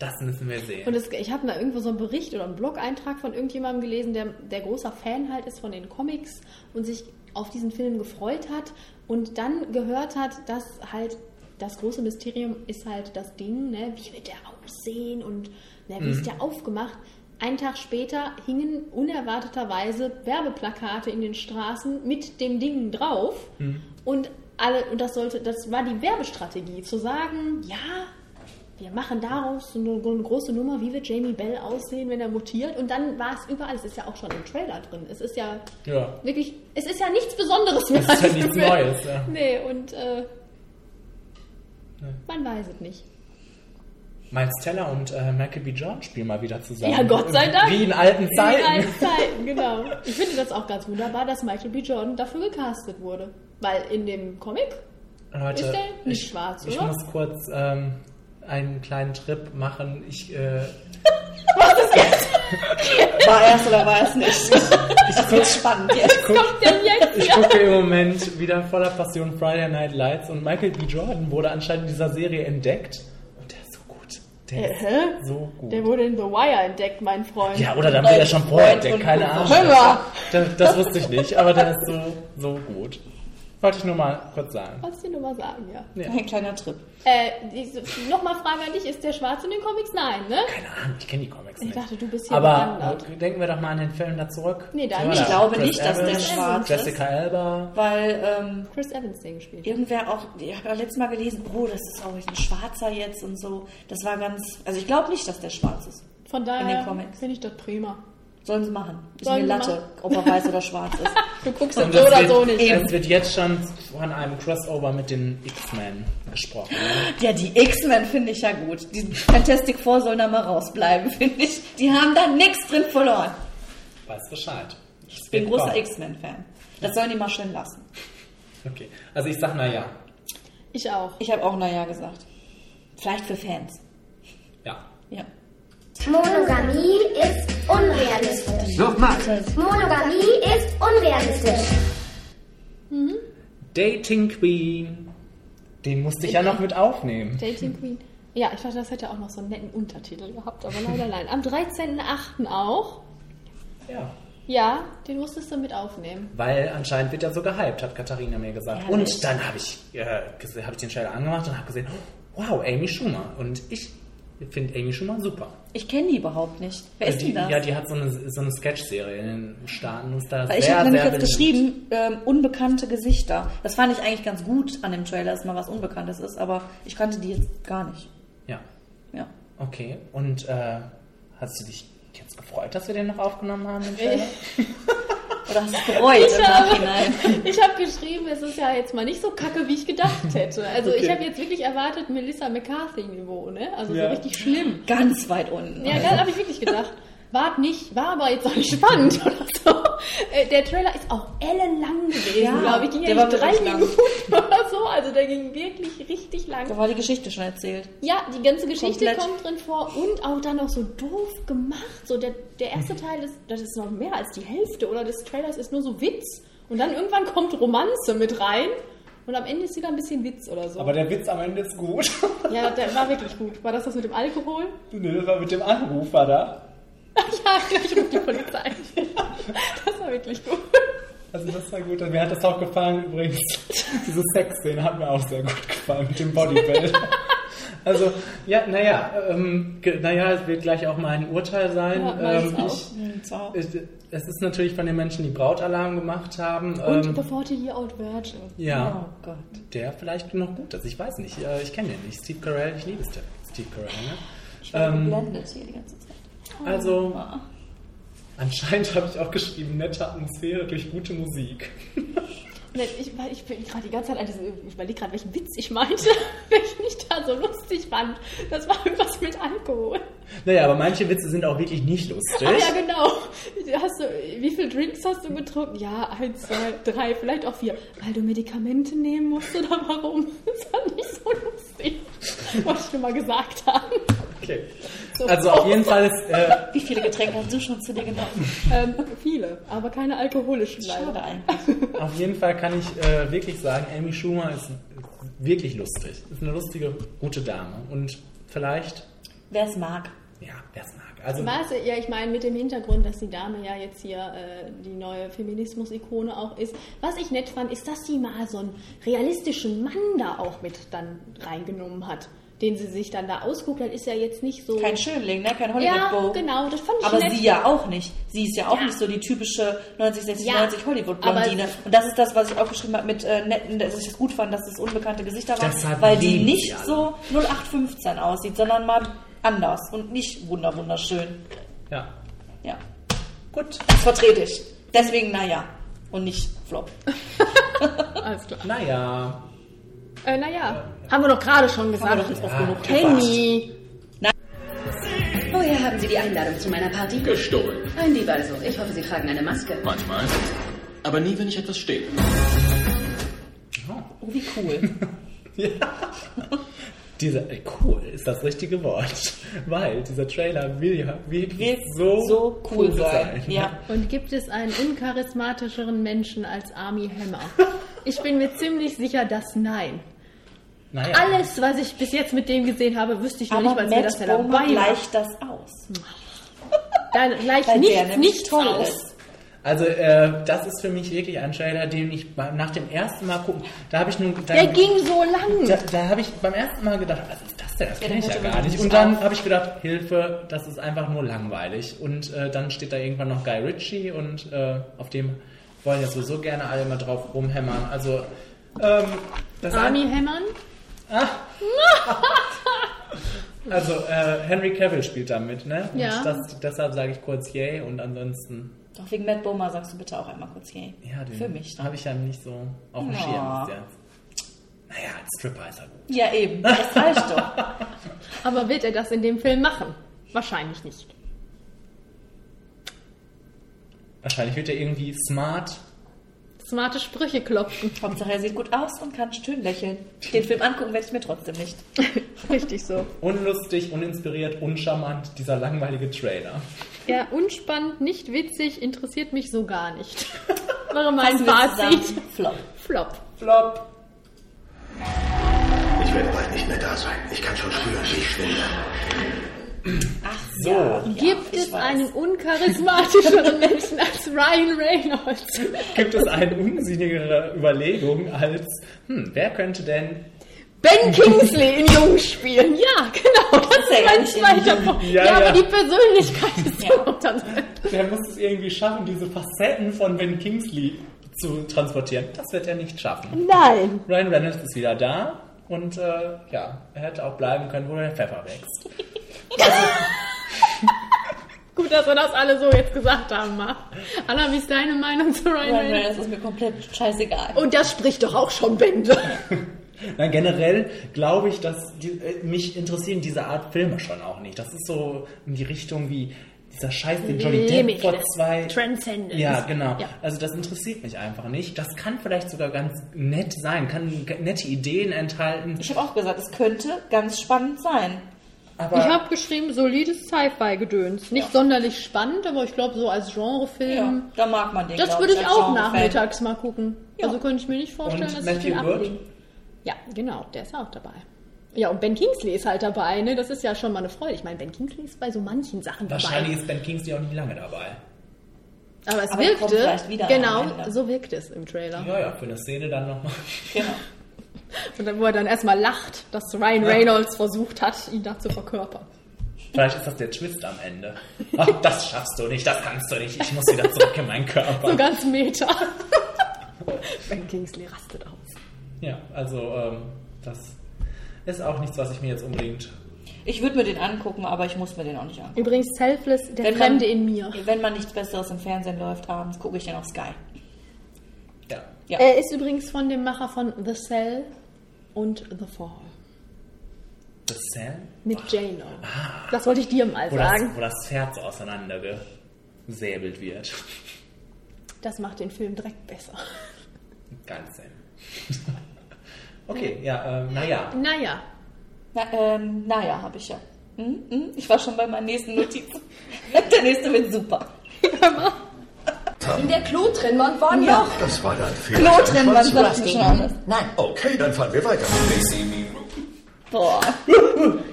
das müssen wir sehen. Und es, ich habe mal irgendwo so einen Bericht oder einen Blog-Eintrag von irgendjemandem gelesen, der, der großer Fan halt ist von den Comics und sich auf diesen Film gefreut hat und dann gehört hat, dass halt das große Mysterium ist halt das Ding, ne? wie wird der aussehen und ne, wie ist der aufgemacht. Einen Tag später hingen unerwarteterweise Werbeplakate in den Straßen mit dem Ding drauf und alle und das sollte das war die Werbestrategie zu sagen, ja, wir machen daraus so eine, so eine große Nummer, wie wird Jamie Bell aussehen, wenn er mutiert. Und dann war es überall, es ist ja auch schon im Trailer drin. Es ist ja, Ja. wirklich, es ist ja nichts Besonderes mehr. Es ist ja nichts. Neues, ja. Nee, und äh, man weiß es nicht. Miles Teller und äh, Michael B. Jordan spielen mal wieder zusammen. Ja, Gott sei Dank. Wie in alten Zeiten. Wie in alten (laughs) Zeiten, genau. Ich finde das auch ganz wunderbar, dass Michael B. Jordan dafür gecastet wurde. Weil in dem Comic Leute, ist der nicht ich, schwarz, ich oder? muss kurz ähm, einen kleinen Trip machen. Ich, äh, (laughs) War erst oder war es nicht? Das wird spannend jetzt. guck, jetzt? ich gucke im Moment wieder voller Passion Friday Night Lights und Michael B. Jordan wurde anscheinend in dieser Serie entdeckt. Und der ist so gut. Der Äh, ist so gut. Der wurde in The Wire entdeckt, mein Freund. Ja, oder dann wird er schon vorher entdeckt, keine Ahnung. Das, das wusste ich nicht, aber der ist so, so gut. Wollte ich nur mal kurz sagen. Wolltest du nur mal sagen, ja. Ja. Ein kleiner Trip. Äh, Nochmal Frage an dich, ist der Schwarz in den Comics? Nein, ne? Keine Ahnung, ich kenne die Comics Ich nicht. dachte, du bist hier Aber bewandert. äh, denken wir doch mal an den Film da zurück. Nee, da Ich glaube Chris nicht, dass der Evans, schwarz ist. Jessica Alba. Weil ähm, Chris Evans den gespielt. irgendwer auch, ich habe ja letztes Mal gelesen, oh, das ist auch ein Schwarzer jetzt und so. Das war ganz, also ich glaube nicht, dass der schwarz ist. Von In den daher Comics. finde ich das prima. Sollen sie machen. Ist Sollen mir Latte, machen. ob er weiß oder schwarz ist. (laughs) Du guckst Und das so es oder wird, so nicht. Es wird jetzt schon von einem Crossover mit den X-Men gesprochen. Ne? Ja, die X-Men finde ich ja gut. Die Fantastic Four sollen da mal rausbleiben, (laughs) finde ich. Die haben da nichts drin verloren. Weiß Bescheid. Ich bin großer X-Men-Fan. Das sollen die mal schön lassen. Okay, also ich sag na ja. Ich auch. Ich habe auch naja gesagt. Vielleicht für Fans. Ja. Ja. Monogamie ist unrealistisch. Nochmal. Monogamie ist unrealistisch. Dating Queen. Den musste ich ja noch mit aufnehmen. Dating Queen. Ja, ich dachte, das hätte auch noch so einen netten Untertitel gehabt, aber leider nein. Am 13.08. auch. Ja. Ja, den musstest du mit aufnehmen. Weil anscheinend wird er so gehypt, hat Katharina mir gesagt. Ja, und dann habe ich, äh, hab ich den Trailer angemacht und habe gesehen, wow, Amy Schumer. Und ich finde Amy Schumer super. Ich kenne die überhaupt nicht. Wer ist die, denn das? Ja, die hat so eine, so eine Sketch-Serie in den Staaten. Ist da ich habe nämlich jetzt beliebt. geschrieben, ähm, unbekannte Gesichter. Das fand ich eigentlich ganz gut an dem Trailer, dass mal was Unbekanntes ist, aber ich kannte die jetzt gar nicht. Ja, Ja. okay. Und äh, hast du dich jetzt gefreut, dass wir den noch aufgenommen haben? (laughs) Oder hast du es bereut im Nachhinein? Ich habe geschrieben, es ist ja jetzt mal nicht so kacke, wie ich gedacht hätte. Also ich Okay. habe jetzt wirklich erwartet Melissa McCarthy-Niveau, ne? Also Ja. so richtig schlimm. Ganz weit unten. Ja, das habe ich wirklich gedacht. Wart nicht, war aber jetzt auch nicht spannend oder so. Äh, Der Trailer ist auch ellenlang gewesen, Ja, glaube ich. Ging der ja war nicht drei. Minuten. Also der ging wirklich richtig lang. Da war die Geschichte schon erzählt. Ja, die ganze Geschichte Komplett. kommt drin vor und auch dann noch so doof gemacht. So der, der erste Teil ist, das ist noch mehr als die Hälfte oder des Trailers ist nur so Witz. Und dann irgendwann kommt Romanze mit rein und am Ende ist wieder ein bisschen Witz oder so. Aber der Witz am Ende ist gut. (laughs) ja, der war wirklich gut. War das das mit dem Alkohol? nee, das war mit dem Anrufer da. (laughs) ja, (laughs) gleich ruft die Polizei. das war wirklich gut. Also das war gut. Mir hat das auch gefallen übrigens. (laughs) Diese Sexszene hat mir auch sehr gut gefallen mit dem Bodybuild. (laughs) Also, ja, naja, ähm, naja, es wird gleich auch mein Urteil sein. Ja, ähm, auch. ich, auch. ich, es ist natürlich von den Menschen, die Brautalarm gemacht haben. Und ähm, The 40 Year Old Virgin. ja, Oh Gott. der vielleicht noch gut ist. Ich weiß nicht. Äh, Ich kenne den nicht. Steve Carell, ich liebe Steve Steve Carell. Ne? Ich Ähm, geblendet hier die ganze Zeit. Also, Ah. Anscheinend habe ich auch geschrieben, nette Atmosphäre durch gute Musik. (laughs) Ich, ich bin gerade die ganze Zeit, an diesem- ich überlege gerade, welchen Witz ich meinte, (laughs) welchen ich da so lustig fand. Das war irgendwas mit Alkohol. Naja, aber manche Witze sind auch wirklich nicht lustig. Ah ja, genau. Hast du, wie viele Drinks hast du getrunken? Ja, eins, zwei, drei, vielleicht auch vier. Weil du Medikamente nehmen musst oder warum? (laughs) Das war nicht so lustig. Wollte ich nur mal gesagt haben. Okay. So. Also auf jeden Fall ist, äh, (laughs) Wie viele Getränke hast du schon zu dir genommen? Ähm, viele, aber keine alkoholischen Schade leider. eigentlich. auf jeden Fall kann ich äh, wirklich sagen, Amy Schumer ist wirklich lustig. Ist eine lustige, gute Dame. Und vielleicht, Wer es mag. ja, wer es mag. Also, du, ja, ich meine mit dem Hintergrund, dass die Dame ja jetzt hier äh, die neue Feminismus-Ikone auch ist. Was ich nett fand, ist, dass sie mal so einen realistischen Mann da auch mit dann reingenommen hat, den sie sich dann da ausguckt. Das ist ja jetzt nicht so... Kein Schönling, ne? Kein Ja, Hollywood-Bow. genau, das fand ich Aber nett. sie ja auch nicht. Sie ist ja auch Ja. nicht so die typische 90, 60, Ja, 90 Hollywood-Blondine. aber- Und das ist das, was ich auch geschrieben habe mit äh, netten, dass ich das gut fand, dass das unbekannte Gesichter waren, Deshalb weil die nicht alle. so 0815 aussieht, sondern mal anders und nicht wunder wunderschön. ja. Ja, Gut. das vertrete ich. Deswegen naja und nicht Flop. (laughs) Alles klar. Naja. Äh, naja, haben wir doch gerade schon gesagt. Haben wir doch jetzt oft Ja, genug Kenny. Woher haben Sie die Einladung zu meiner Party? Gestohlen. Ein Dieb also. Ich hoffe, Sie tragen eine Maske. Manchmal. Aber nie, wenn ich etwas stehle. Oh, wie cool. (laughs) Dieser, äh, cool ist das richtige Wort. Weil dieser Trailer will ja wirklich so, so cool sein. Ja. Und gibt es einen uncharismatischeren Menschen als Army Hammer? Ich bin mir ziemlich sicher, dass nein. Naja. Alles, was ich bis jetzt mit dem gesehen habe, wüsste ich noch Aber nicht, das Matt ja Bomer dabei war. gleicht das aus. (laughs) Da gleicht nämlich nichts toll aus. ist. Also äh, das ist für mich wirklich ein Trailer, den ich beim, nach dem ersten Mal gucken, da habe ich nun, da, Der ging so lang. da, da habe ich beim ersten Mal gedacht, was ist das denn? Das Ja, kenne ich ja gar nicht. nicht Und dann habe ich gedacht, Hilfe, das ist einfach nur langweilig. Und äh, dann steht da irgendwann noch Guy Ritchie und äh, auf dem wollen ja sowieso gerne alle mal drauf rumhämmern. Also ähm, das Army Hämmern? Also äh, Henry Cavill spielt da mit, ne? Und Ja. das, deshalb sage ich kurz yay und ansonsten, Doch wegen Matt Bomer sagst du bitte auch einmal kurz yay. ja, den Für mich. habe ich ja nicht so auf dem Ja. Schirm bis jetzt. Naja, als Stripper ist er gut. Ja, eben. (laughs) Das reicht doch. Aber wird er das in dem Film machen? Wahrscheinlich nicht. Wahrscheinlich wird er irgendwie smart. Smarte Sprüche klopfen. Hauptsache, er sieht gut aus und kann schön lächeln. Den Film angucken werde ich mir trotzdem nicht. (laughs) Richtig so. Unlustig, uninspiriert, uncharmant, dieser langweilige Trailer. Ja, unspannend, nicht witzig, interessiert mich so gar nicht. (laughs) Wäre mein Fazit. Flop. Flop. Flop. Ich werde bald nicht mehr da sein. Ich kann schon spüren, wie ich schwinde. So, Gibt es einen uncharismatischeren Menschen als Ryan Reynolds? gibt es eine unsinnigere Überlegung als, hm, wer könnte denn... Ben Kingsley in Jung spielen. Ja, genau. Das ist ja mein zweiter. Punkt. Ja, Ja, aber ja. die Persönlichkeit (laughs) ist so unter- Der muss es irgendwie schaffen, diese Facetten von Ben Kingsley zu transportieren. Das wird er nicht schaffen. Nein. Ryan Reynolds ist wieder da und äh, ja, er hätte auch bleiben können, wo der Pfeffer wächst. (laughs) Gut, dass wir das alle so jetzt gesagt haben, Ma. Anna, wie ist deine Meinung zu Ryan Ryan Reynolds? Reynolds ist mir komplett scheißegal. Und das spricht doch auch schon Bände. (laughs) Na, generell glaube ich, dass die, äh, mich interessieren diese Art Filme schon auch nicht. Das ist so in die Richtung wie dieser Scheiß, den Johnny Depp vor zwei... Transcendence. Ja, genau. Ja. Also das interessiert mich einfach nicht. Das kann vielleicht sogar ganz nett sein, kann nette Ideen enthalten. Ich habe auch gesagt, es könnte ganz spannend sein. Aber Ich habe geschrieben, solides Sci-Fi-Gedöns. Nicht sonderlich spannend, aber ich glaube, so als Genrefilm. Ja, da mag man den. Das würde ich als auch nachmittags mal gucken. Also könnte ich mir nicht vorstellen, Und dass ich den Matthew Wood? ablehne. Ja, genau, der ist auch dabei. Ja, und Ben Kingsley ist halt dabei, ne? Das ist ja schon mal eine Freude. Ich meine, Ben Kingsley ist bei so manchen Sachen wahrscheinlich dabei. ist Ben Kingsley auch nicht lange dabei. Aber es Aber er kommt wirkte, genau, so wirkt es im Trailer. Ja, ja, für eine Szene dann nochmal. Genau. (laughs) Und dann, wo er dann erstmal lacht, dass Ryan Reynolds versucht hat, ihn da zu verkörpern. Vielleicht ist das der Twist am Ende. Ach, das schaffst du nicht, das kannst du nicht. Ich muss wieder zurück in meinen Körper. So ganz meta. (laughs) ben Kingsley rastet aus. Ja, also ähm, das ist auch nichts, was ich mir jetzt unbedingt. Ich würde mir den angucken, aber ich muss mir den auch nicht angucken. Übrigens, Selfless, der Wenn man- Fremde in mir. Wenn man nichts Besseres im Fernsehen läuft abends, gucke ich den auf Sky. Ja. Ja. Er ist übrigens von dem Macher von The Cell und The Fall. The Cell? Mit J-Lo. Das wollte ich dir mal Wo das, sagen. wo das Herz auseinandergesäbelt wird. Das macht den Film direkt besser. Ganz Sinn. (laughs) Okay, ja, ähm, naja. Naja, Na, ähm, naja, habe ich ja. Hm? Hm? Ich war schon bei meinen nächsten Notizen. (laughs) Der nächste wird super. (laughs) In der Klotrennwand waren Ja. noch. Das war dein Fehler. Klotrennwand sagt schon alles. Nein. Okay, dann fahren wir weiter. Boah.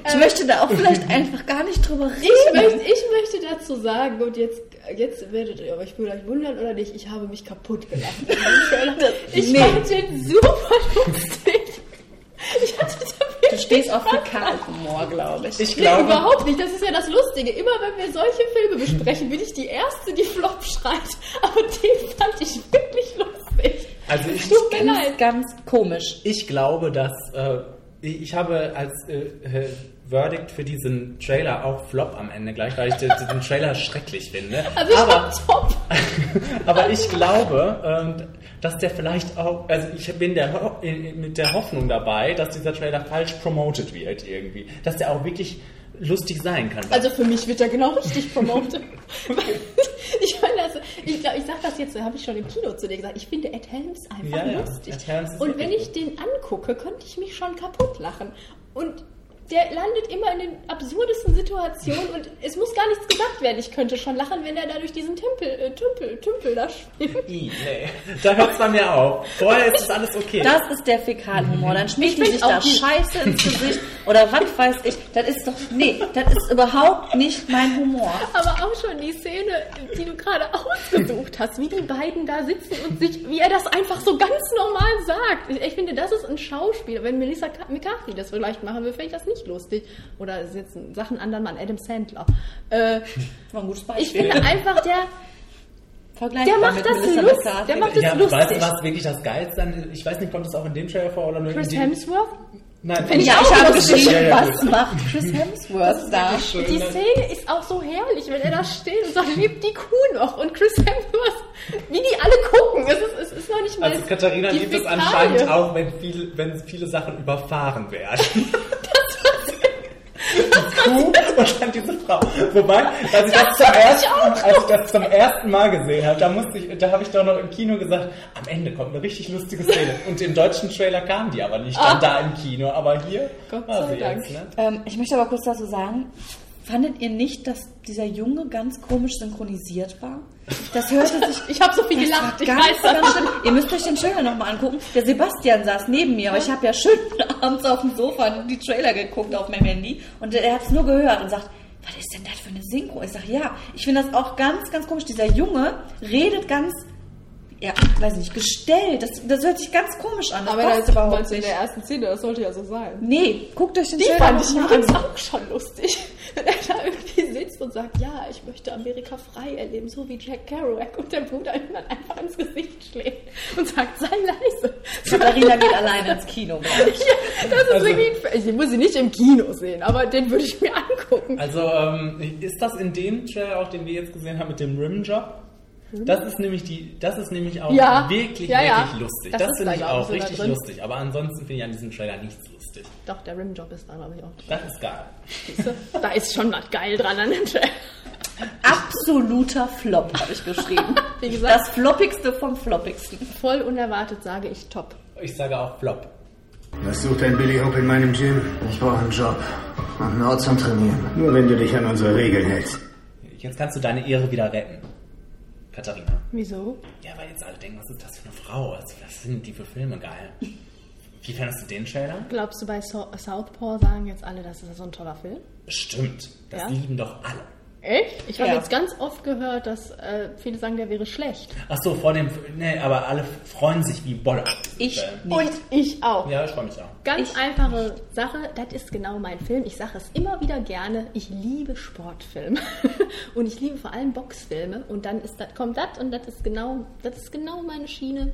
Ich möchte da auch vielleicht einfach gar nicht drüber reden. ich möchte, ich möchte dazu sagen, und jetzt, jetzt werdet ihr euch vielleicht wundern oder nicht, ich habe mich kaputt gelacht. (laughs) Ich Nee. fand den super lustig. Ich hatte da Du stehst auf Fäkalhumor, glaube ich. Ich Nee, glaube, überhaupt nicht. Das ist ja das Lustige. Immer wenn wir solche Filme besprechen, bin ich die Erste, die Flop schreit. Aber den fand ich wirklich lustig. also ich, Tut mir Ganz, leid. ganz komisch. ich glaube, dass äh, ich habe als äh, äh, Verdict für diesen Trailer auch Flop am Ende gleich, weil ich den, den Trailer schrecklich finde. Also ich Aber top. (laughs) Aber ich glaube, ähm, dass der vielleicht auch, also ich bin der, mit der Hoffnung dabei, dass dieser Trailer falsch promoted wird irgendwie. Dass der auch wirklich lustig sein kann. Also für mich wird er genau richtig promotet. (laughs) ich meine, also, ich glaube, ich sag das jetzt, habe ich schon im Kino zu dir gesagt, ich finde Ed Helms einfach Ja, ja, lustig. Ed Helms Und wenn ich den angucke, könnte ich mich schon kaputt lachen. Und der landet immer in den absurdesten Situationen und es muss gar nichts gesagt werden. Ich könnte schon lachen, wenn er da durch diesen Tempel, äh, Tümpel, Tümpel da spielt. (laughs) I, nee. Da hört es bei mir auf. Vorher ist es alles okay. Das ist der Fäkalhumor. Dann schmiert Ich die sich da gut. Scheiße ins Gesicht oder was weiß ich. Das ist doch, nee, das ist überhaupt nicht mein Humor. Aber auch schon die Szene, die du gerade (laughs) ausgesucht hast, wie die beiden da sitzen und sich, wie er das einfach so ganz normal sagt. Ich, ich finde, das ist ein Schauspieler. Wenn Melissa McCarthy das vielleicht machen würde, fände ich das nicht lustig. Oder es ist jetzt ein Sachen anderen Mann, Adam Sandler. Äh, (laughs) War ein gutes ich Beispiel. finde einfach, der, der macht das. McCarthy. Der macht das ja, lustig. weißt du, was wirklich das Geilste an Ich weiß nicht, kommt es auch in dem Trailer vor oder nur Chris in dem... Hemsworth? Nein, Finde ich Ja, auch ich habe geschrieben, Ja, ja, was gut. macht Chris Hemsworth da? Die Szene ist auch so herrlich, wenn er da steht und sagt, lebt die Kuh noch? Und Chris Hemsworth, wie die alle gucken. Es ist, es ist noch nicht mal Also Katharina die liebt es anscheinend auch, wenn viele, wenn viele Sachen überfahren werden. (laughs) (laughs) Kuh und dann diese Frau. Wobei, als ich das, zum ersten, als ich das zum ersten Mal gesehen habe, da musste ich, da habe ich doch noch im Kino gesagt, am Ende kommt eine richtig lustige Szene. Und im deutschen Trailer kam die aber nicht dann Ah. da im Kino, aber hier Gott war sie Dank. jetzt, ne? Ähm, ich möchte aber kurz dazu sagen, fandet ihr nicht, dass dieser Junge ganz komisch synchronisiert war? Das hörte sich... (laughs) Ich habe so viel gelacht, ich ganz, ganz schlimm. Ihr müsst euch den Trailer nochmal angucken. Der Sebastian saß neben mir, aber ich habe ja schön (laughs) abends auf dem Sofa die Trailer geguckt auf meinem Handy und er hat es nur gehört und sagt, was ist denn das für eine Synchro? Ich sage, ja, ich finde das auch ganz, ganz komisch. Dieser Junge redet ganz, ja, weiß nicht, gestellt. Das, das hört sich ganz komisch an. Das Aber passt das überhaupt überhaupt in nicht. der ersten Szene, das sollte ja so sein. Nee, guckt euch den Die Trailer fand ich übrigens auch schon lustig. (laughs) Wenn er da irgendwie sitzt und sagt, ja, ich möchte Amerika frei erleben, so wie Jack Kerouac und der Bruder ihm dann einfach ins Gesicht schlägt und sagt, sei leise. (laughs) Katharina geht alleine ins Kino. (laughs) Ja, das ist Also- wirklich, ich muss sie nicht im Kino sehen, aber den würde ich mir angucken. Also, ähm, ist das in dem Trailer auch, den wir jetzt gesehen haben mit dem Rimjob? Das ist nämlich die, das ist nämlich auch Ja. wirklich, Ja, ja. wirklich lustig. Das Das, ist finde da, ich auch richtig drin. lustig. Aber ansonsten finde ich an diesem Trailer nichts lustig. Doch, der Rimjob ist da, glaube ich, auch. Das ist geil. Da ist schon was geil dran an dem Trailer. Absoluter Flop, habe ich geschrieben. (laughs) Wie gesagt, Das Floppigste vom Floppigsten. voll unerwartet sage ich top. Ich sage auch Flop. Was sucht ein Billy Hope in meinem Gym? Ich brauche einen Job. Und einen Ort zum Trainieren. Nur wenn du dich an unsere Regeln hältst. Jetzt kannst du deine Ehre wieder retten. Katharina. Wieso? Ja, weil jetzt alle denken, was ist das für eine Frau? Was, was sind die für Filme geil? Wie fandest du den Trailer? Glaubst du, bei so Southpaw sagen jetzt alle, das ist so ein toller Film? Stimmt. Das Ja? lieben doch alle. Echt? Ich habe Ja. jetzt ganz oft gehört, dass äh, viele sagen, der wäre schlecht. Ach so, vor dem, nee, aber alle freuen sich wie Bolle. auf diesen Ich nicht. Und ich auch. Ja, ich freue mich auch. Ganz einfache Sache, das ist genau mein Film. Ich sage es immer wieder gerne, ich liebe Sportfilme. (laughs) und ich liebe vor allem Boxfilme. Und dann ist das, kommt das und das ist genau, das ist genau meine Schiene.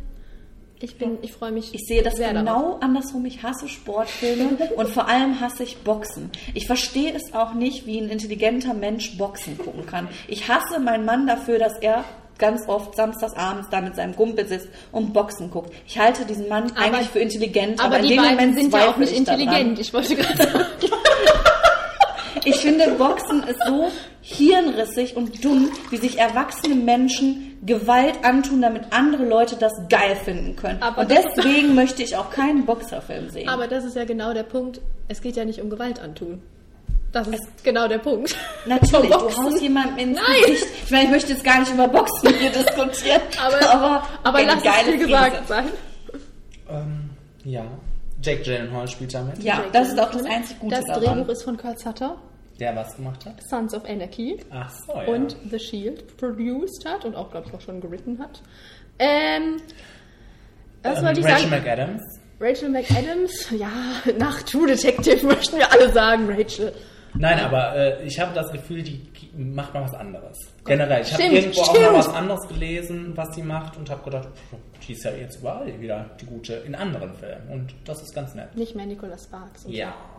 Ich bin, ich freue mich. Ich sehe das genau darauf. andersrum. Ich hasse Sportfilme und vor allem hasse ich Boxen. Ich verstehe es auch nicht, wie ein intelligenter Mensch Boxen gucken kann. Ich hasse meinen Mann dafür, dass er ganz oft samstagsabends da mit seinem Kumpel sitzt und Boxen guckt. Ich halte diesen Mann Aber- eigentlich für intelligent, Aber aber, in die dem Moment sind ja auch nicht ich daran. intelligent. Ich wollte gerade sagen. (laughs) Ich finde, Boxen ist so hirnrissig und dumm, wie sich erwachsene Menschen Gewalt antun, damit andere Leute das geil finden können. Aber und deswegen (laughs) möchte ich auch keinen Boxerfilm sehen. Aber das ist ja genau der Punkt. Es geht ja nicht um Gewalt antun. Das ist genau der Punkt. (laughs) Natürlich, du Boxen. haust jemandem ins Nein. Gesicht. Ich meine, ich möchte jetzt gar nicht über Boxen dir diskutieren, (laughs) Aber, aber, aber lass es dir gesagt sein. Ähm, ja. Jake Gyllenhaal spielt damit. Ja, das ist auch das einzig Gute Das daran. Drehbuch ist von Kurt Sutter, Der was gemacht hat? Sons of Anarchy. Ach so, ja. und The Shield produced hat und auch, glaube ich, auch schon gewritten hat. Ähm, was ähm, wollte ich Rachel sagen? McAdams. Rachel McAdams, ja, nach True Detective (laughs) möchten wir alle sagen, Rachel. Nein, aber äh, ich habe das Gefühl, die macht mal was anderes. Generell. Ich habe Stimmt, irgendwo auch stimmt. mal was anderes gelesen, was sie macht und habe gedacht, pff, die ist ja jetzt überall wieder die gute in anderen Filmen. Und das ist ganz nett. Nicht mehr Nicolas Sparks. Ja. So.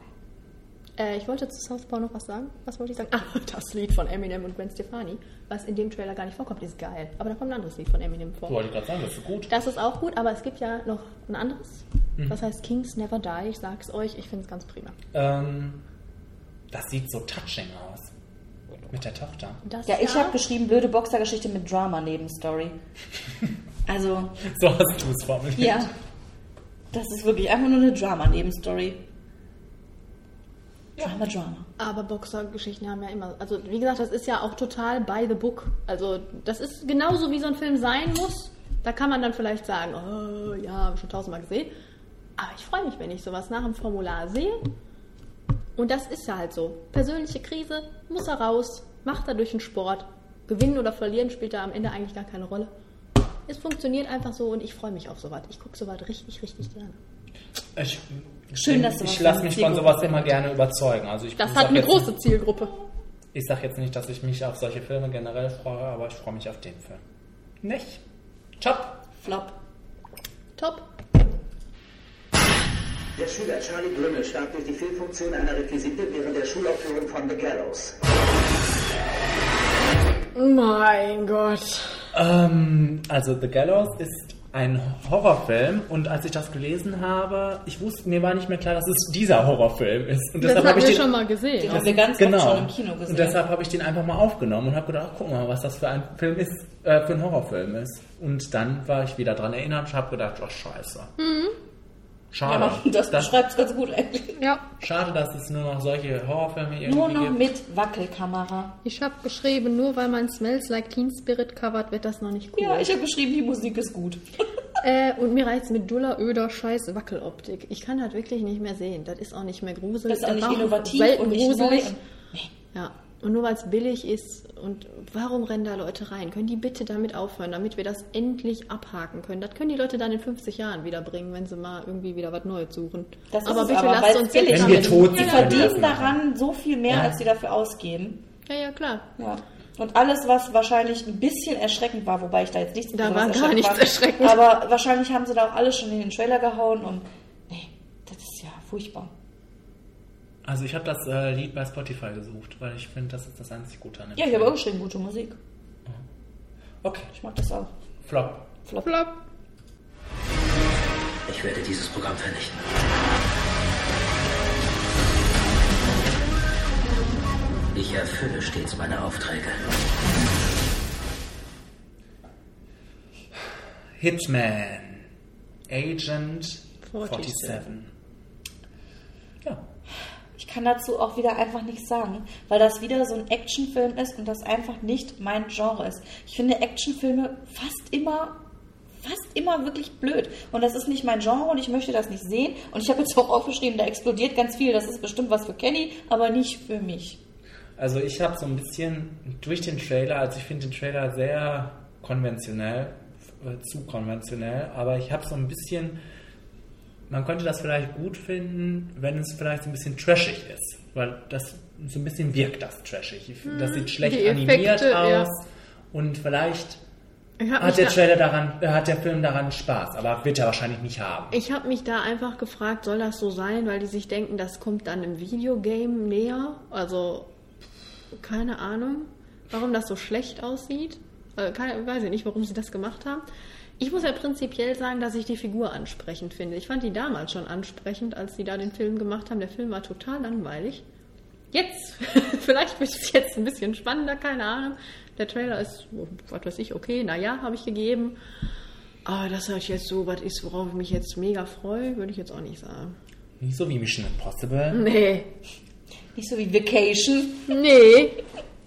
Äh, ich wollte zu Southpaw noch was sagen. Was wollte ich sagen? Ah, (laughs) das Lied von Eminem und Gwen Stefani, was in dem Trailer gar nicht vorkommt, ist geil. Aber da kommt ein anderes Lied von Eminem vor. Wollte ich gerade sagen, das ist gut. Das ist auch gut, aber es gibt ja noch ein anderes. Mhm. Das heißt Kings Never Die. Ich sag's euch, ich finde es ganz prima. Ähm, das sieht so touching aus. Mit der Tochter. Das Ja, ich habe geschrieben, blöde Boxergeschichte mit Drama-Nebenstory. (laughs) Also, So hast du es formuliert. ja. Das ist wirklich einfach nur eine Drama-Nebenstory. Drama, Drama. Aber Boxergeschichten haben ja immer, also wie gesagt, das ist ja auch total by the book. Also das ist genauso wie so ein Film sein muss. Da kann man dann vielleicht sagen, oh, ja, habe ich schon tausendmal gesehen. Aber ich freue mich, wenn ich sowas nach dem Formular sehe. Und das ist ja halt so. Persönliche Krise, muss er raus, macht er durch den Sport. Gewinnen oder verlieren spielt da am Ende eigentlich gar keine Rolle. Es funktioniert einfach so und ich freue mich auf sowas. Ich gucke sowas richtig, richtig gerne. Ich, Schön, dass du ich lasse mich von sowas immer gerne überzeugen. Also ich Das ich hat eine große Zielgruppe. Ich sage jetzt nicht, dass ich mich auf solche Filme generell freue, aber ich freue mich auf den Film. Nicht? Top. Flop. Top. Der Schüler Charlie Brümmel starb durch die Fehlfunktion einer Requisite während der Schulaufführung von The Gallows. Mein Gott. Ähm, also The Gallows ist ein Horrorfilm und als ich das gelesen habe, ich wusste, mir war nicht mehr klar, dass es dieser Horrorfilm ist. Und Das deshalb habe ich den, schon mal gesehen. Den haben wir ganz genau. oft schon im Kino gesehen. Und deshalb habe ich den einfach mal aufgenommen und habe gedacht, ach, guck mal, was das für ein Film ist, äh, für ein Horrorfilm ist. Und dann war ich wieder dran erinnert und habe gedacht, ach scheiße. Mhm. Schade. Ja, das beschreibt es ganz gut eigentlich. Ja. schade, dass es nur noch solche Horrorfilme irgendwie Nur noch gibt. mit Wackelkamera. Ich habe geschrieben, nur weil man Smells Like Teen Spirit covert, wird das noch nicht cool. Ja, ich habe geschrieben, die Musik ist gut. (laughs) Äh, und mir reizt mit Duller, öder, scheiß Wackeloptik. Ich kann das wirklich nicht mehr sehen. Das ist auch nicht mehr gruselig. Das ist auch nicht innovativ und nicht gruselig. neu. Ja. Und nur weil es billig ist und warum rennen da Leute rein? Können die bitte damit aufhören, damit wir das endlich abhaken können? Das können die Leute dann in 50 Jahren wieder bringen, wenn sie mal irgendwie wieder was Neues suchen. Das aber ist bitte es aber, lasst uns billig Wenn wir ist. tot Die verdienen daran so viel mehr, Ja. als sie dafür ausgeben. Ja, ja, klar. Ja. Und alles, was wahrscheinlich ein bisschen erschreckend war, wobei ich da jetzt nichts Da war gar nichts erschreckend erschreckend. Aber wahrscheinlich haben sie da auch alles schon in den Trailer gehauen und nee, das ist ja furchtbar. Also ich habe das äh, Lied bei Spotify gesucht, weil ich finde, das ist das einzig Gute an dem Ja, ich habe auch geschrieben, gute Musik. Okay, Ich mag das auch. Flop. Flop. Flop. Ich werde dieses Programm vernichten. Ich erfülle stets meine Aufträge. Hitman. Agent 47. 47. Ja. Ich kann dazu auch wieder einfach nichts sagen, weil das wieder so ein Actionfilm ist und das einfach nicht mein Genre ist. Ich finde Actionfilme fast immer fast immer wirklich blöd und das ist nicht mein Genre und ich möchte das nicht sehen und ich habe jetzt auch aufgeschrieben, da explodiert ganz viel, das ist bestimmt was für Kenny, aber nicht für mich. Also ich habe so ein bisschen durch den Trailer, also ich finde den Trailer sehr konventionell, äh, zu konventionell, aber ich habe so ein bisschen, man könnte das vielleicht gut finden, wenn es vielleicht so ein bisschen trashig ist, weil das so ein bisschen wirkt das trashig. Das Hm, sieht schlecht die animiert Effekte, ja. aus und vielleicht Ich habe hat der da, Trailer daran, äh, hat der Film daran Spaß, aber wird er wahrscheinlich nicht haben. ich hab mich da einfach gefragt, soll das so sein, weil die sich denken, das kommt dann im Videogame näher? Also, keine Ahnung, warum das so schlecht aussieht. Äh, keine, weiß ich nicht, warum sie das gemacht haben. Ich muss ja prinzipiell sagen, dass ich die Figur ansprechend finde. Ich fand die damals schon ansprechend, als sie da den Film gemacht haben. Der Film war total langweilig. Jetzt, (laughs) vielleicht wird es jetzt ein bisschen spannender, keine Ahnung. Der Trailer ist, was weiß ich, okay, naja, habe ich gegeben. Aber dass das jetzt so was ist, worauf ich mich jetzt mega freue, würde ich jetzt auch nicht sagen. Nicht so wie Mission Impossible. Nee. Nicht so wie Vacation. Nee,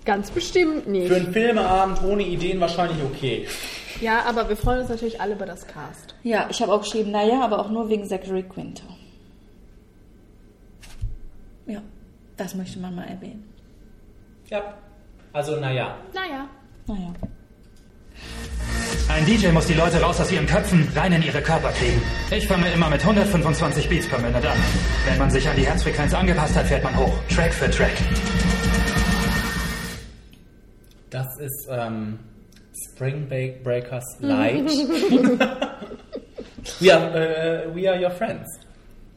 ganz bestimmt nicht. Für einen Filmeabend ohne Ideen wahrscheinlich okay. Ja, aber wir freuen uns natürlich alle über das Cast. Ja, ich habe auch geschrieben, naja, aber auch nur wegen Zachary Quinto. Ja, das möchte man mal erwähnen. Ja. Also naja. Naja. Naja. Ein DJ muss die Leute raus aus ihren Köpfen, rein in ihre Körper kriegen. Ich fange immer mit 125 Beats per Minute an. Wenn man sich an die Herzfrequenz angepasst hat, fährt man hoch. Track für Track. Das ist ähm, Spring Break Breakers Light. we, are, äh, we are your friends.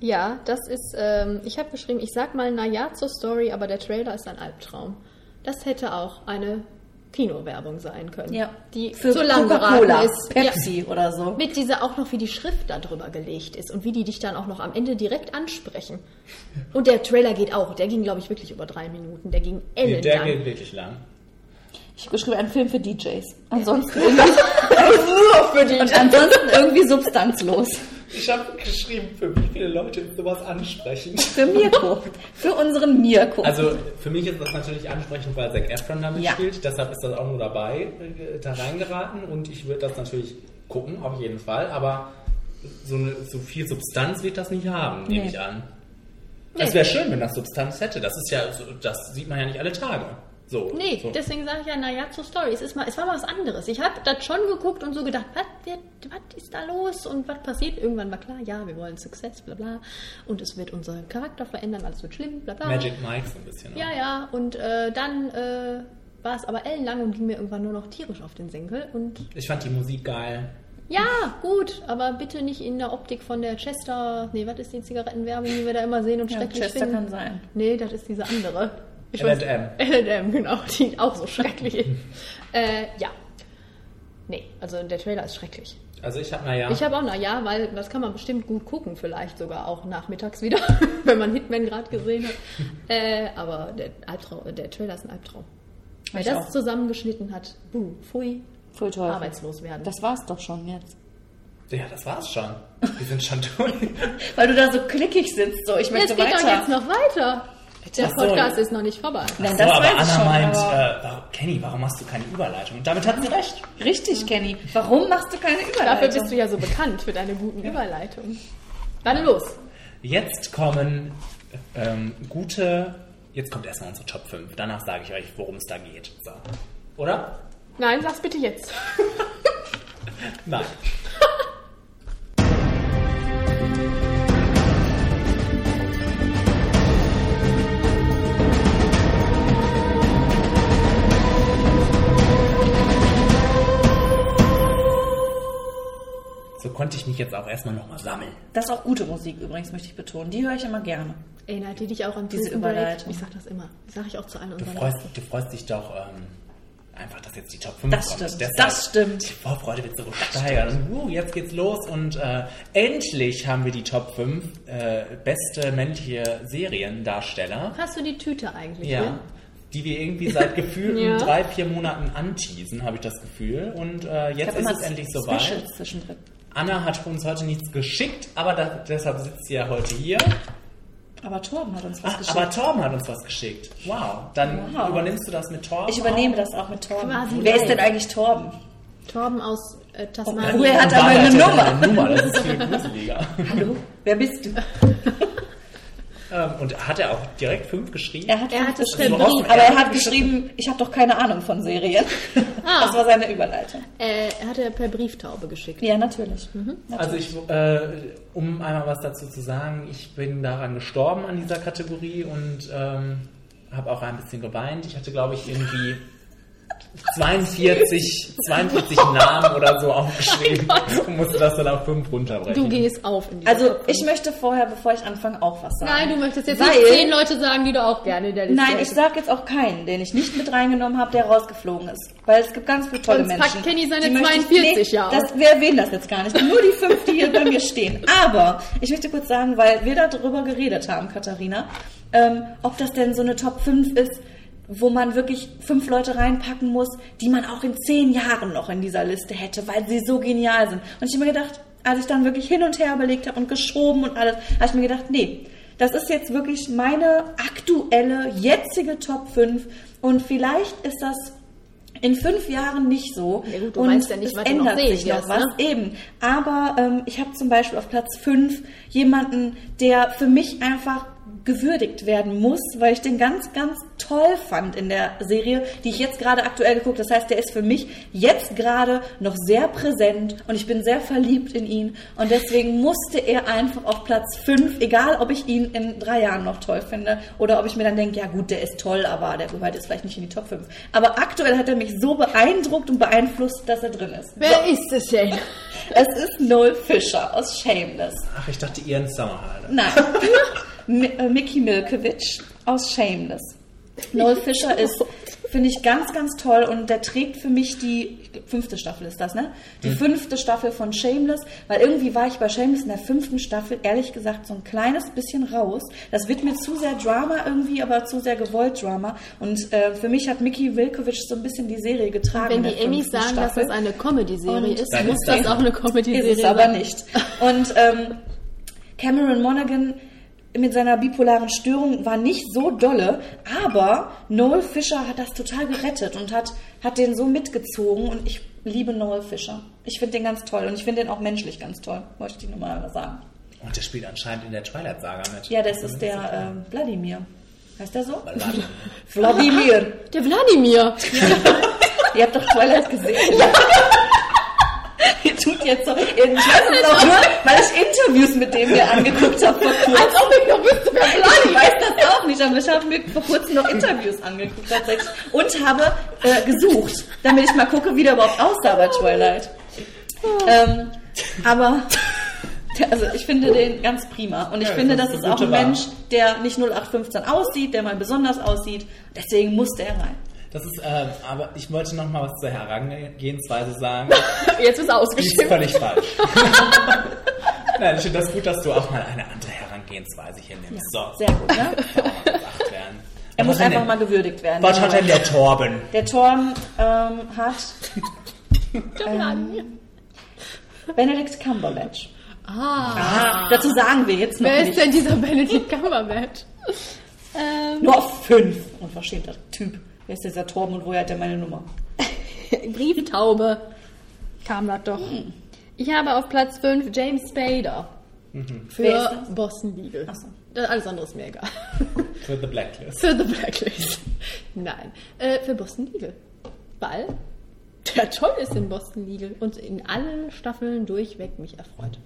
Ja, das ist, ähm, ich habe geschrieben, ich sag mal naja zur Story, aber der Trailer ist ein Albtraum. Das hätte auch eine Kinowerbung sein können. Ja. Die Für so lang Coca-Cola, geraten ist. Pepsi oder so. Mit dieser auch noch, wie die Schrift da drüber gelegt ist und wie die dich dann auch noch am Ende direkt ansprechen. Und der Trailer geht auch. Der ging, glaube ich, wirklich über drei Minuten. Der ging ellenlang. Der geht wirklich lang. Ich habe geschrieben, ein Film für DJs. Ansonsten (laughs) irgendwie, Nur für die. und ansonsten irgendwie substanzlos. Ich habe geschrieben, für wie viele Leute ist sowas ansprechend? Für Mirko. Für unseren Mirko. Also für mich ist das natürlich ansprechend, weil Zac Efron damit Ja. spielt. Deshalb ist das auch nur dabei, äh, da reingeraten. Und ich würde das natürlich gucken, auf jeden Fall. Aber so, eine, so viel Substanz wird das nicht haben, nehme Nee. ich an. Nee. Es wäre schön, wenn das Substanz hätte. Das ist ja, das sieht man ja nicht alle Tage. So. Nee, so. deswegen sage ich ja, naja, zur Story. Es, ist mal, es war mal was anderes. Ich habe das schon geguckt und so gedacht, was wird- was ist da los und was passiert? Irgendwann war klar, ja, wir wollen Success, bla bla. Und es wird unseren Charakter verändern, alles wird schlimm, bla bla. Magic Mike so ein bisschen. ne? Ja, ja, und äh, dann äh, war es aber ellenlang und ging mir irgendwann nur noch tierisch auf den Senkel. Und Ich fand die Musik geil. ja, gut, aber bitte nicht in der Optik von der Chester. Nee, was ist die Zigarettenwerbung, die wir da immer sehen und Ja, schrecklich Chester finden? kann sein. Nee, das ist diese andere. Ich L&M. L&M, genau, (laughs) die auch so schrecklich ist. (laughs) äh, ja. Nee, also der Trailer ist schrecklich. Also ich habe, naja. Ich habe auch, na ja, weil das kann man bestimmt gut gucken, vielleicht sogar auch nachmittags wieder, (laughs) wenn man Hitman gerade gesehen hat. äh, aber der, Albtraum, der Trailer ist ein Albtraum. Wer Ich das auch. zusammengeschnitten hat, buh, pfui, Voll toll. arbeitslos werden. Das war's doch schon jetzt. Ja, das war's schon. Wir sind schon durch. Weil du da so klickig sitzt, so, ich möchte Jetzt geht weiter. doch jetzt noch weiter. Der Ach so. Podcast ist noch nicht vorbei. Nein, so, das aber Anna schon, meint, aber- äh, Kenny, warum machst du keine Überleitung? Und damit hat sie recht. Richtig, Kenny. Warum machst du keine Überleitung? Dafür bist du ja so bekannt für deine guten Überleitungen. Dann los. Jetzt kommen ähm, gute. Jetzt kommt erstmal unsere Top 5. Danach sage ich euch, worum es da geht. So. Oder? Nein, sag's bitte jetzt. (laughs) Nein. (laughs) So konnte ich mich jetzt auch erstmal nochmal sammeln. Das ist auch gute Musik übrigens, möchte ich betonen. Die höre ich immer gerne. Erinnert ihr dich auch an Diese? Überleitung. Ich sag das immer. Das sage ich auch zu allen Du unseren freust, Gästen. du freust dich doch ähm, einfach, dass jetzt die Top 5 Das kommt. stimmt, Deshalb- das stimmt. Die Vorfreude wird so steigern. Und uh, jetzt geht's los und äh, endlich haben wir die Top 5 äh, beste männliche Seriendarsteller. Hast du die Tüte eigentlich? Ja. ne? Die wir irgendwie seit (laughs) gefühlten Ja. drei, vier Monaten anteasen, habe ich das Gefühl. Und äh, jetzt ist es endlich soweit. Zwischendrin. Anna hat uns heute nichts geschickt, aber da, deshalb sitzt sie ja heute hier. Aber Torben hat uns was Ach, geschickt. aber Torben hat uns was geschickt. Wow. Dann Wow. übernimmst du das mit Torben? ich übernehme das auch mit Torben. Quasi Wer ist denn eigentlich Torben? Torben aus äh, Tasmanien. Oh, er hat aber eine er Nummer. eine Nummer, das ist viel gruseliger. Hallo? Wer bist du? (laughs) ähm, und hat er auch direkt fünf geschrieben? Er hat, Er hat es geschrieben. per Brief. Aber er hat geschrieben, ich habe doch keine Ahnung von Serien. (laughs) Ah. Das war seine Überleitung. Äh, er hat er per Brieftaube geschickt. Ja, natürlich. Also ich, äh, um einmal was dazu zu sagen, ich bin daran gestorben an dieser Kategorie und ähm, habe auch ein bisschen geweint. Ich hatte, glaube ich, irgendwie 42, 42 Namen oder so aufgeschrieben (laughs) und musste das dann auf fünf runterbrechen. Du gehst auf in die Also ich möchte vorher, bevor ich anfange, auch was sagen. Nein, du möchtest jetzt Weil- nicht zehn Leute sagen, die du auch gerne in der Liste Nein, ich sage jetzt auch keinen, den ich nicht mit reingenommen habe, der rausgeflogen ist. Weil es gibt ganz viele tolle Sonst Menschen. packt Kenny seine die möchte ich- 42 ja das, auf. Wir erwähnen das jetzt gar nicht. Nur die fünf, die hier bei mir stehen. Aber ich möchte kurz sagen, weil wir darüber geredet haben, Katharina, ähm, ob das denn so eine Top 5 ist, wo man wirklich fünf Leute reinpacken muss, die man auch in zehn Jahren noch in dieser Liste hätte, weil sie so genial sind. Und ich habe mir gedacht, als ich dann wirklich hin und her überlegt habe und geschoben und alles, habe ich mir gedacht, nee, das ist jetzt wirklich meine aktuelle, jetzige Top 5 und vielleicht ist das in fünf Jahren nicht so. Ja gut, du und ja nicht, es ändert sich noch wirst, was. ne? Eben. Aber ähm, ich habe zum Beispiel auf Platz 5 jemanden, der für mich einfach gewürdigt werden muss, weil ich den ganz, ganz toll fand in der Serie, die ich jetzt gerade aktuell geguckt. Das heißt, der ist für mich jetzt gerade noch sehr präsent und ich bin sehr verliebt in ihn und deswegen musste er einfach auf Platz 5, egal ob ich ihn in drei Jahren noch toll finde oder ob ich mir dann denke, ja gut, der ist toll, aber der gehört jetzt vielleicht nicht in die Top 5. Aber aktuell hat er mich so beeindruckt und beeinflusst, dass er drin ist. Wer ist es denn? Es ist Noel Fischer aus Shameless. Ach, ich dachte Ian Sommerhalder. Nein. (laughs) Äh, Mickey Milkewitsch aus Shameless. Noel Fischer ist, finde ich, ganz, ganz toll und der trägt für mich die fünfte Staffel ist das, ne? Die Hm. fünfte Staffel von Shameless, weil irgendwie war ich bei Shameless in der fünften Staffel ehrlich gesagt so ein kleines bisschen raus. Das wird mir zu sehr Drama irgendwie, aber zu sehr gewollt Drama. Und äh, für mich hat Mickey Wilkovic so ein bisschen die Serie getragen. Wenn die Emmys sagen, dass Staffel. das eine Comedy-Serie ist, Dann muss ist das auch eine Comedy-Serie Ist es sein. aber nicht. Und ähm, Cameron Monaghan mit seiner bipolaren Störung war nicht so dolle, aber Noel Fischer hat das total gerettet und hat, hat den so mitgezogen und ich liebe Noel Fischer. Ich finde den ganz toll und ich finde den auch menschlich ganz toll, wollte ich nur mal sagen. Und der spielt anscheinend in der Twilight-Saga mit. Ja, das ist der ähm, Wladimir. Heißt der so? Wladimir. Der Wladimir. (laughs) Ihr habt doch Twilight gesehen. Ihr (laughs) tut jetzt so. Ich weiß es auch nur, weil ich Interviews mit dem mir angeguckt habe vor kurzem. Als ob ich noch wüsste, wer Ich weiß das auch nicht, aber ich habe mir vor kurzem noch Interviews angeguckt tatsächlich und habe äh, gesucht, damit ich mal gucke, wie der überhaupt aussah bei Twilight. Ähm, aber also ich finde den ganz prima und ich Ja, finde, das das ist auch ein. Mensch, der nicht 0815 aussieht, der mal besonders aussieht. Deswegen musste er rein. Das ist, ähm, aber ich wollte noch mal was zur Herangehensweise sagen. (laughs) Jetzt ist Die ist völlig falsch. (laughs) Nein, ich finde das gut, dass du auch mal eine andere Herangehensweise hier nimmst. So, Sehr gut, ne? (laughs) Er Was muss einfach mal gewürdigt werden. Was hat denn der Torben? Der Torben ähm, hat ähm, Benedict Cumberbatch. Ah. Ah, dazu sagen wir jetzt noch Wer ist denn dieser Benedict Cumberbatch? Ähm, Nur auf fünf. Unverschämter Typ. Wer ist dieser Torben und woher hat er meine Nummer? (laughs) Brieftaube kam das doch. Ich habe auf Platz 5 James Spader für ist das? Boston Legal. Ach so. Das- Alles andere ist mir egal. (laughs) Für The Blacklist. für The Blacklist. Nein, äh, für Boston Legal. Weil der toll ist in Boston Legal und in allen Staffeln durchweg mich erfreut.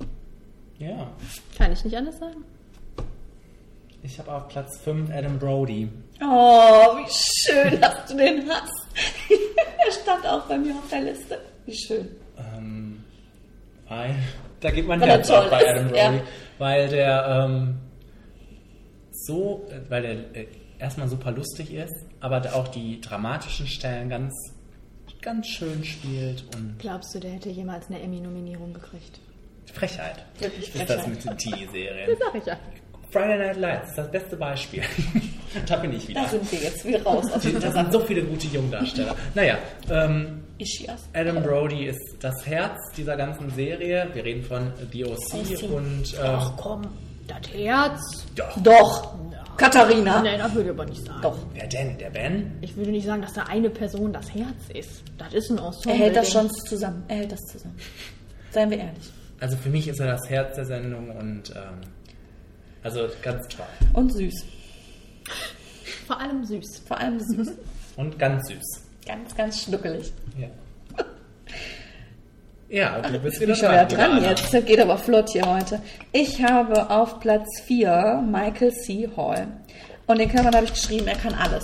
Ja. Kann ich nicht anders sagen. Ich habe auf Platz 5 Adam Brody. Oh, wie schön, dass du den hast. er stand auch bei mir auf der Liste. Wie schön. Ähm, weil, da geht mein Weil er Herz auf bei Adam Brody. ja. Weil der ähm, so, äh, weil der äh, erstmal super lustig ist, aber auch die dramatischen Stellen ganz, ganz schön spielt und Glaubst du, der hätte jemals eine Emmy-Nominierung gekriegt? Frechheit. Wirklich Ist das Frechheit. mit den Teenie-Serien. Das sag ich ja. Friday Night Lights ist das beste Beispiel. (laughs) da bin ich wieder. Da sind wir jetzt wieder raus (laughs) Da sind so viele gute Jungdarsteller. Naja, ähm. Adam Brody ist das Herz dieser ganzen Serie. Wir reden von The OC und ähm, Ach komm, das Herz. doch. Doch. Katharina. Nee, das würde ich aber nicht sagen. Doch. Wer denn? Der Ben? Ich würde nicht sagen, dass da eine Person das Herz ist. Das ist ein Ensemble. Er hält das schon zusammen. Er hält das zusammen. Seien wir ehrlich. Also für mich ist er das Herz der Sendung und ähm, also ganz toll. Und süß. Vor allem süß. Vor allem süß. (laughs) Und ganz süß. ganz, ganz schnuckelig. Ja. (laughs) Ja, du bist Ich wieder bin schon wieder dran. dran jetzt. Das geht aber flott hier heute. Ich habe auf Platz 4 Michael C. Hall. Und den Körper habe ich geschrieben, er kann alles.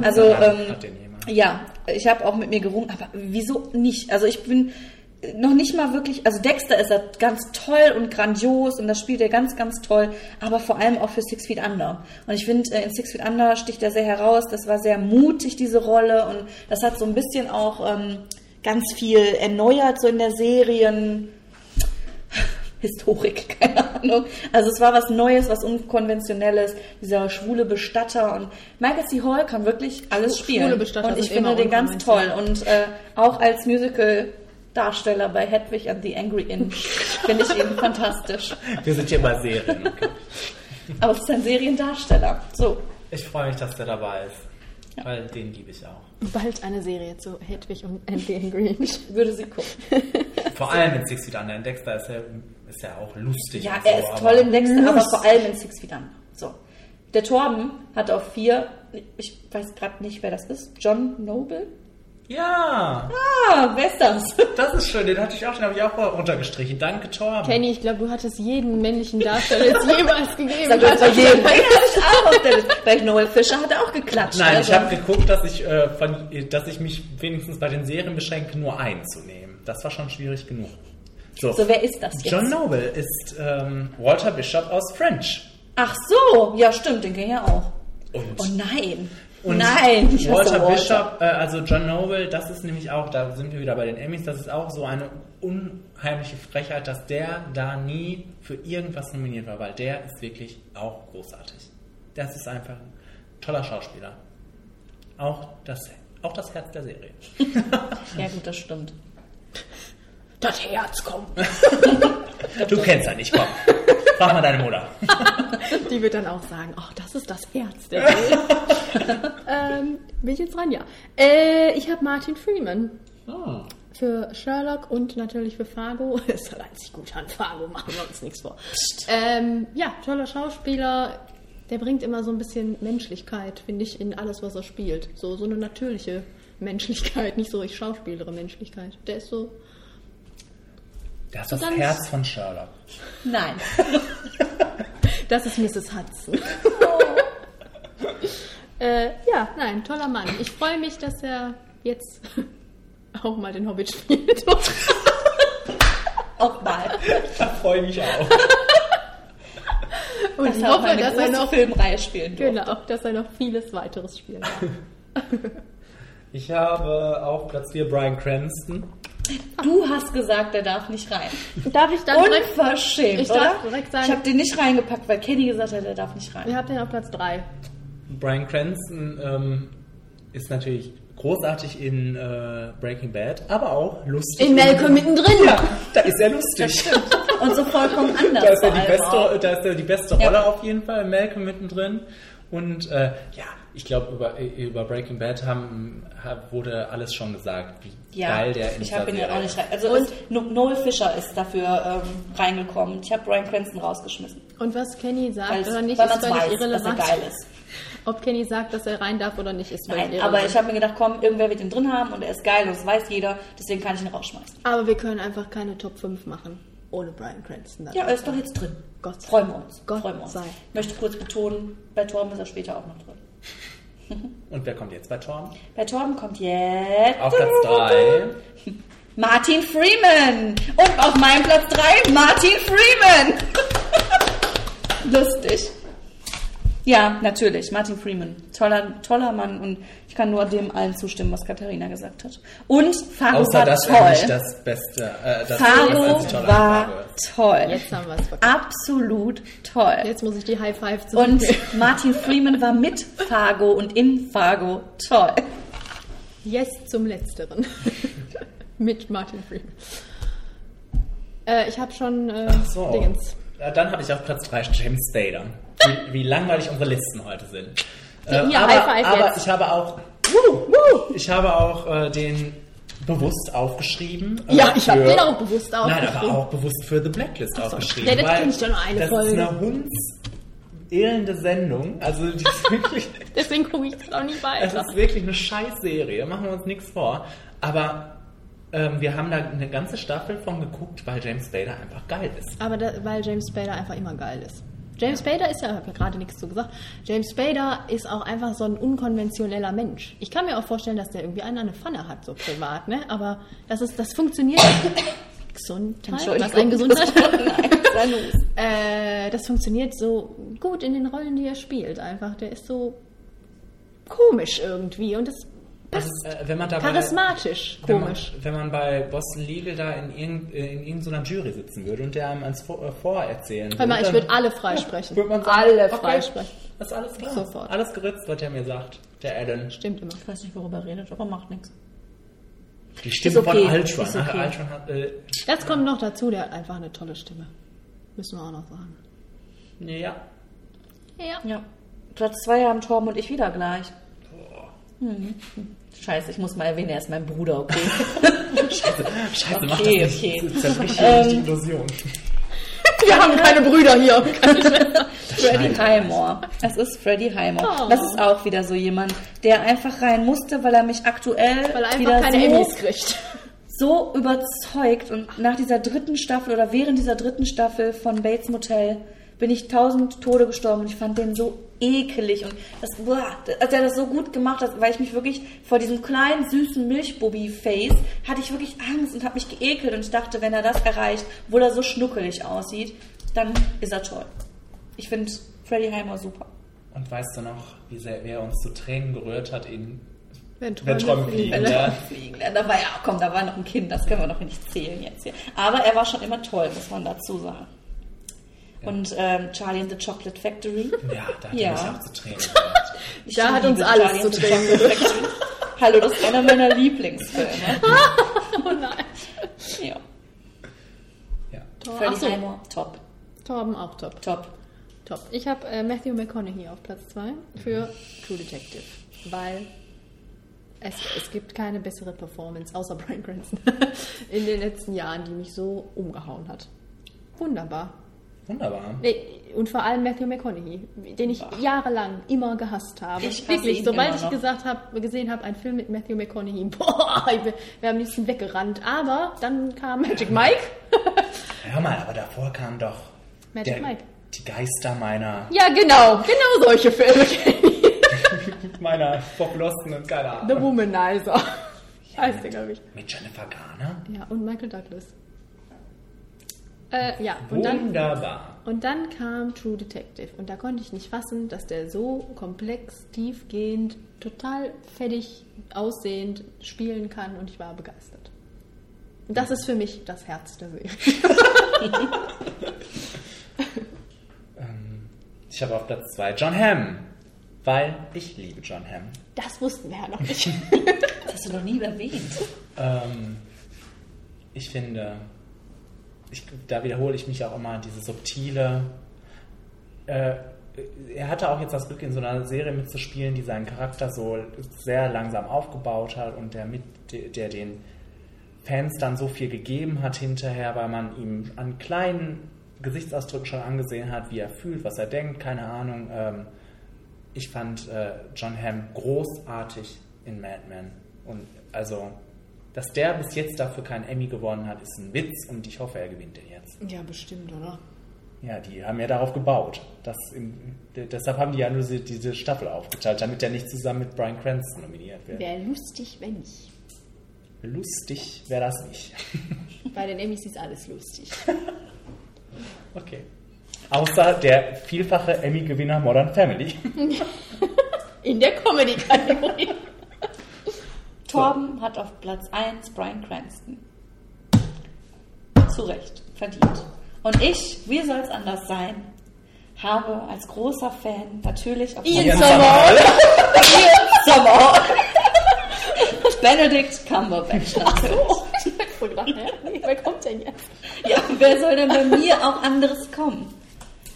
Also, sei Dank ähm, hat den jemand. ja, ich habe auch mit mir gerungen, aber wieso nicht? Also ich bin noch nicht mal wirklich, also Dexter ist er ganz toll und grandios und das spielt er ganz, ganz toll, aber vor allem auch für Six Feet Under. Und ich finde, äh, in Six Feet Under sticht er sehr heraus, das war sehr mutig, diese Rolle und das hat so ein bisschen auch ähm, ganz viel erneuert, so in der Serien. (sighs) Historik, (laughs) keine Ahnung. Also es war was Neues, was Unkonventionelles, dieser schwule Bestatter und Michael C. Hall kann wirklich alles spielen. Schwule Bestatter und ich finde den ganz toll und äh, auch als Musical-Darsteller bei Hedwig and the Angry Inch finde ich ihn fantastisch. Wir sind hier bei Serien. Okay. Aber es ist ein Seriendarsteller. So, Ich freue mich, dass der dabei ist. Weil den liebe ich auch. Bald eine Serie zu Hedwig und Andy Green. würde sie gucken. Vor allem in Six Feet Under. In Dexter ist er, ist er auch lustig. Ja, und so, er ist toll in Dexter, aber vor allem in Six Feet Under. So. Der Torben hat auf vier, ich weiß gerade nicht, wer das ist, John Noble? Ja, Ah, wer ist das? das ist schön. Den hatte ich auch, den habe ich auch runtergestrichen. Danke, Torben. Kenny, ich glaube, du hattest jeden männlichen Darsteller jetzt (laughs) jemals gegeben. Sag (laughs) das bei jedem. Ja, ich auch auf der Liste. Bei Noel Fischer hat er auch geklatscht. Nein, also. ich habe geguckt, dass ich, äh, von, dass ich mich wenigstens bei den Serien beschränke, nur einen zu nehmen. Das war schon schwierig genug. So, So, wer ist das jetzt? John Noble ist ähm, Walter Bishop aus French. Ach so, ja stimmt, den kenne ich ja auch. Und, Oh nein. Und Nein, ich Walter Walter. Bishop, äh, also John Noble, das ist nämlich auch, da sind wir wieder bei den Emmys, das ist auch so eine unheimliche Frechheit, dass der da nie für irgendwas nominiert war, weil der ist wirklich auch großartig. Das ist einfach ein toller Schauspieler. Auch das, auch das Herz der Serie. Ja, gut, das stimmt. Das Herz kommt. (laughs) Du kennst ja nicht, komm. Frag mal deine Mutter. (laughs) Die wird dann auch sagen, ach, das ist das Herz der Welt. ähm, bin ich jetzt dran? Ja. Äh, ich habe Martin Freeman. Ah. Für Sherlock und natürlich für Fargo. (laughs) Es reizt sich gut an Fargo, machen wir uns nichts vor. Ähm, ja, toller Schauspieler. Der bringt immer so ein bisschen Menschlichkeit, finde ich, in alles, was er spielt. So, so eine natürliche Menschlichkeit, nicht so ich schauspielere Menschlichkeit. Der ist so. Das ist das Ganz- Herz von Sherlock. Nein. (laughs) Das ist Mrs. Hudson. (laughs) äh, ja, nein, toller Mann. Ich freue mich, dass er jetzt (laughs) auch mal den Hobbit spielt. Auch mal. Da freue ich mich auch. Und Dass ich hoffe, dass er große noch Filmreihe spielen durfte. Genau, dass er noch vieles weiteres spielen darf. Ich habe auf Platz 4 Brian Cranston. Du hast gesagt, der darf nicht rein. Darf ich dann direkt, Unverschämt, ich oder? darf direkt sagen, ich habe den nicht reingepackt, weil Kenny gesagt hat, der darf nicht rein. ihr habt den auf Platz 3. Brian Cranston ähm, ist natürlich großartig in äh, Breaking Bad, aber auch lustig. In Malcolm mittendrin. Ja, da ist er lustig. Und so vollkommen anders. (laughs) Da ist er die beste, da ist er die beste Ja. Rolle auf jeden Fall, Malcolm mittendrin. Und äh, ja, ich glaube, über, über Breaking Bad haben, hab, wurde alles schon gesagt, wie Ja, geil der in ich habe ihn ja auch nicht ist. rein. Also No- Noel Fischer ist dafür ähm, reingekommen. Ich habe Brian Cranston rausgeschmissen. Und was Kenny sagt Weil es- oder nicht, weil ist völlig weiß, irrelevant. dass er geil ist. Ob Kenny sagt, dass er rein darf oder nicht, ist Nein, irrelevant. aber ich habe mir gedacht, komm, irgendwer wird ihn drin haben und er ist geil und das weiß jeder, deswegen kann ich ihn rausschmeißen. Aber wir können einfach keine Top 5 machen ohne Brian Cranston. Ja, er ist doch jetzt drin. Gott sei Freuen wir uns. Gott Freuen wir uns. sei. Ich möchte kurz betonen, bei Torben ist er später auch noch drin. (laughs) Und wer kommt jetzt bei Torben? Bei Torben kommt jetzt Auf Platz 3. (laughs) Martin Freeman. Und auf meinem Platz 3 Martin Freeman. (laughs) Lustig. Ja, natürlich, Martin Freeman. Toller, toller Mann und ich kann nur dem allen zustimmen, was Katharina gesagt hat. Und Fargo Außer war dass toll. er nicht das Beste, äh, das an war toll. Jetzt haben wir es. Absolut toll. Jetzt muss ich die High Five zu Und (laughs) Martin Freeman war mit Fargo und in Fargo toll. Yes zum Letzteren. (laughs) Mit Martin Freeman. Äh, ich habe schon äh, So. Dingens. Ja, dann habe ich auf Platz 3 James Spader. Wie, wie langweilig unsere Listen heute sind. Äh, hier, aber High Five aber ich habe auch, ich habe auch äh, den bewusst aufgeschrieben. äh, Ja, ich habe den auch bewusst Nein, aufgeschrieben. aber auch bewusst für The Blacklist aufgeschrieben. Ja, das doch nur eine das Folge. ist eine hundselende Sendung. Also die ist (laughs) wirklich, Deswegen gucke ich es auch nicht es weiter. ist wirklich eine Scheißserie. Machen wir uns nichts vor. Aber ähm, wir haben da eine ganze Staffel von geguckt, weil James Spader einfach geil ist. Aber da, weil James Spader einfach immer geil ist. James Spader ist ja, ich habe ja gerade nichts zu gesagt, James Spader ist auch einfach so ein unkonventioneller Mensch. Ich kann mir auch vorstellen, dass der irgendwie einen an der Pfanne hat, so privat, ne? Aber das ist, das funktioniert. (coughs) Gesundheit? Entschuldigung. Was ein Gesundheit? (laughs) (laughs) Äh, das funktioniert so gut in den Rollen, die er spielt. Einfach, der ist so komisch irgendwie und das passt. Äh, wenn man dabei, Charismatisch, wenn man, komisch. wenn man bei Boston Legal da in, irgend, in irgendeiner Jury sitzen würde und der einem ans Vor, äh, vorerzählen Hör mal, ich würde alle freisprechen. Würde man sagen, alle okay. freisprechen. Das ist alles klar. Sofort. Alles geritzt, was er mir sagt, der Alan. Stimmt immer. Ich weiß nicht, worüber er redet, aber macht nichts. Die Stimme okay, von ist Ach, okay. Ultron hat, äh, Das kommt noch dazu, der hat einfach eine tolle Stimme. Müssen wir auch noch sagen. ja. Ja. Ja. Platz 2 haben Torben und ich wieder gleich. Hm. Scheiße, ich muss mal erwähnen, er ist mein Bruder, okay? (laughs) Scheiße, scheiße, mach das Okay, nicht. okay. Das zerbricht hier nicht die Ähm, Illusion. Wir haben keine Brüder hier. (laughs) Freddie Highmore. Es ist Freddie Highmore. Oh. Das ist auch wieder so jemand, der einfach rein musste, weil er mich aktuell Weil er einfach wieder keine so, Emmys kriegt. so überzeugt und nach dieser dritten Staffel oder während dieser dritten Staffel von Bates Motel bin ich tausend Tode gestorben und ich fand den so ekelig und das, boah, als er das so gut gemacht hat, weil ich mich wirklich vor diesem kleinen süßen Milchbubi-Face hatte ich wirklich Angst und habe mich geekelt und ich dachte, wenn er das erreicht, obwohl er so schnuckelig aussieht, dann ist er toll. Ich finde Freddie Highmore super. Und weißt du noch, wie sehr wer uns zu Tränen gerührt hat in Wenn Träume fliegen, ja. Fliegen lernen. Da war ja, komm, da war noch ein Kind, das können wir doch nicht zählen jetzt hier. Aber er war schon immer toll, muss man dazu sagen. Und ähm, Charlie and the Chocolate Factory. Ja, da hat Ja. er mich auch zu Tränen. (laughs) Ich Da hat uns alles Charlie zu Tränen Chocolate Factory. Hallo, das ist einer meiner Lieblingsfilme. (laughs) oh nein. Ja. Ja. Tor- so. Top. Torben auch top. Top. Top. Ich habe äh, Matthew McConaughey auf Platz 2 für True Detective, weil es, es gibt keine bessere Performance außer Brian Cranston (laughs) in den letzten Jahren, die mich so umgehauen hat. Wunderbar. Wunderbar. Und vor allem Matthew McConaughey, den ich jahrelang immer gehasst habe. Ich Wirklich, sobald ich gesagt hab, gesehen habe, ein Film mit Matthew McConaughey, (laughs) boah, ich wäre am liebsten weggerannt. Aber dann kam Magic Mike. (laughs) Hör mal, aber davor kam doch Magic der, Mike. die Geister meiner, Ja, genau, genau solche Filme (laughs) meiner verflossenen, keine Ahnung. The Womanizer. Heißt der, glaube ich. Mit Jennifer Garner? Ja, und Michael Douglas. Äh, ja, und dann, Wunderbar. und dann kam True Detective. Und da konnte ich nicht fassen, dass der so komplex, tiefgehend, total fettig aussehend spielen kann. Und ich war begeistert. Und Das ist für mich das Herz der Serie. (laughs) (laughs) Ähm, ich habe auf Platz 2 John Hamm, weil ich liebe John Hamm. Das wussten wir ja noch nicht. (laughs) Das hast du noch nie erwähnt. Ähm, ich finde, ich, da wiederhole ich mich auch immer, diese subtile. Äh, er hatte auch jetzt das Glück, in so einer Serie mitzuspielen, die seinen Charakter so sehr langsam aufgebaut hat und der, mit, der den Fans dann so viel gegeben hat hinterher, weil man ihm an kleinen Gesichtsausdrücken schon angesehen hat, wie er fühlt, was er denkt, keine Ahnung. Ähm, ich fand äh, John Hamm großartig in Mad Men. Und also, dass der bis jetzt dafür keinen Emmy gewonnen hat, ist ein Witz und ich hoffe, er gewinnt den jetzt. ja, bestimmt, oder? Ja, die haben ja darauf gebaut. Dass im, de- deshalb haben die ja nur diese, diese Staffel aufgeteilt, damit er nicht zusammen mit Brian Cranston nominiert wird. Wäre lustig, wenn nicht. Lustig wäre das nicht. (laughs) Bei den Emmys ist alles lustig. (laughs) Okay. Außer der vielfache Emmy-Gewinner Modern Family. (laughs) In der Comedy-Kategorie. Torben hat auf Platz 1 Brian Cranston. Zu Recht, verdient. Und ich, wie soll es anders sein, habe als großer Fan natürlich auf Ian Platz- Somerhalder. (laughs) Ian Somerhalder. (laughs) Benedict Cumberbatch natürlich. (laughs) Ich hab voll gedacht, hä? Wer kommt denn jetzt? Ja, wer soll denn bei mir auch anderes kommen?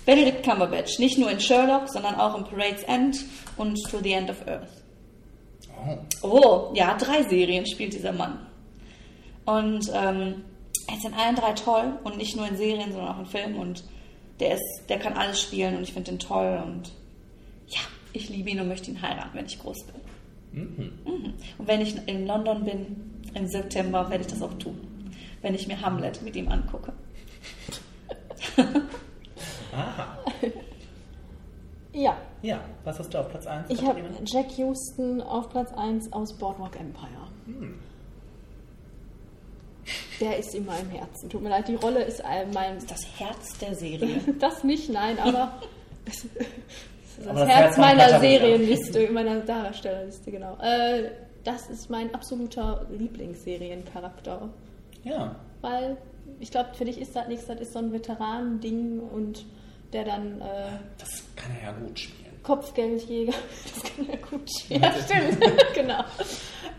Benedict Cumberbatch, nicht nur in Sherlock, sondern auch in Parade's End und To the End of Earth. Oh, ja, drei Serien spielt dieser Mann. Und ähm, er ist in allen drei toll und nicht nur in Serien, sondern auch in Filmen und der ist, der kann alles spielen und ich finde ihn toll und ja, ich liebe ihn und möchte ihn heiraten, wenn ich groß bin. Mhm. Mhm. Und wenn ich in London bin im September, werde ich das auch tun, wenn ich mir Hamlet mit ihm angucke. (laughs) Aha. (laughs) Ja, Ja, was hast du auf Platz 1? ich habe Jack Houston auf Platz 1 aus Boardwalk Empire. Hm. Der ist in meinem Herzen. Tut mir leid, die Rolle ist mein. Das Herz der Serie. (laughs) Das nicht, nein, aber. (laughs) Das, das Aber Herz, das Herz von meiner Katharina. Serienliste, meiner Darstellerliste, genau. Äh, das ist mein absoluter Lieblingsseriencharakter. Ja. Weil ich glaube, für dich ist das nichts, das ist so ein Veteran-Ding und der dann äh, Das kann er ja gut spielen. Kopfgeldjäger, (laughs) das kann er gut (laughs) spielen. Ja, stimmt, (laughs) genau.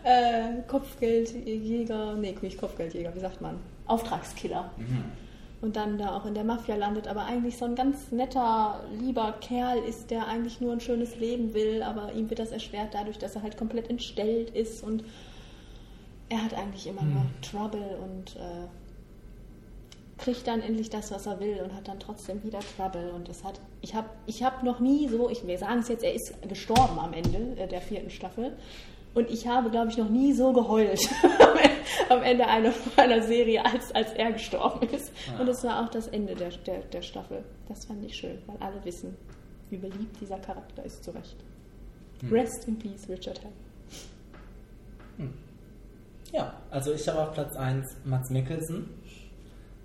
Äh, Kopfgeldjäger, nee, nicht Kopfgeldjäger, wie sagt man? Auftragskiller. Und dann da auch in der Mafia landet, aber eigentlich so ein ganz netter, lieber Kerl ist, der eigentlich nur ein schönes Leben will, aber ihm wird das erschwert dadurch, dass er halt komplett entstellt ist und er hat eigentlich immer nur Trouble und äh, kriegt dann endlich das, was er will und hat dann trotzdem wieder Trouble. Und es hat, ich habe ich hab noch nie so, ich, wir sagen es jetzt, er ist gestorben am Ende äh, der vierten Staffel. Und ich habe, glaube ich, noch nie so geheult (laughs) am Ende einer, einer Serie, als, als er gestorben ist. Und es war auch das Ende der, der, der Staffel. Das fand ich schön, weil alle wissen, wie beliebt dieser Charakter ist, zu Recht. Hm. Rest in peace, Richard Hell. Ja, also ich habe auf Platz 1 Mats Mikkelsen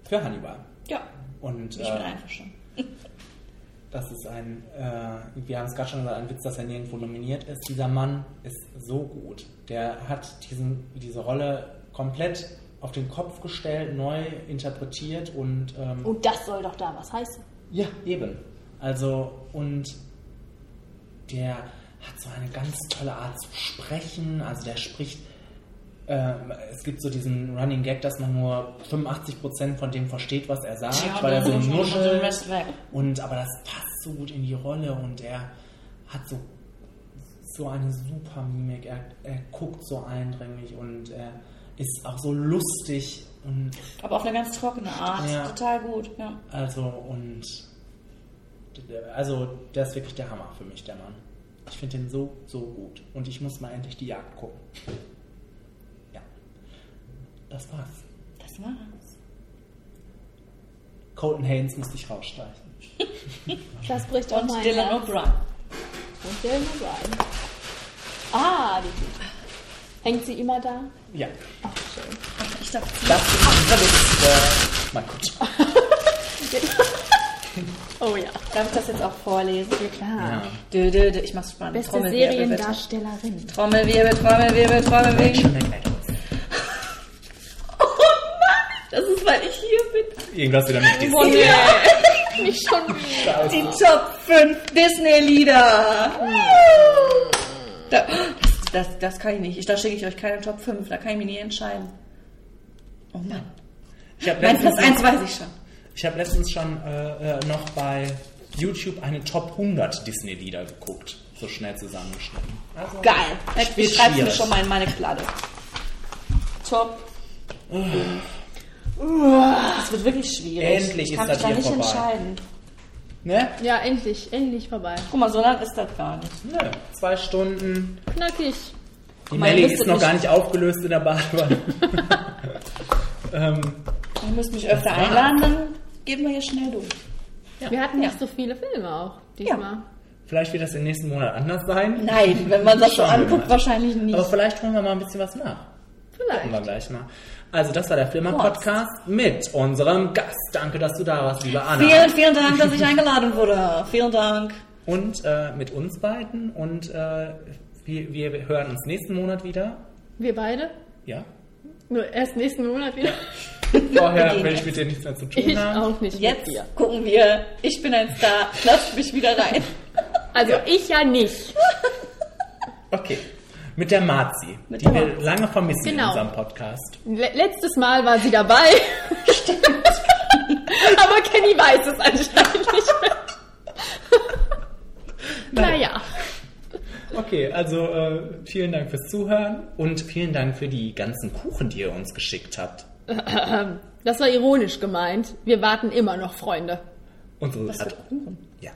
für Hannibal. Ja, Und ich bin äh, einverstanden. (laughs) das ist ein, äh, wir haben es gerade schon gesagt, ein Witz, dass er nirgendwo nominiert ist. Dieser Mann ist so gut. Der hat diesen, diese Rolle komplett auf den Kopf gestellt, neu interpretiert und ähm, Und das soll doch da was heißen. ja, eben. Also, und der hat so eine ganz tolle Art zu sprechen. Also, der spricht. Ähm, es gibt so diesen Running Gag, dass man nur 85% von dem versteht, was er sagt, Ja, weil er so nuschelt. Und, aber das passt so gut in die Rolle und er hat so, so eine super Mimik. Er, er guckt so eindringlich und er ist auch so lustig und Aber auf eine ganz trockene Art. Ja. Total gut, ja. also und also der ist wirklich der Hammer für mich, der Mann. Ich finde den so, so gut. Und ich muss mal endlich die Jagd gucken. Das war's. Das war's. Colton Haynes musste ich rausstreichen. (laughs) Das bricht auch Und mein Dylan. O'Brien. Und Dylan O'Brien. Ah, die. Hängt sie immer da? Ja. Ach, schön. Ich dachte, Das ist äh, mein Gott. (laughs) Oh ja. Darf ich das jetzt auch vorlesen? Ja, klar. Ja. Dö, dö, dö. Ich mach's spannend. Beste Trommelwirbel, bitte. Seriendarstellerin. Trommelwirbel, Trommelwirbel, Trommelwirbel. Mann, das ist, weil ich hier bin. Irgendwas wieder mit Disney. Oh (laughs) nee. Nicht schon wieder. Die Top 5 Disney-Lieder. Da, das, das, das kann ich nicht. Ich, da schicke ich euch keine Top 5. Da kann ich mich nie entscheiden. Oh Mann. Ich habe Mein Platz 1 weiß ich schon. ich hab letztens schon äh, äh, noch bei YouTube eine Top 100 Disney-Lieder geguckt. So schnell zusammengeschnitten. Also, Geil. Ich schreibe mir schon mal in meine Kladde. Top 5. Das wird wirklich schwierig. Endlich ich kann ist mich das da hier nicht vorbei. entscheiden. Ne? Ja, endlich, endlich vorbei. Guck mal, so lang ist das gar nicht. Nö. Zwei Stunden. Knackig. Die mal, ihr Melli müsstet ist noch mich- gar nicht aufgelöst in der Badewanne. (laughs) ähm, Ihr müsst mich öfter war's. einladen, dann gehen wir hier schnell durch. Wir hatten nicht so viele Filme auch diesmal. vielleicht wird das im nächsten Monat anders sein. Nein, wenn man das so Schauen wir anguckt, mal. wahrscheinlich nicht. Aber vielleicht holen wir mal ein bisschen was nach. Gucken wir Vielleicht. gleich mal. Also, das war der Flimmer-Podcast mit unserem Gast. Danke, dass du da warst, liebe Anna. Vielen, vielen Dank, dass ich eingeladen wurde. Vielen Dank. Und äh, mit uns beiden. Und äh, wir, wir hören uns nächsten Monat wieder. Wir beide? Ja. Nur erst nächsten Monat wieder. (laughs) Vorher will ich mit dir nichts mehr zu tun Ich haben. auch nicht Jetzt gucken wir. Ich bin ein Star. Lasst mich wieder rein. Also ich ja nicht. Okay. Mit der Marzi, Mit die der wir lange vermissen in Genau. unserem Podcast. Le letztes Mal war sie dabei. (laughs) Aber Kenny weiß es anscheinend nicht mehr. (laughs) naja. Okay, also äh, vielen Dank fürs Zuhören und vielen Dank für die ganzen Kuchen, die ihr uns geschickt habt. (clears throat) Das war ironisch gemeint. Wir warten immer noch, Freunde. Unsere Was für Kuchen? Ja,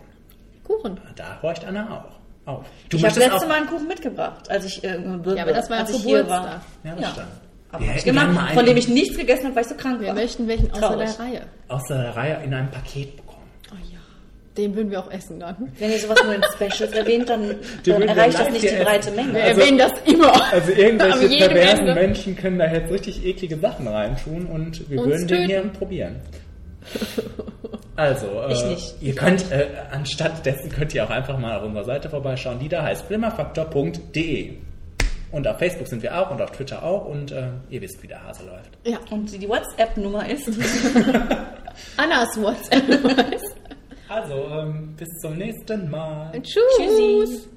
Kuchen. da horcht Anna auch auf. Du Ich habe letzte Mal einen Kuchen mitgebracht, als ich, äh, Ja, aber das war als ja ich hier war. Ja, das Ja. stimmt. Aber Wir hab ich gemacht, von dem ich nichts gegessen habe, weil ich so krank Wir war. möchten welchen außer Traurig. der Reihe. aus der Reihe in einem Paket bekommen. Oh ja. Den würden wir auch essen dann. Wenn ihr sowas nur in Specials (laughs) erwähnt, dann, dann wir erreicht das nicht die essen. breite Menge. Wir Also- erwähnen das immer. Also irgendwelche perversen Ende. Menschen können da jetzt richtig eklige Sachen reintun und wir Uns würden den töten. hier probieren. (laughs) Also, äh, ihr könnt, äh, anstatt dessen könnt ihr auch einfach mal auf unserer Seite vorbeischauen, die da heißt flimmerfaktor.de. Und auf Facebook sind wir auch und auf Twitter auch und äh, ihr wisst, wie der Hase läuft. Ja. Und die WhatsApp-Nummer ist. (laughs) Annas WhatsApp. Also, ähm, bis zum nächsten Mal. Tschüss. Tschüssi. Tschüssi.